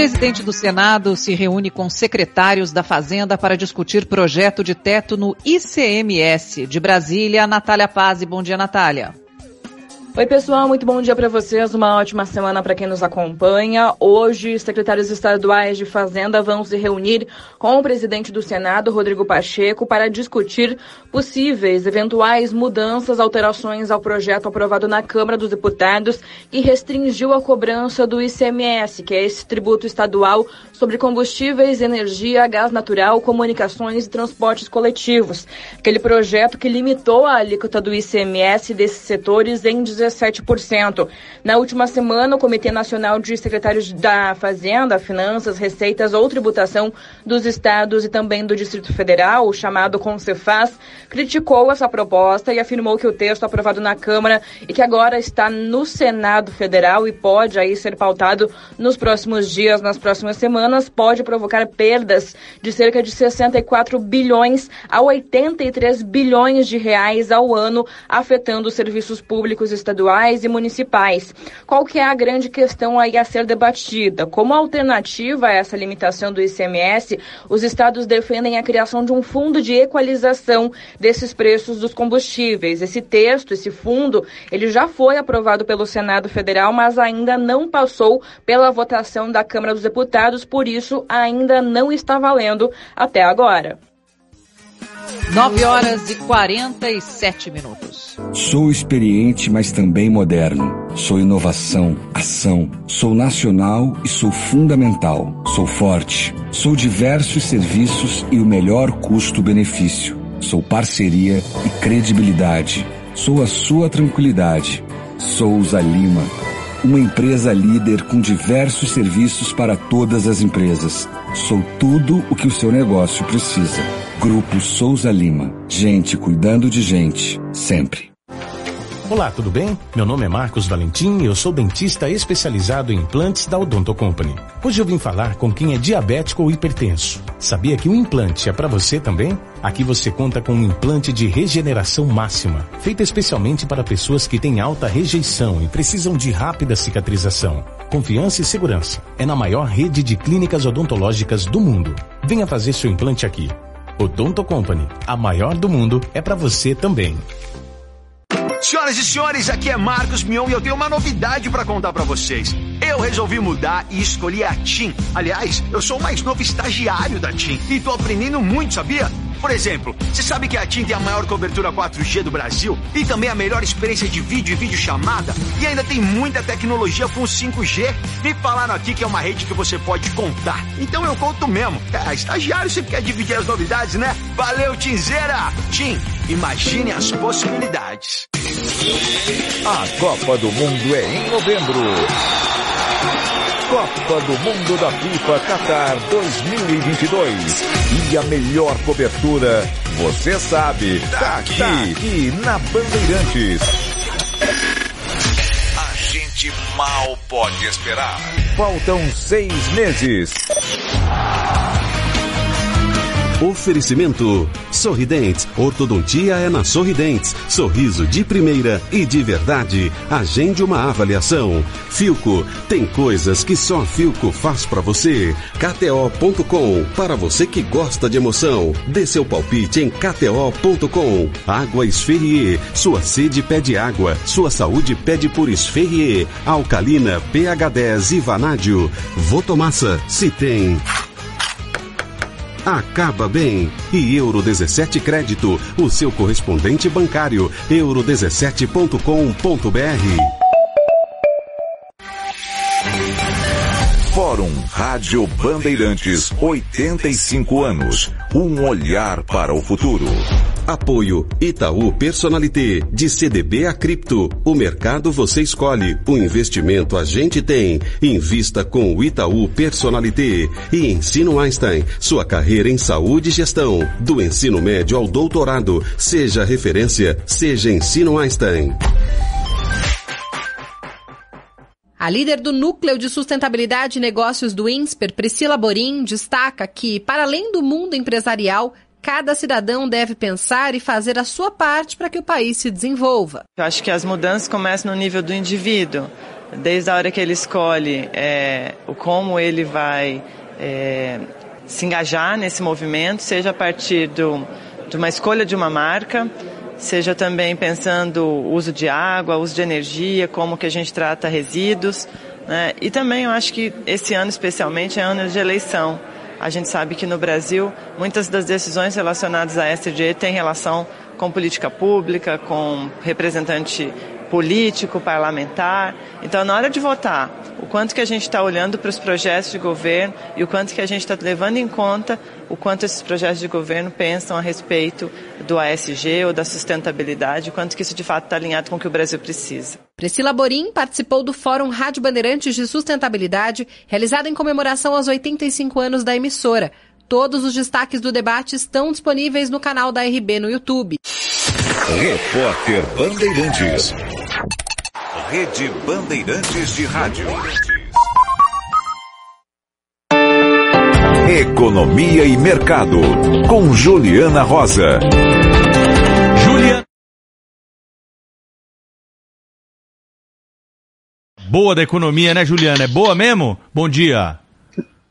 Presidente do Senado se reúne com secretários da Fazenda para discutir projeto de teto no ICMS. De Brasília, Natália Paz. Bom dia, Natália. Oi, pessoal, muito bom dia para vocês. Uma ótima semana para quem nos acompanha. Hoje, secretários estaduais de Fazenda vão se reunir com o presidente do Senado, Rodrigo Pacheco, para discutir possíveis eventuais mudanças, alterações ao projeto aprovado na Câmara dos Deputados que restringiu a cobrança do ICMS, que é esse tributo estadual sobre combustíveis, energia, gás natural, comunicações e transportes coletivos. Aquele projeto que limitou a alíquota do ICMS desses setores em 17%. Na última semana, o Comitê Nacional de Secretários da Fazenda, Finanças, Receitas ou Tributação dos Estados e também do Distrito Federal, o chamado Concefaz, criticou essa proposta e afirmou que o texto aprovado na Câmara e que agora está no Senado Federal e pode aí ser pautado nos próximos dias, nas próximas semanas, pode provocar perdas de cerca de 64 bilhões a 83 bilhões de reais ao ano, afetando os serviços públicos estaduais e municipais. Qual que é a grande questão aí a ser debatida? Como alternativa a essa limitação do ICMS, os estados defendem a criação de um fundo de equalização desses preços dos combustíveis. Esse texto, esse fundo, ele já foi aprovado pelo Senado Federal, mas ainda não passou pela votação da Câmara dos Deputados, por isso ainda não está valendo até agora. 9 horas e 47 minutos. Sou experiente, mas também moderno. Sou inovação, ação. Sou nacional e sou fundamental. Sou forte. Sou diversos serviços e o melhor custo-benefício. Sou parceria e credibilidade. Sou a sua tranquilidade. Souza Lima. uma empresa líder com diversos serviços para todas as empresas. Sou tudo o que o seu negócio precisa. Grupo Souza Lima. Gente cuidando de gente, sempre. Olá, tudo bem? Meu nome é Marcos Valentim e eu sou dentista especializado em implantes da Odonto Company. Hoje eu vim falar com quem é diabético ou hipertenso. Sabia que o implante é para você também? Aqui você conta com um implante de regeneração máxima, feito especialmente para pessoas que têm alta rejeição e precisam de rápida cicatrização. Confiança e segurança. É na maior rede de clínicas odontológicas do mundo. Venha fazer seu implante aqui. Odonto Company, a maior do mundo, é para você também. Senhoras e senhores, aqui é Marcos Mion e eu tenho uma novidade para contar para vocês. Eu resolvi mudar e escolhi a TIM. Aliás, eu sou o mais novo estagiário da TIM e tô aprendendo muito, sabia? Por exemplo, você sabe que a TIM tem a maior cobertura 4G do Brasil e também a melhor experiência de vídeo e videochamada e ainda tem muita tecnologia com 5G? Me falaram aqui que é uma rede que você pode contar. Então eu conto mesmo. É, estagiário sempre quer dividir as novidades, né? Valeu, Tinzeira! TIM, imagine as possibilidades. A Copa do Mundo é em novembro. Copa do Mundo da FIFA Qatar 2022. E a melhor cobertura, você sabe, tá aqui, tá aqui na Bandeirantes. A gente mal pode esperar. Faltam seis meses. Oferecimento Sorridentes. Ortodontia é na Sorridentes. Sorriso de primeira e de verdade. Agende uma avaliação. Filco. Tem coisas que só Filco faz para você. KTO.com. Para você que gosta de emoção. Dê seu palpite em KTO.com. Água Esferrier. Sua sede pede água. Sua saúde pede por Esferrier. Alcalina, pH 10 e Vanádio. Votomassa. Se tem acaba bem. E Euro 17 Crédito, o seu correspondente bancário, euro17.com.br. Fórum Rádio Bandeirantes, 85 anos. Um olhar para o futuro. Apoio Itaú Personalité, de CDB a cripto. O mercado você escolhe, o investimento a gente tem. Invista com o Itaú Personalité. E Ensino Einstein, sua carreira em saúde e gestão. Do ensino médio ao doutorado. Seja referência, seja Ensino Einstein. A líder do Núcleo de Sustentabilidade e Negócios do INSPER, Priscila Borim, destaca que, para além do mundo empresarial, cada cidadão deve pensar e fazer a sua parte para que o país se desenvolva. Eu acho que as mudanças começam no nível do indivíduo, desde a hora que ele escolhe é, como ele vai é, se engajar nesse movimento, seja a partir do, de uma escolha de uma marca, seja também pensando uso de água, uso de energia, como que a gente trata resíduos. Né? E também eu acho que esse ano especialmente é ano de eleição. A gente sabe que no Brasil muitas das decisões relacionadas à SDG têm relação com política pública, com representante político, parlamentar. Então, na hora de votar, o quanto que a gente está olhando para os projetos de governo e o quanto que a gente está levando em conta o quanto esses projetos de governo pensam a respeito do ASG ou da sustentabilidade, o quanto que isso de fato está alinhado com o que o Brasil precisa. Priscila Borim participou do Fórum Rádio Bandeirantes de Sustentabilidade, realizado em comemoração aos 85 anos da emissora. Todos os destaques do debate estão disponíveis no canal da RB no YouTube. Repórter Bandeirantes. Rede Bandeirantes de Rádio. Economia e Mercado, com Juliana Rosa. Juliana. Boa da economia, né, Juliana? É boa mesmo? Bom dia.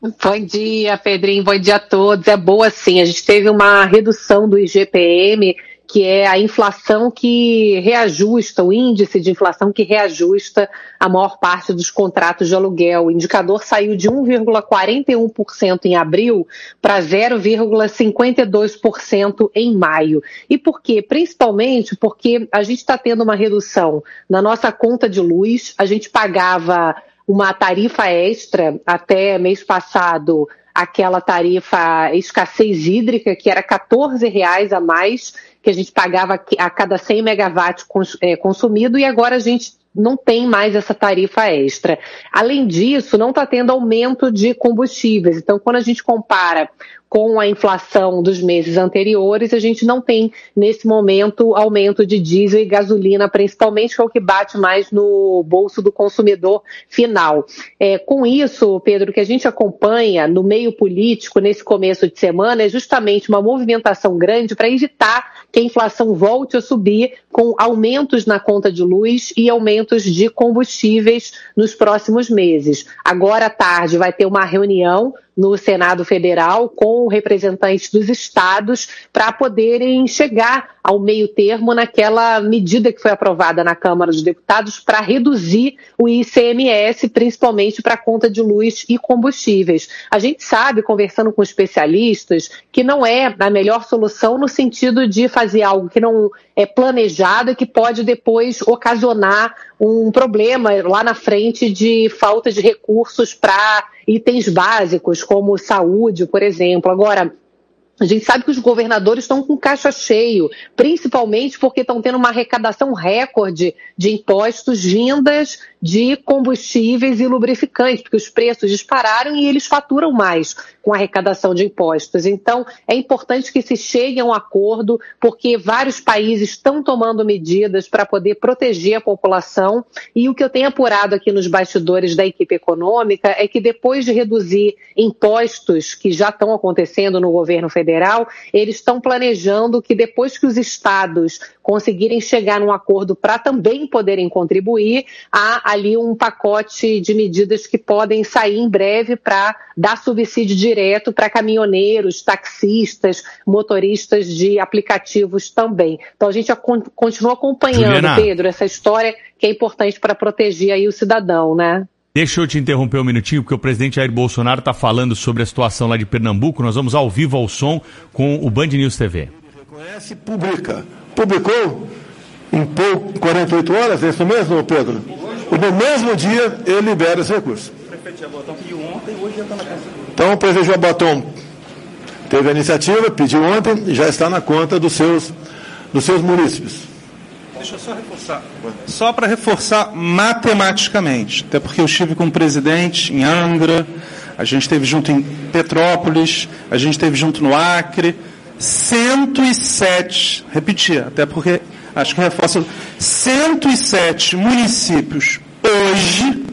Bom dia, Pedrinho. Bom dia a todos. É boa sim. A gente teve uma redução do IGPM que é a inflação que reajusta, o índice de inflação que reajusta a maior parte dos contratos de aluguel. O indicador saiu de 1,41% em abril para 0,52% em maio. E por quê? Principalmente porque a gente está tendo uma redução na nossa conta de luz, a gente pagava uma tarifa extra até mês passado aquela tarifa escassez hídrica, que era 14 a mais que a gente pagava a cada 100 megawatts é, consumido, e agora a gente não tem mais essa tarifa extra. Além disso, não está tendo aumento de combustíveis. Então, quando a gente compara com a inflação dos meses anteriores, a gente não tem, nesse momento, aumento de diesel e gasolina, principalmente, que é o que bate mais no bolso do consumidor final. É, com isso, Pedro, o que a gente acompanha no meio político nesse começo de semana é justamente uma movimentação grande para evitar que a inflação volte a subir com aumentos na conta de luz e aumentos de combustíveis nos próximos meses. Agora à tarde vai ter uma reunião no Senado Federal com representantes dos estados para poderem chegar ao meio termo naquela medida que foi aprovada na Câmara dos Deputados para reduzir o ICMS, principalmente para a conta de luz e combustíveis. A gente sabe, conversando com especialistas, que não é a melhor solução no sentido de fazer algo que não é planejado e que pode depois ocasionar um problema lá na frente de falta de recursos para itens básicos, como saúde, por exemplo. Agora, a gente sabe que os governadores estão com caixa cheio, principalmente porque estão tendo uma arrecadação recorde de impostos vindas de combustíveis e lubrificantes, porque os preços dispararam e eles faturam mais com a arrecadação de impostos. Então, é importante que se chegue a um acordo, porque vários países estão tomando medidas para poder proteger a população. E o que eu tenho apurado aqui nos bastidores da equipe econômica é que depois de reduzir impostos que já estão acontecendo no governo federal, eles estão planejando que depois que os estados conseguirem chegar num acordo para também poderem contribuir, há ali um pacote de medidas que podem sair em breve para dar subsídio direto para caminhoneiros, taxistas, motoristas de aplicativos também. Então a gente continua acompanhando, Juliana. Pedro, essa história que é importante para proteger aí o cidadão, né? Deixa eu te interromper um minutinho, porque o presidente Jair Bolsonaro está falando sobre a situação lá de Pernambuco. Nós vamos ao vivo ao som com o Band News TV. Reconhece, publica. Publicou em pouco, 48 horas, é isso mesmo, Pedro? No mesmo dia ele libera esse recurso. Prefeito Jabotão pediu ontem e hoje já está na conta. Então o prefeito Jabotão teve a iniciativa, pediu ontem e já está na conta dos seus, dos seus munícipes. Deixa eu só reforçar. Só para reforçar matematicamente, até porque eu estive com o presidente em Angra, a gente esteve junto em Petrópolis, a gente esteve junto no Acre, 107, repetir, até porque acho que reforça, 107 municípios hoje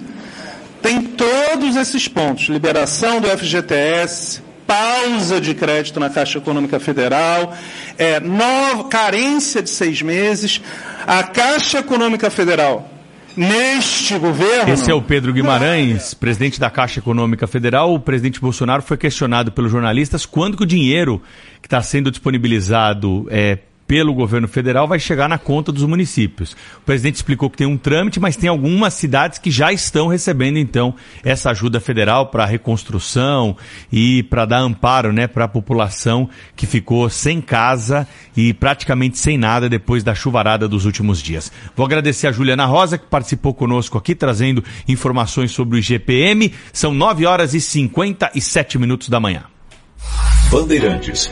têm todos esses pontos: liberação do FGTS, pausa de crédito na Caixa Econômica Federal, é, nova, carência de seis meses. A Caixa Econômica Federal, neste governo. Esse é o Pedro Guimarães, presidente da Caixa Econômica Federal. O presidente Bolsonaro foi questionado pelos jornalistas quando que o dinheiro que está sendo disponibilizado é, pelo governo federal vai chegar na conta dos municípios. O presidente explicou que tem um trâmite, mas tem algumas cidades que já estão recebendo então essa ajuda federal para reconstrução e para dar amparo, né, para a população que ficou sem casa e praticamente sem nada depois da chuvarada dos últimos dias. Vou agradecer a Juliana Rosa que participou conosco aqui trazendo informações sobre o IGPM. São 9 horas e 57 minutos da manhã. Bandeirantes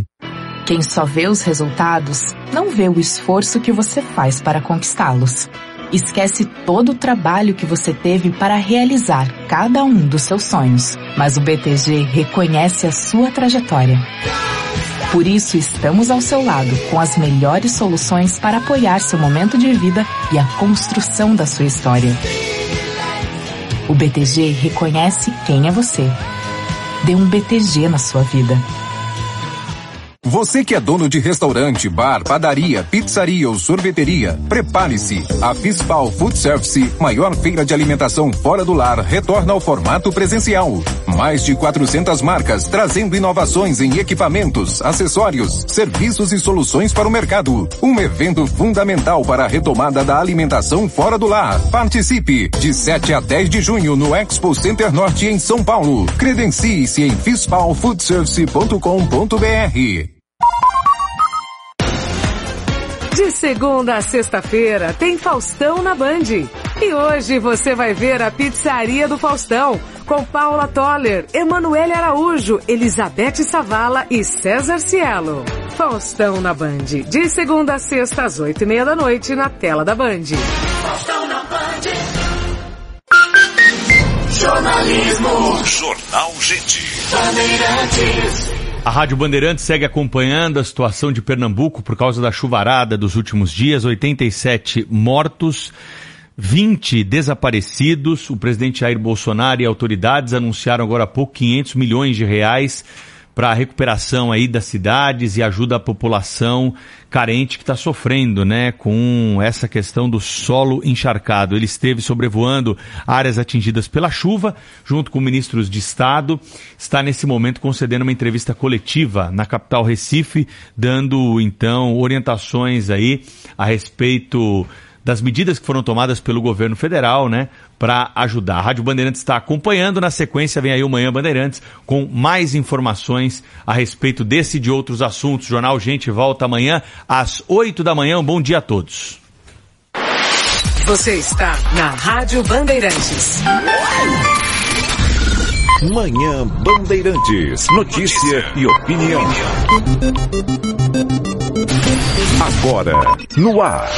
Quem só vê os resultados não vê o esforço que você faz para conquistá-los. Esquece todo o trabalho que você teve para realizar cada um dos seus sonhos. Mas o BTG reconhece a sua trajetória. Por isso estamos ao seu lado com as melhores soluções para apoiar seu momento de vida e a construção da sua história. O BTG reconhece quem é você. Dê um BTG na sua vida. Você que é dono de restaurante, bar, padaria, pizzaria ou sorveteria, prepare-se. A Fispal Food Service, maior feira de alimentação fora do lar, retorna ao formato presencial. Mais de 400 marcas trazendo inovações em equipamentos, acessórios, serviços e soluções para o mercado. Um evento fundamental para a retomada da alimentação fora do lar. Participe de 7 a 10 de junho no Expo Center Norte em São Paulo. Credencie-se em fispalfoodservice.com.br. De segunda a sexta-feira tem Faustão na Band. E hoje você vai ver a Pizzaria do Faustão com Paula Toller, Emanuele Araújo, Elizabeth Savala e César Cielo. Faustão na Band, de segunda a sexta às oito e meia da noite na tela da Band. Faustão na Band. Jornalismo. Jornal Gente. Bandeirantes. A Rádio Bandeirantes segue acompanhando a situação de Pernambuco por causa da chuvarada dos últimos dias, 87 mortos, 20 desaparecidos. O presidente Jair Bolsonaro e autoridades anunciaram agora há pouco 500 milhões de reais para a recuperação aí das cidades e ajuda à população carente que está sofrendo, né, com essa questão do solo encharcado. Ele esteve sobrevoando áreas atingidas pela chuva, junto com ministros de Estado. Está nesse momento concedendo uma entrevista coletiva na capital Recife, dando então orientações aí a respeito das medidas que foram tomadas pelo governo federal, né, para ajudar. A Rádio Bandeirantes está acompanhando. Na sequência, vem aí o Manhã Bandeirantes com mais informações a respeito desse e de outros assuntos. Jornal Gente volta amanhã às 8 da manhã. Um bom dia a todos. Você está na Rádio Bandeirantes. Manhã Bandeirantes. Notícia e opinião. Agora, no ar.